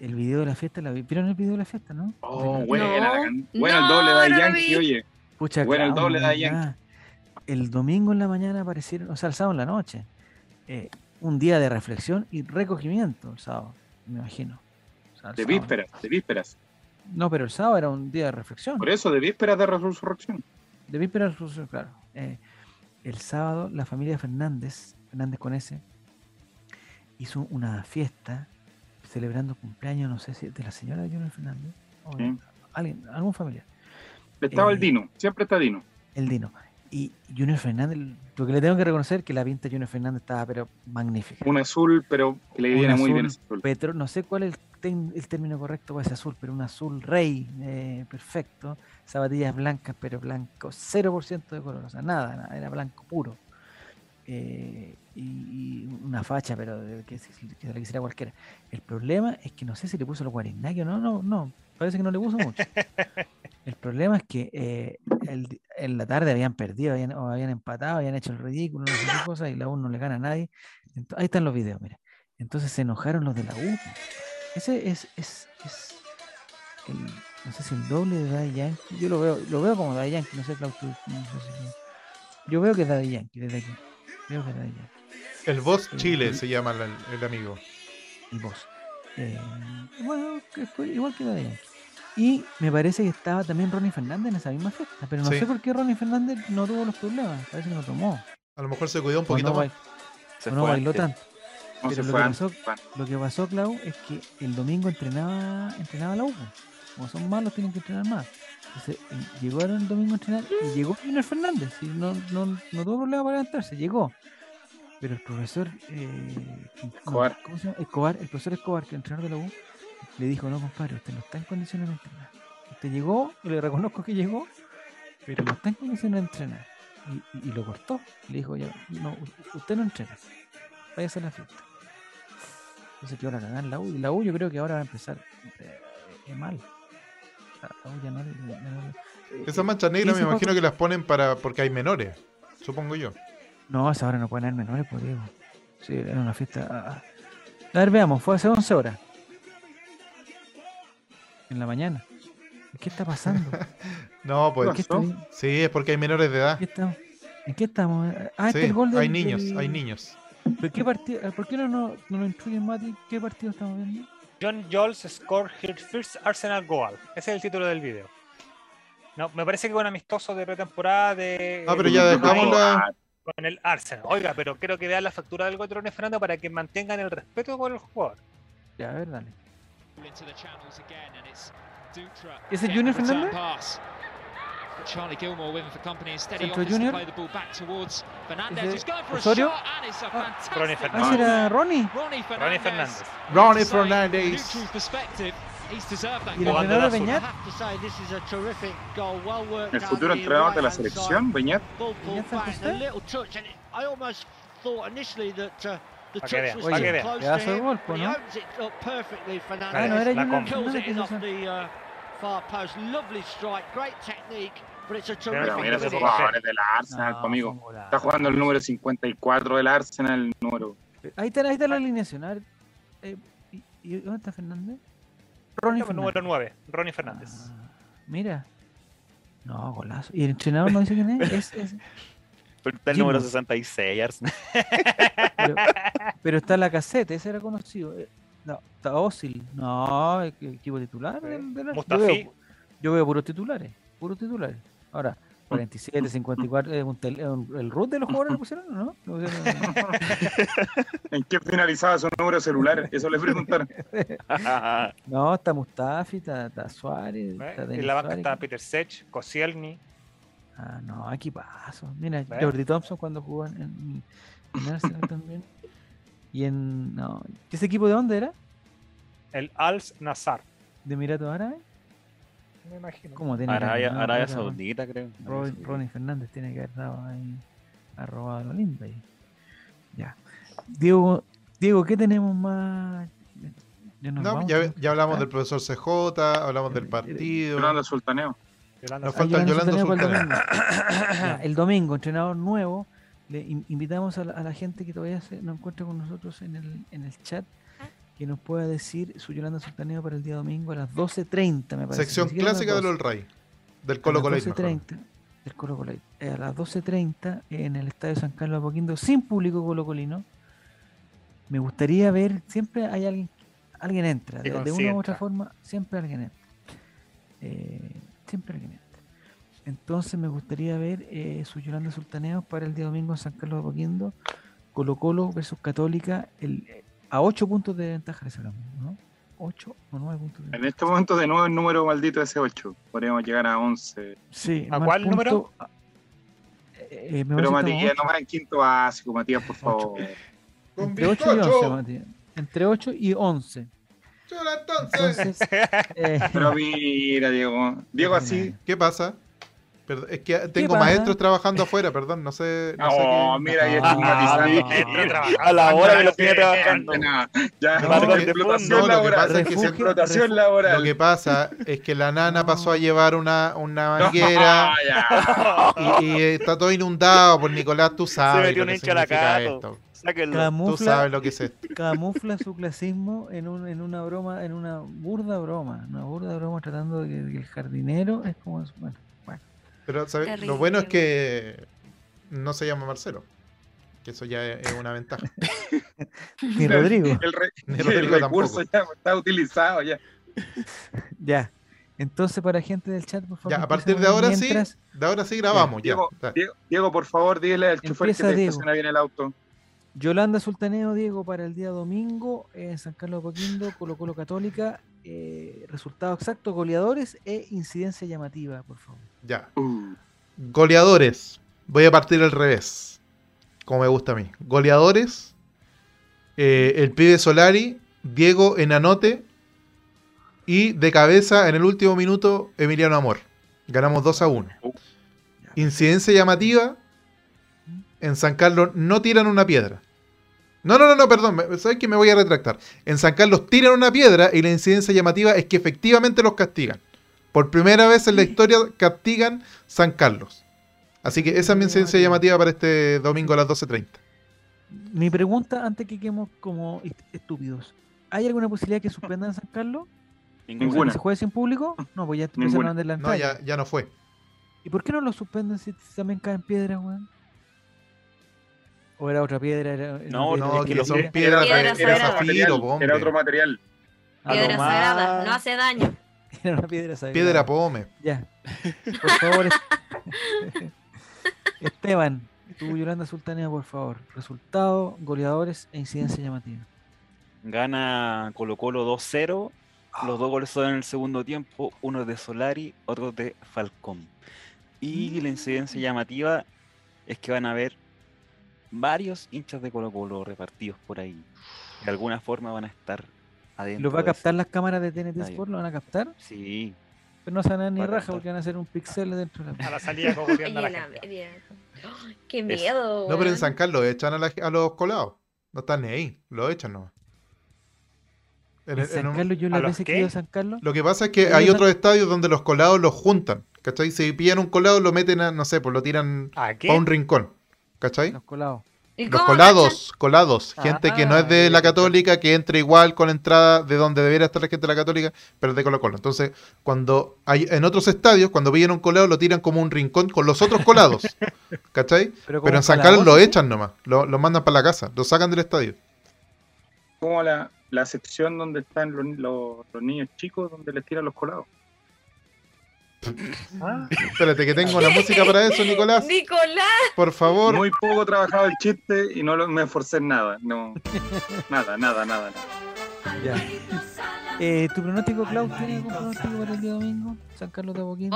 Speaker 1: el video de la fiesta, ¿la vi- ¿vieron el video de la fiesta, no?
Speaker 3: Oh, buena,
Speaker 4: No,
Speaker 3: buena el
Speaker 4: no,
Speaker 3: doble de
Speaker 4: no
Speaker 3: Yankee, oye.
Speaker 1: Pucha,
Speaker 3: Bueno, el doble de. Yankee.
Speaker 1: El domingo en la mañana aparecieron, o sea, el sábado en la noche. eh, un día de reflexión y recogimiento el sábado, me imagino. O sea, el
Speaker 3: De
Speaker 1: sábado.
Speaker 3: vísperas, de vísperas.
Speaker 1: No, pero el sábado era un día de reflexión.
Speaker 3: Por eso, de vísperas de resurrección.
Speaker 1: De víspera de reflexión, claro. Eh, el sábado la familia Fernández, Fernández con S, hizo una fiesta celebrando cumpleaños, no sé si de la señora Junior Fernández o de
Speaker 3: Sí.
Speaker 1: alguien, algún familiar,
Speaker 3: Estaba
Speaker 1: Eh,
Speaker 3: el Dino, siempre está Dino.
Speaker 1: el Dino. Y Junior Fernández, lo que le tengo que reconocer es que la pinta de Junior Fernández estaba pero magnífica.
Speaker 3: Un azul, pero que le
Speaker 1: Un
Speaker 3: viene muy bien ese azul.
Speaker 1: Petro, no sé cuál es el, ten- el término correcto para ese azul, pero un azul rey, eh, perfecto. Zapatillas blancas, pero blanco, 0% de color, o sea, nada, nada, era blanco puro. Eh, y, y una facha, pero que, se- que se la quisiera cualquiera. El problema es que no sé si le puso los guarinaki o no, no, no, parece que no le puso mucho. El problema es que eh, el- en la tarde habían perdido, habían, o habían empatado, habían hecho el ridículo, no sé qué cosa, y la U no le gana a nadie. Ahí están los videos, mira. Entonces se enojaron los de la U. Ese es, es, es el, no sé si el doble de Daddy Yankee. Yo lo veo, lo veo como Daddy Yankee, no sé, Claudio, tú, no sé si- Yo veo que es Daddy Yankee desde aquí. Veo que es Daddy Yankee.
Speaker 5: El Boss
Speaker 1: Sí,
Speaker 5: Chile se llama el, el amigo.
Speaker 1: El voz. Eh, bueno, igual que Daddy Yankee. Y me parece que estaba también Ronnie Fernández en esa misma fiesta, pero no
Speaker 5: Sí.
Speaker 1: sé por qué Ronnie Fernández no tuvo los problemas, parece que no tomó,
Speaker 5: A lo mejor se cuidó un poquito
Speaker 1: no,
Speaker 5: más.
Speaker 7: Se
Speaker 1: no
Speaker 7: fue
Speaker 1: bailó
Speaker 7: antes.
Speaker 1: tanto.
Speaker 3: No
Speaker 1: Pero lo que pasó-. Lo que pasó, Clau, es que el domingo entrenaba, entrenaba la U. Como son malos, tienen que entrenar más. Entonces, eh, llegó el domingo a entrenar y llegó Junior Fernández. y no, no, no tuvo problema para levantarse, llegó. Pero el profesor eh, no,
Speaker 3: Escobar.
Speaker 1: ¿cómo se llama? Escobar, el profesor Escobar, que es entrenador de la U, le dijo, no, compadre, usted no está en condiciones de entrenar. Usted llegó, y le reconozco que llegó, pero no está en condiciones de entrenar. Y, y- y lo cortó. Le dijo, ya, no, usted no entrena. Váyase a la fiesta. Entonces quedó la cagada en la U. Y la U yo creo que ahora va a empezar eh, eh, mal. La, U ya no, ya no le-
Speaker 5: Esas manchas negras me imagino que las ponen para porque hay menores, supongo yo.
Speaker 1: No, esa hora no pueden haber menores, por Diego. Sí, era una fiesta. ah, ah. A ver, veamos, fue hace 11 horas. En la mañana. ¿Qué está pasando?
Speaker 5: No, pues
Speaker 1: ¿En qué, está- en
Speaker 5: sí, es porque hay menores de edad.
Speaker 1: qué estamos? ¿En qué estamos? Ah, este es
Speaker 5: Sí,
Speaker 1: el gol del,
Speaker 5: hay niños,
Speaker 1: del-
Speaker 5: hay niños.
Speaker 1: ¿Pero qué partido? ¿Por qué no, no, no lo instruyen, Mati? ¿Qué partido estamos viendo?
Speaker 2: John Jols scored her first Arsenal goal. Ese es el título del video. No, me parece que fue un amistoso de pretemporada de.
Speaker 5: Ah, pero ya
Speaker 2: de-
Speaker 5: dejamos la.
Speaker 2: Con el Arsenal. Oiga, pero quiero que vean la factura del gol de Fernando para que mantengan el respeto con el jugador.
Speaker 1: Ya, a ver, dale.
Speaker 8: ¿Ese
Speaker 1: es Junior Fernández?
Speaker 8: Charlie Gilmore with him for company instead he
Speaker 1: Centro
Speaker 8: opts to
Speaker 1: Junior.
Speaker 8: play the ball back towards Fernandez
Speaker 1: Ese-
Speaker 8: who's going for a
Speaker 1: Osorio.
Speaker 8: shot and it's a
Speaker 1: Ah,
Speaker 8: fantastic
Speaker 2: Ronnie
Speaker 1: Ah,
Speaker 2: Fernández.
Speaker 1: ese era Ronnie.
Speaker 8: Ronnie
Speaker 2: Ronnie
Speaker 8: Fernandez.
Speaker 2: Fernández.
Speaker 5: Ronnie
Speaker 8: Say, from a
Speaker 5: Fernández.
Speaker 8: neutral perspective, he's deserved that
Speaker 1: Y el
Speaker 8: goal.
Speaker 2: Jugando
Speaker 1: entrenador
Speaker 2: al
Speaker 1: Beñat.
Speaker 9: have to say this is a terrific goal, well worked
Speaker 3: El
Speaker 9: out
Speaker 3: futuro
Speaker 9: the
Speaker 3: entrenador de la
Speaker 9: right-hand
Speaker 3: selección, Beñat.
Speaker 9: side, Ball pulled
Speaker 1: Beñat San
Speaker 9: back,
Speaker 1: José.
Speaker 9: a little touch, and it, I almost thought initially that uh,
Speaker 2: que vean, que vean.
Speaker 1: gol, ¿no?
Speaker 9: opens it up perfectly.
Speaker 1: Ah, no,
Speaker 9: Fernandez
Speaker 1: era Junior
Speaker 9: far post. Lovely strike, great technique, but it's a
Speaker 2: Pero
Speaker 3: mira esos jugadores del Arsenal,
Speaker 1: No,
Speaker 3: conmigo.
Speaker 1: golazo.
Speaker 3: Está jugando el número 54 del Arsenal, el número.
Speaker 1: Ahí está, ahí está la alineación. A ver, eh, ¿y, y dónde está Fernández? Ronnie
Speaker 2: Número
Speaker 1: Fernández.
Speaker 2: 9, Ronnie Fernández.
Speaker 1: Ah, mira. No, golazo. ¿Y el entrenador no dice quién es? Es- es-
Speaker 7: Pero está el número 66, Arsenal.
Speaker 1: pero, pero está la caseta, ese era conocido. Eh, No, está Osil. No, el equipo titular del, del yo,
Speaker 2: Mustafi.
Speaker 1: veo, yo veo puros titulares. Puros titulares. Ahora, 47, 54, eh, un tel- un- el root de los jugadores lo pusieron, o ¿no? Lo pusieron-
Speaker 3: ¿En qué finalizaba su número celular? Eso le preguntaron.
Speaker 1: No, está Mustafi, está, está Suárez. Está
Speaker 2: En la banca
Speaker 1: Suárez.
Speaker 2: está Peter Sech, Koscielny.
Speaker 1: Ah, no, aquí paso. Mira,
Speaker 2: ¿Ves?
Speaker 1: Jordi Thompson cuando jugó en, en, en Arsenal también. Y en. No, ¿Ese equipo de dónde era?
Speaker 2: El Als Nazar.
Speaker 1: ¿De Emiratos Árabes?
Speaker 2: Me imagino.
Speaker 1: ¿Cómo tiene que
Speaker 7: Arabia,
Speaker 1: haber dado
Speaker 7: Arabia
Speaker 1: plata, weón?
Speaker 7: Saudita, creo.
Speaker 1: Ron- Ronnie Fernández tiene que haber dado ahí. Ha robado la limba ahí. Ya. Diego, Diego, ¿qué tenemos más? Ya nos
Speaker 5: No,
Speaker 1: vamos,
Speaker 5: ya,
Speaker 1: ¿no?
Speaker 5: ya hablamos
Speaker 1: Ah,
Speaker 5: del profesor CJ, hablamos del partido.
Speaker 3: Hablando de Sultaneo.
Speaker 2: Yolanda
Speaker 5: Nos
Speaker 1: Ah,
Speaker 5: falta
Speaker 1: Yolanda
Speaker 5: Yolanda
Speaker 1: el domingo. Ya, el domingo, entrenador nuevo. Le in- invitamos a la, a la gente que todavía se, no encuentra con nosotros en el, en el chat que nos pueda decir su Yolanda Sultaneo para el día domingo a las 12.30, me parece.
Speaker 5: Sección clásica del
Speaker 1: 12.
Speaker 5: All Ray. Del
Speaker 1: A
Speaker 5: Colo
Speaker 1: 12.30 del Colo Colo. Eh, a las 12.30 en el Estadio San Carlos de Apoquindo, sin público colocolino. Me gustaría ver, siempre hay alguien, alguien entra, de, de una u otra forma, siempre alguien entra. Eh, siempre alguien entra. Entonces me gustaría ver eh, su Yolanda Sultaneos para el día domingo en San Carlos de Apoquindo, Colo Colo versus Católica, el, eh, a 8 puntos de ventaja les hablamos, ¿no? 8 o 9 puntos de
Speaker 3: En este momento, de nuevo, el número maldito ese 8. Podríamos llegar a 11.
Speaker 1: Sí,
Speaker 2: ¿A
Speaker 1: más
Speaker 2: cuál número?
Speaker 1: punto- eh, eh, me
Speaker 3: Pero Matías, no va en quinto básico, Matías, por favor.
Speaker 5: Con
Speaker 1: Entre 8 y 11,
Speaker 5: bizcocho.
Speaker 1: Matías. Entre 8 y 11.
Speaker 5: Chola, entonces.
Speaker 1: Entonces, eh,
Speaker 3: Pero mira, Diego. Diego así.
Speaker 5: ¿Qué pasa? Es que tengo maestros trabajando afuera, perdón, no sé. No sé
Speaker 3: Oh,
Speaker 5: qué-
Speaker 3: mira, ahí
Speaker 1: Ah,
Speaker 3: estigmatizando.
Speaker 2: mira.
Speaker 7: A la hora que lo tiene trabajando.
Speaker 3: Nada, Ya,
Speaker 5: No,
Speaker 3: no,
Speaker 5: lo que-
Speaker 3: explotación
Speaker 5: no, lo que
Speaker 3: laboral.
Speaker 5: pasa es que se-
Speaker 3: explotación
Speaker 1: refugio-
Speaker 3: laboral.
Speaker 5: Lo que pasa es que la nana
Speaker 1: No.
Speaker 5: pasó a llevar una, una
Speaker 3: No,
Speaker 5: manguera
Speaker 3: ya.
Speaker 5: y, y está todo inundado. Por Nicolás, tú sabes
Speaker 7: metió
Speaker 5: lo
Speaker 7: un
Speaker 5: que
Speaker 7: hincha a la
Speaker 5: significa
Speaker 7: Sáquenlo.
Speaker 5: Tú
Speaker 1: camufla,
Speaker 5: sabes lo que es esto.
Speaker 1: camufla su clasismo en, un, en una broma, en una burda broma. Una burda broma tratando de que, que el jardinero es como. Bueno, bueno.
Speaker 5: Pero ¿sabes? lo bueno es que no se llama Marcelo. Que eso ya es una ventaja.
Speaker 1: Ni Rodrigo.
Speaker 3: El, re-
Speaker 5: Ni
Speaker 3: el
Speaker 5: Rodrigo
Speaker 3: recurso
Speaker 5: tampoco.
Speaker 3: ya está utilizado ya.
Speaker 1: Ya. Entonces, para gente del chat, por favor.
Speaker 5: Ya, a partir de ahora
Speaker 1: mientras-
Speaker 5: sí, de ahora sí grabamos, ya.
Speaker 3: Diego,
Speaker 5: dale.
Speaker 3: Diego, Diego, por favor, dile al chofer que te bien el auto.
Speaker 1: Yolanda Sultaneo, Diego, para el día domingo en San Carlos de Apoquindo, Colo Colo Católica. eh, resultado exacto, goleadores e incidencia llamativa, por favor.
Speaker 5: Ya.
Speaker 3: Uh,
Speaker 5: Goleadores. Voy a partir al revés. Como me gusta a mí. Goleadores. eh, el pibe Solari. Diego Enanote. Y de cabeza en el último minuto Emiliano Amor. Ganamos 2 a 1. Incidencia llamativa. En San Carlos no tiran una piedra. No, no, no, no, perdón. ¿Sabes que me voy a retractar? En San Carlos tiran una piedra y la incidencia llamativa es que efectivamente los castigan. Por primera vez en la historia castigan San Carlos. Así que esa es mi incidencia llamativa para este domingo a las 12.30.
Speaker 1: Mi pregunta, antes que quedemos como est- estúpidos. ¿Hay alguna posibilidad que suspendan a San Carlos?
Speaker 7: Ninguna.
Speaker 1: ¿Que
Speaker 3: Ninguna.
Speaker 1: se juegue sin público? No, pues ya empezaron a adelantar.
Speaker 5: No, ya, ya no fue.
Speaker 1: ¿Y por qué no lo suspenden si si también caen piedras, weón? ¿O era otra piedra? Era, era
Speaker 7: No, no,
Speaker 5: No,
Speaker 7: que
Speaker 5: que son
Speaker 7: piedras-
Speaker 5: piedras
Speaker 4: Piedra
Speaker 5: de
Speaker 3: era,
Speaker 5: zafiro,
Speaker 3: material, era otro material.
Speaker 4: Piedra
Speaker 1: más-
Speaker 4: sagrada, no hace daño.
Speaker 1: Era una piedra sagrada.
Speaker 5: Piedra pome.
Speaker 1: Ya. Por favor. es- Esteban, tú, Yolanda Sultanea, por favor. Resultado, goleadores e incidencia llamativa.
Speaker 7: Gana Colo Colo 2-0. Los dos goles son en el segundo tiempo. Uno de Solari, otro de Falcón. Y la incidencia llamativa es que van a haber varios hinchas de Colo Colo repartidos por ahí. De alguna forma van a estar adentro.
Speaker 1: ¿Los va a captar las cámaras de TNT. Sport? ¿Lo van a captar?
Speaker 7: Sí.
Speaker 1: Pero no se van a dar ni
Speaker 7: Va
Speaker 1: raja porque van a hacer un pixel dentro de la
Speaker 2: A la salida a
Speaker 4: Ay,
Speaker 2: la
Speaker 4: la
Speaker 2: gente.
Speaker 4: media. Ay, Qué miedo.
Speaker 5: No, pero en. San Carlos echan a, la- a los colados. No están ni ahí. Lo echan nomás. En
Speaker 1: En
Speaker 5: el- en
Speaker 1: San
Speaker 5: un-
Speaker 1: Carlos, yo
Speaker 2: ¿A
Speaker 1: las veces que he ido a San Carlos,
Speaker 5: Lo que pasa es que hay otros estadios donde los colados los juntan. ¿Cachai? Si pillan un colado, lo meten a, no sé, pues lo tiran
Speaker 2: a
Speaker 5: un rincón. ¿Cachai?
Speaker 1: los colados.
Speaker 4: ¿Y
Speaker 5: Los colados, colados, gente que no es
Speaker 1: Ah,
Speaker 5: de la
Speaker 1: ya,
Speaker 5: católica, que entra igual con entrada de donde debería estar la gente de la católica, pero es de Colo Colo. Entonces, cuando hay en otros estadios, cuando pillan un colado, lo tiran como un rincón con los otros colados. ¿Cachai?
Speaker 1: Pero,
Speaker 5: Pero en San Carlos lo echan nomás, lo, lo mandan para la casa, lo sacan del estadio.
Speaker 3: Como la, la sección donde están los, los- los niños chicos, donde les tiran los colados.
Speaker 2: Ah,
Speaker 5: Espérate, que tengo una música para eso, Nicolás.
Speaker 4: Nicolás.
Speaker 5: Por favor.
Speaker 3: Muy poco trabajado el chiste y no lo- me esforcé en nada. No, nada, nada, nada. nada.
Speaker 1: Ya. Eh, ¿Tu pronóstico, Klaus, tiene algún pronóstico para el día domingo? San Carlos de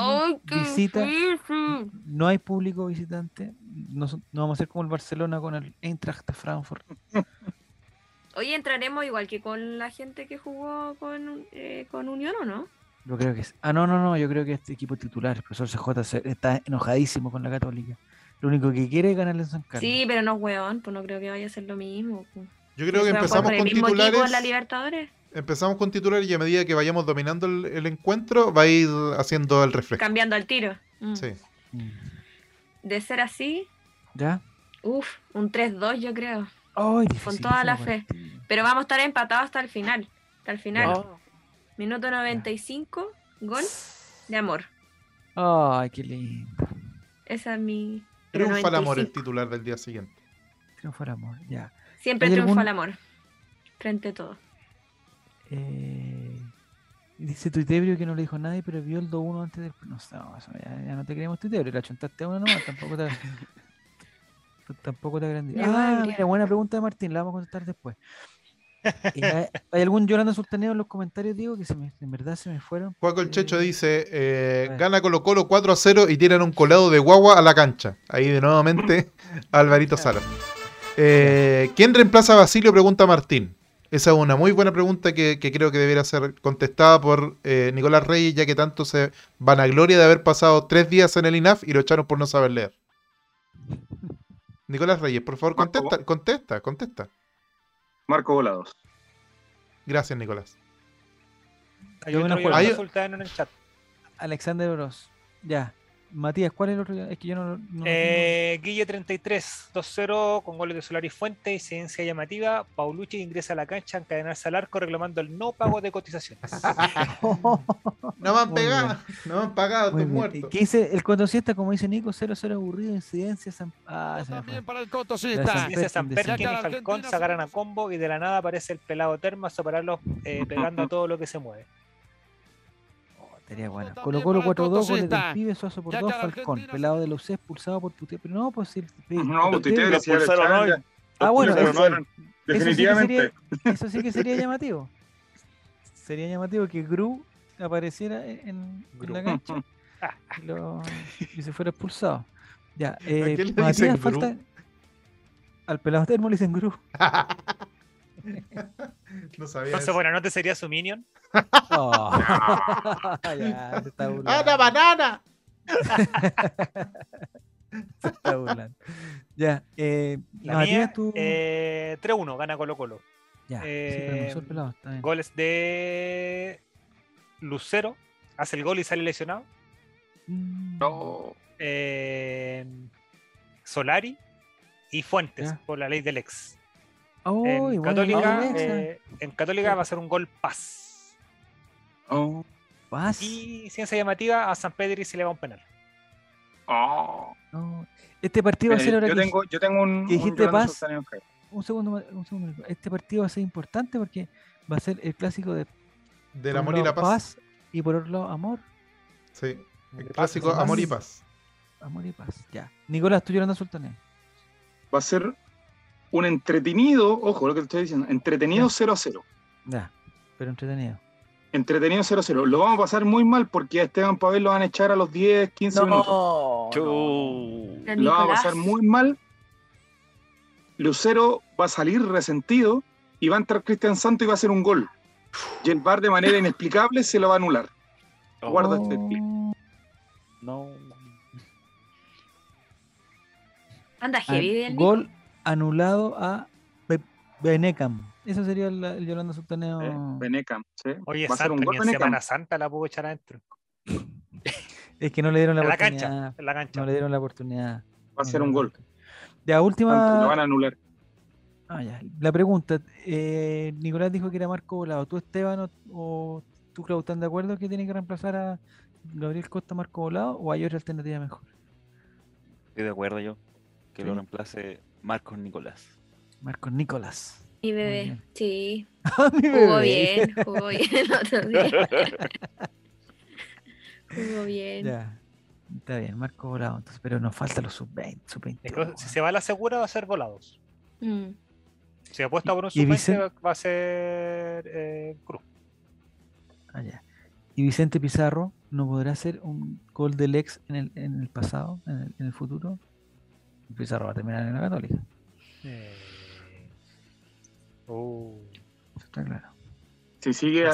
Speaker 4: qué
Speaker 1: Visita.
Speaker 4: difícil.
Speaker 1: No hay público visitante. No, vamos a ser como el Barcelona con el Eintracht de Frankfurt.
Speaker 4: Oye, entraremos igual que con la gente que jugó con, eh, con Unión, ¿o no?
Speaker 1: Yo creo que es. Ah, no, no, no. Yo creo que este equipo titular, el profesor CJ, está enojadísimo con la Católica. Lo único que quiere es ganarle en San Carlos.
Speaker 4: Sí, pero no es weón, pues no creo que vaya a ser lo mismo. pues.
Speaker 5: Yo creo que empezamos con
Speaker 4: equipo en
Speaker 5: titulares.
Speaker 4: la Libertadores,
Speaker 5: Empezamos con titulares y a medida que vayamos dominando el, el encuentro, va a ir haciendo el reflejo.
Speaker 4: cambiando al tiro. Mm.
Speaker 5: Sí.
Speaker 1: Mm.
Speaker 4: De ser así,
Speaker 1: ¿Ya?
Speaker 4: uff, un 3-2 yo creo.
Speaker 1: Ay,
Speaker 4: Con toda la fe.
Speaker 1: partido.
Speaker 4: Pero vamos a estar empatados hasta el final. Hasta el final.
Speaker 2: Oh.
Speaker 4: Minuto 95, gol de amor.
Speaker 1: Ay, qué lindo.
Speaker 4: Esa es mi.
Speaker 5: Triunfa el amor, el
Speaker 4: 95.
Speaker 5: titular del día siguiente.
Speaker 1: Triunfo el amor. Ya.
Speaker 4: Siempre
Speaker 1: ¿Hay
Speaker 4: triunfa
Speaker 1: algún-
Speaker 4: el amor. Frente a todo.
Speaker 1: Eh, dice Tuitebrio que no le dijo a nadie, pero vio el 2-1 antes del. No, sé, no, ya, ya no te creemos Tuitebrio, la chuntaste a uno nomás, tampoco te. tampoco te agrandí. Ah, mira, buena pregunta de Martín, la vamos a contestar después. Eh, ¿hay, algún Yolanda Sultaneo en los comentarios, digo, que se me, en verdad se me fueron?
Speaker 5: Juaco el
Speaker 1: Eh,
Speaker 5: Checho dice, eh, gana Colo Colo 4 a 0 y tiran un colado de guagua a la cancha. Ahí de nuevamente Alvarito Sala. Eh, ¿Quién reemplaza a Basilio? Pregunta Martín. Esa es una muy buena pregunta que, que creo que debería ser contestada por eh, Nicolás Reyes, ya que tanto se vanagloria de haber pasado tres días en el INAF y lo echaron por no saber leer. Nicolás Reyes, por favor, contesta, contesta, contesta.
Speaker 3: Marco Volados.
Speaker 5: Gracias, Nicolás.
Speaker 2: Hay
Speaker 5: juego.
Speaker 2: Sultano en el chat.
Speaker 1: Alexander Bros. Ya. Matías, ¿cuál es el otro? Es que yo no, no.
Speaker 2: Eh, Guille 33, 2-0 con goles de Solari Fuente y ciencia llamativa. Paulucci ingresa a la cancha a encadenarse al arco reclamando el no pago de cotizaciones.
Speaker 5: No me han pegado, no me han pagado,
Speaker 1: bien.
Speaker 5: muertos.
Speaker 1: ¿Qué dice el cotosista? Como dice Nico, 0-0 aburrido, incidencia. San... Ah.
Speaker 9: También para el
Speaker 1: La
Speaker 9: cotosista.
Speaker 1: San Perkin
Speaker 2: y. Falcón sacaron a combo y de la nada aparece el pelado termo a separarlos eh, pegando a todo lo que se mueve.
Speaker 1: Estaría bueno. Colo Colo
Speaker 9: para el
Speaker 1: 4-2, goles del pibe, Suazo por
Speaker 9: Ya
Speaker 1: 2,
Speaker 9: que la
Speaker 1: Falcón. Pelado de la UC expulsado por putea. Pero no, pues sí. sí.
Speaker 3: No, si ya lo
Speaker 7: expulsaron hoy.
Speaker 1: Ah, bueno,
Speaker 3: Definitivamente.
Speaker 1: sería, eso sí que sería llamativo. Sería llamativo que Gru apareciera en, la cancha y, se fuera expulsado. Ya, eh,
Speaker 5: le
Speaker 1: Matías, falta. Al pelado termo le dicen Gru.
Speaker 5: no sabía.
Speaker 2: Entonces,
Speaker 5: eso.
Speaker 2: bueno, ¿no te sería su minion?
Speaker 1: Oh. ya, se está burlando.
Speaker 5: ¡Ah, la banana!
Speaker 1: Se está burlando. Ya, eh,
Speaker 2: La mía,
Speaker 1: tú.
Speaker 2: eh, 3-1, gana Colo Colo.
Speaker 1: ya,
Speaker 2: eh,
Speaker 1: pelado.
Speaker 2: Goles de Lucero, hace el gol y sale lesionado.
Speaker 1: Mm,
Speaker 3: No.
Speaker 2: Eh, Solari y Fuentes,
Speaker 1: Ya.
Speaker 2: por la ley del ex.
Speaker 1: Oh,
Speaker 2: en, Católica, eh, en Católica va a ser un gol paz.
Speaker 3: Oh.
Speaker 1: Paz.
Speaker 2: Y ciencia llamativa a San Pedro y se le va un penal.
Speaker 3: Oh.
Speaker 1: No. Este partido va a
Speaker 3: Eh,
Speaker 1: ser ahora
Speaker 3: yo,
Speaker 1: que-
Speaker 3: tengo, yo tengo un.
Speaker 1: que dijiste paz. Un segundo, un segundo. Este partido va a ser importante porque va a ser el clásico de
Speaker 5: Del amor y la paz.
Speaker 1: y por otro lado amor,
Speaker 5: Sí. El clásico
Speaker 1: paz.
Speaker 5: amor y paz.
Speaker 1: amor y paz. Ya. Nicolás, tú llorando sultaneo.
Speaker 3: Va a ser un entretenido, ojo lo que te estoy diciendo, entretenido 0 a 0.
Speaker 1: Ya, pero entretenido.
Speaker 3: Entretenido 0 a 0. Lo vamos a pasar muy mal porque a Esteban Pavel lo van a echar a los 10, 15 minutos.
Speaker 4: El
Speaker 3: Lo vamos a pasar muy mal. Lucero va a salir resentido y va a entrar Cristian Santo y va a hacer un gol. Y el VAR de manera inexplicable se lo va a anular. Guarda este clip.
Speaker 1: Oh,
Speaker 7: No.
Speaker 4: Anda
Speaker 1: an-
Speaker 4: heavy
Speaker 1: gol anulado a Be- Benecam. Eso sería el, el Yolanda Sultaneo.
Speaker 7: Eh,
Speaker 3: Benecam, ¿sí?
Speaker 2: Oye,
Speaker 3: va a ser un gol
Speaker 2: en
Speaker 3: Benecam.
Speaker 2: Semana Santa la puedo echar adentro.
Speaker 1: Es que no le dieron la
Speaker 2: En la
Speaker 1: oportunidad.
Speaker 2: cancha, en la cancha.
Speaker 1: No le dieron la oportunidad.
Speaker 3: Va a ser un gol.
Speaker 1: Ya, última.
Speaker 3: Santo, Lo van a anular.
Speaker 1: Ah, ya. La pregunta, eh, Nicolás dijo que era Marco Volado. ¿Tú, Esteban, o, o tú, Clau, están de acuerdo que tiene que reemplazar a Gabriel Costa Marco Volado o hay otra alternativa mejor?
Speaker 7: Estoy de acuerdo yo. Que lo reemplace Marcos Nicolás.
Speaker 1: Marcos Nicolás.
Speaker 4: Mi bebé, sí.
Speaker 1: Ah, mi
Speaker 4: Jugó
Speaker 1: bebé.
Speaker 4: bien, jugó bien el otro día. Jugó bien.
Speaker 1: Ya. Está bien, Marco Volado. Entonces, pero nos falta los sub-20. Sub
Speaker 2: Si se va a la segura, va a ser volados.
Speaker 4: Mm.
Speaker 2: Si apuesta por un
Speaker 1: ¿Y
Speaker 2: sub
Speaker 1: Vicen-
Speaker 2: va a ser eh, Cruz.
Speaker 1: Ah, ya. Y Vicente Pizarro no podrá hacer un gol del ex en el, en el pasado, en el, en el futuro. Pizarro va a terminar en la Católica.
Speaker 2: Eh, uh,
Speaker 1: Eso está claro.
Speaker 3: Si sigue, a-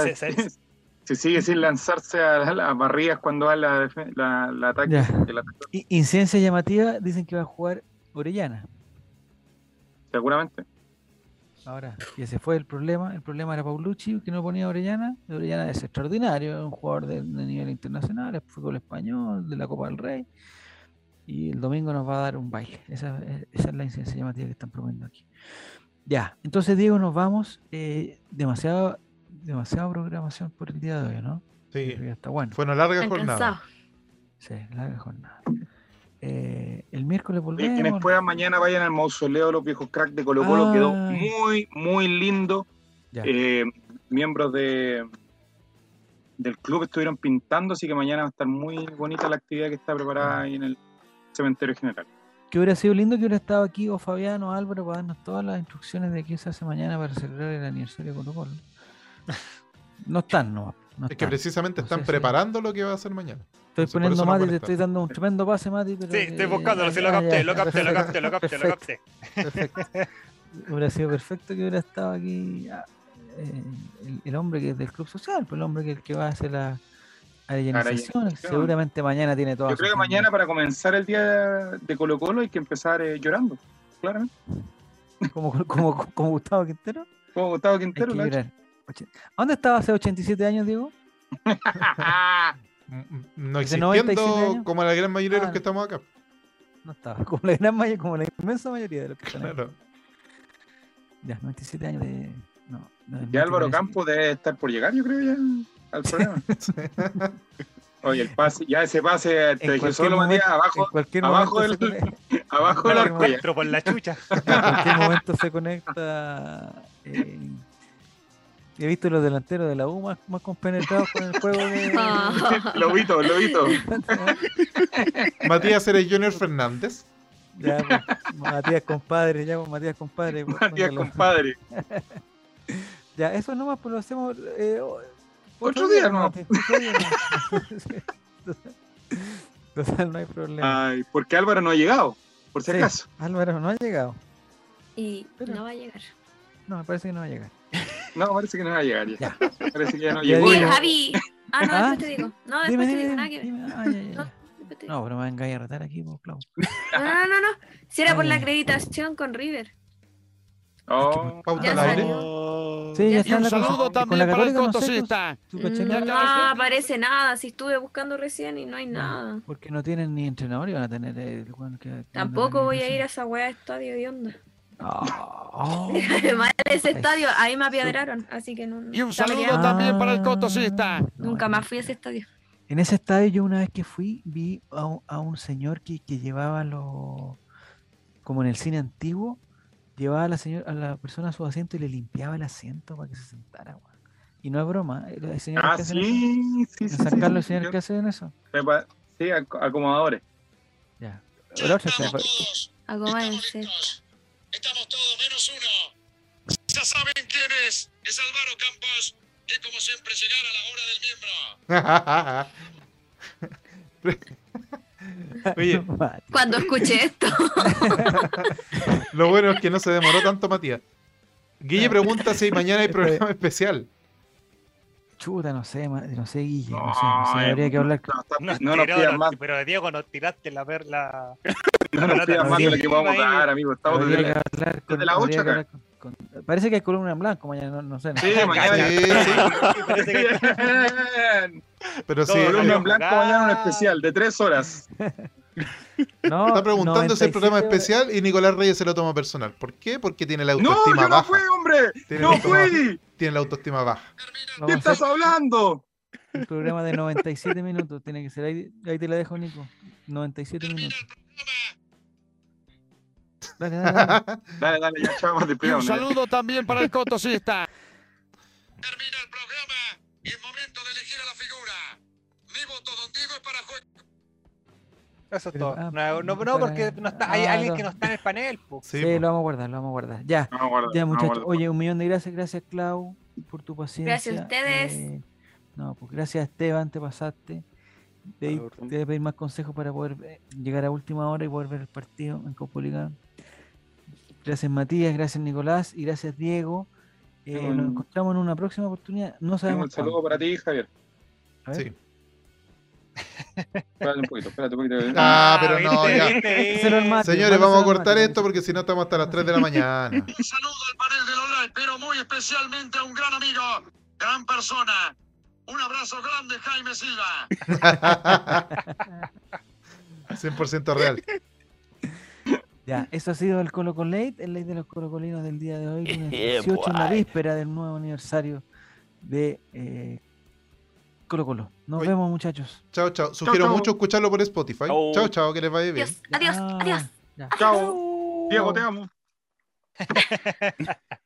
Speaker 3: si sigue sin lanzarse a las barrigas cuando va la, la, la ataque,
Speaker 1: Ya.
Speaker 3: el ataque,
Speaker 1: Y incidencia llamativa, dicen que va a jugar Orellana.
Speaker 3: seguramente.
Speaker 1: Ahora, y ese fue el problema. El problema era Paulucci, que no ponía a Orellana. y Orellana es extraordinario, es un jugador de, de nivel internacional, es fútbol español, de la Copa del Rey. Y el domingo nos va a dar un baile. Esa, es- esa es la incidencia llamativa que están proponiendo aquí. Ya, entonces Diego, nos vamos. Eh, demasiado, demasiada programación por el día de hoy, ¿no?
Speaker 5: Sí.
Speaker 1: Ya está bueno.
Speaker 5: Fue una larga jornada.
Speaker 1: Sí, larga jornada. Eh, el miércoles volvemos.
Speaker 3: quienes puedan mañana vayan al mausoleo de los viejos cracks de Colo Colo, quedó
Speaker 1: Ay.
Speaker 3: muy, muy lindo.
Speaker 1: Ya.
Speaker 3: Eh, miembros de del club estuvieron pintando, así que mañana va a estar muy bonita la actividad que está preparada ahí en el cementerio general.
Speaker 1: Que hubiera sido lindo que hubiera estado aquí o Fabiano o Álvaro para darnos todas las instrucciones de qué se hace mañana para celebrar el aniversario de Colo Colo. No están, no. no
Speaker 5: Es que
Speaker 1: están.
Speaker 5: precisamente
Speaker 1: No
Speaker 5: están preparando lo que va a hacer mañana.
Speaker 1: Estoy
Speaker 5: entonces
Speaker 1: poniendo
Speaker 5: no
Speaker 1: Mati,
Speaker 5: pueden
Speaker 1: te estoy dando un tremendo pase, Mati. Pero
Speaker 2: Sí,
Speaker 1: que-
Speaker 2: estoy buscándolo, sí lo
Speaker 1: ah,
Speaker 2: capté,
Speaker 1: ya,
Speaker 2: lo capté, lo capté, lo capté, lo capté.
Speaker 1: Perfecto. Hubiera sido perfecto que hubiera estado aquí ah, eh, el, el hombre que es del club social, pues el hombre que, que va a hacer la Seguramente mañana tiene todo.
Speaker 3: Yo creo que mañana para comenzar el día de Colo Colo hay que empezar eh, llorando, claramente.
Speaker 1: Como, como, como Gustavo Quintero.
Speaker 3: Como Gustavo Quintero, la
Speaker 1: llorar. Oche- ¿A dónde estaba hace 87 años, Diego?
Speaker 5: m- no
Speaker 1: Hace 97
Speaker 5: existiendo como la gran mayoría de los
Speaker 1: Ah,
Speaker 5: que estamos acá.
Speaker 1: No estaba. Como la gran mayoría, como la inmensa mayoría de los que están.
Speaker 5: Claro.
Speaker 1: Ya, 97 años de. No, no,
Speaker 3: Y Álvaro Campos debe estar por llegar, yo creo, ya al programa. Oye, el pase, ya ese pase te
Speaker 1: En
Speaker 3: dejé
Speaker 1: cualquier
Speaker 3: solo,
Speaker 1: momento-
Speaker 3: Matías, abajo, abajo
Speaker 1: momento
Speaker 3: del- abajo del arco ya.
Speaker 2: encuentro por la chucha.
Speaker 1: en cualquier momento se conecta. eh, he visto los delanteros de la U más, más compenetrados con el juego de.
Speaker 3: Lobito, lobito.
Speaker 5: Matías eres Junior Fernández.
Speaker 1: ya, pues, Matías compadre, ya, pues, Matías compadre. pues,
Speaker 3: Matías,
Speaker 1: póngalo.
Speaker 3: compadre.
Speaker 1: Ya, eso nomás, pues lo hacemos. eh,
Speaker 3: Otro día, ¿no?
Speaker 1: Otro día, ¿no? Total, no hay problema.
Speaker 3: Ay, porque Álvaro no ha llegado, por si
Speaker 1: Sí,
Speaker 3: acaso.
Speaker 1: Álvaro no ha llegado.
Speaker 4: Y
Speaker 1: Pero-
Speaker 4: no va a llegar.
Speaker 1: No, me parece que no va a llegar.
Speaker 3: No, parece que no va a llegar ya.
Speaker 1: Ya.
Speaker 3: Parece que ya no
Speaker 1: Ya
Speaker 3: llegó.
Speaker 4: Oye, Javi. Ah, no,
Speaker 1: ¿Ah?
Speaker 4: después te digo. No, después
Speaker 1: Dime,
Speaker 4: te
Speaker 1: dime,
Speaker 4: digo, nada que ver.
Speaker 1: dime. Ah, ya, ya,
Speaker 4: No.
Speaker 1: No, pero me vengáis a retar aquí, pues, Clau.
Speaker 4: No, no, no, no. Si era por la acreditación con River.
Speaker 3: Oh,
Speaker 5: Pauta
Speaker 4: Ya
Speaker 5: al aire.
Speaker 1: Sí, ya
Speaker 9: Y un saludo
Speaker 1: con
Speaker 9: también para el
Speaker 1: Católica, no sé, pues,
Speaker 9: cotosista.
Speaker 4: Mm,
Speaker 1: ¿no?
Speaker 4: Aparece nada. Si estuve buscando recién y no hay nada.
Speaker 1: Porque no tienen ni entrenador y van a tener el weón que-
Speaker 4: Tampoco voy a ir a esa weá de estadio de onda.
Speaker 1: Ah, oh.
Speaker 4: Además, ese estadio, ahí me apiadraron. Así que no.
Speaker 9: Y un saludo también para el
Speaker 1: Ah,
Speaker 9: cotosista.
Speaker 1: no,
Speaker 4: Nunca más fui a ese estadio.
Speaker 1: En ese estadio yo una vez que fui vi a un, a un señor que, que llevaba los... Como en el cine antiguo, llevaba a la, señor, a la persona a su asiento y le limpiaba el asiento para que se sentara. weón. Y no es broma, ¿eh? hay señores
Speaker 3: Ah,
Speaker 1: que hacen eso.
Speaker 3: sí, sí,
Speaker 1: En
Speaker 3: sí.
Speaker 1: San
Speaker 3: sí,
Speaker 1: Carlos
Speaker 3: sí,
Speaker 1: señores que hacen eso.
Speaker 3: Sí, ac- acomodadores.
Speaker 1: Ya.
Speaker 6: Estamos todos. Estamos listos. Estamos todos menos uno. Ya saben quién es. Es Álvaro Campos, que como siempre llegará a la hora del miembro.
Speaker 5: Oye.
Speaker 4: Cuando escuché esto.
Speaker 5: lo bueno es que no se demoró tanto Matías. Guille pregunta si mañana hay programa especial.
Speaker 1: Chuta, no sé, no sé, Guille, no, sé,
Speaker 3: No,
Speaker 1: no sé, habría que hablar.
Speaker 3: No, está-
Speaker 2: Nos
Speaker 3: no nos
Speaker 2: tiró,
Speaker 3: pidas
Speaker 2: nos-
Speaker 3: más,
Speaker 2: Pero Diego, nos tiraste la perla.
Speaker 3: no nos pidas más de lo que podemos dar, amigo. Estamos desde
Speaker 1: que
Speaker 3: la-
Speaker 1: hablar con-
Speaker 3: desde la
Speaker 1: habría
Speaker 3: ocho
Speaker 1: que
Speaker 3: acá.
Speaker 1: Con- Parece que hay columna en blanco mañana, no, no sé. no.
Speaker 3: Sí, mañana.
Speaker 5: Sí, sí,
Speaker 2: que-
Speaker 5: pero sí.
Speaker 3: Columna
Speaker 5: eh,
Speaker 3: en blanco mañana un especial de tres horas.
Speaker 1: No,
Speaker 5: Está preguntando si el programa
Speaker 1: 97
Speaker 5: especial y Nicolás Reyes se lo toma personal. ¿Por qué? Porque tiene la
Speaker 3: No,
Speaker 5: autoestima
Speaker 3: yo no
Speaker 5: baja.
Speaker 3: fui, hombre.
Speaker 5: Tiene
Speaker 3: No
Speaker 5: la autoestima-
Speaker 3: fui.
Speaker 5: Tiene la autoestima baja.
Speaker 3: ¿Qué estás hablando?
Speaker 1: un programa de 97 minutos. Tiene que ser ahí, ahí te la dejo, Nico. 97
Speaker 6: Termina
Speaker 1: minutos. Dale, dale, dale.
Speaker 3: Dale, dale, ya chavos de
Speaker 9: Y un saludo también para el cotosista.
Speaker 6: Termina el programa y es momento de elegir a la figura. Mi voto, don Diego, es para juez.
Speaker 2: Eso es todo.
Speaker 1: ah,
Speaker 2: No, no, porque no está, hay
Speaker 1: ah,
Speaker 2: alguien
Speaker 1: no.
Speaker 2: que no está en el panel. po.
Speaker 5: Sí,
Speaker 1: Sí,
Speaker 5: po.
Speaker 1: lo vamos a guardar, lo vamos a guardar. Ya,
Speaker 3: No, guarda,
Speaker 1: ya, muchachos. Oye, un millón de gracias. Gracias, Clau, por tu paciencia.
Speaker 4: Gracias a ustedes.
Speaker 1: Eh, no, pues gracias, Esteban, te pasaste. Te, voy a pedir más consejos para poder eh, llegar a última hora y poder ver el partido en Copuligan. Gracias, Matías. Gracias, Nicolás. Y gracias, Diego. Eh,
Speaker 3: Un-
Speaker 1: Nos encontramos en una próxima oportunidad. No
Speaker 3: Tengo
Speaker 1: sabemos
Speaker 3: un saludo para ti, Javier.
Speaker 1: A ver.
Speaker 5: Sí.
Speaker 3: Espérate un poquito, espérate un poquito.
Speaker 5: Ah, pero no, ya.
Speaker 1: mate.
Speaker 5: Señores, vamos a cortar
Speaker 1: mate,
Speaker 5: esto porque si no estamos hasta las 3 de la mañana.
Speaker 6: Un saludo al panel del online, pero muy especialmente a un gran amigo, gran persona. Un abrazo grande, Jaime Silva.
Speaker 5: 100% real.
Speaker 1: Ya, eso ha sido el Colo con Late, el late de los colocolinos del día de hoy, lunes
Speaker 7: Eh,
Speaker 1: 18, en la víspera del nuevo aniversario de eh, Colo Colo. Nos
Speaker 5: Oye.
Speaker 1: vemos, muchachos.
Speaker 5: Chao, chao. Sugiero mucho escucharlo por Spotify.
Speaker 7: Chao.
Speaker 5: Chao, que les vaya bien.
Speaker 4: Adiós, adiós,
Speaker 1: Ah,
Speaker 4: adiós.
Speaker 3: Chao. Diego, te amo.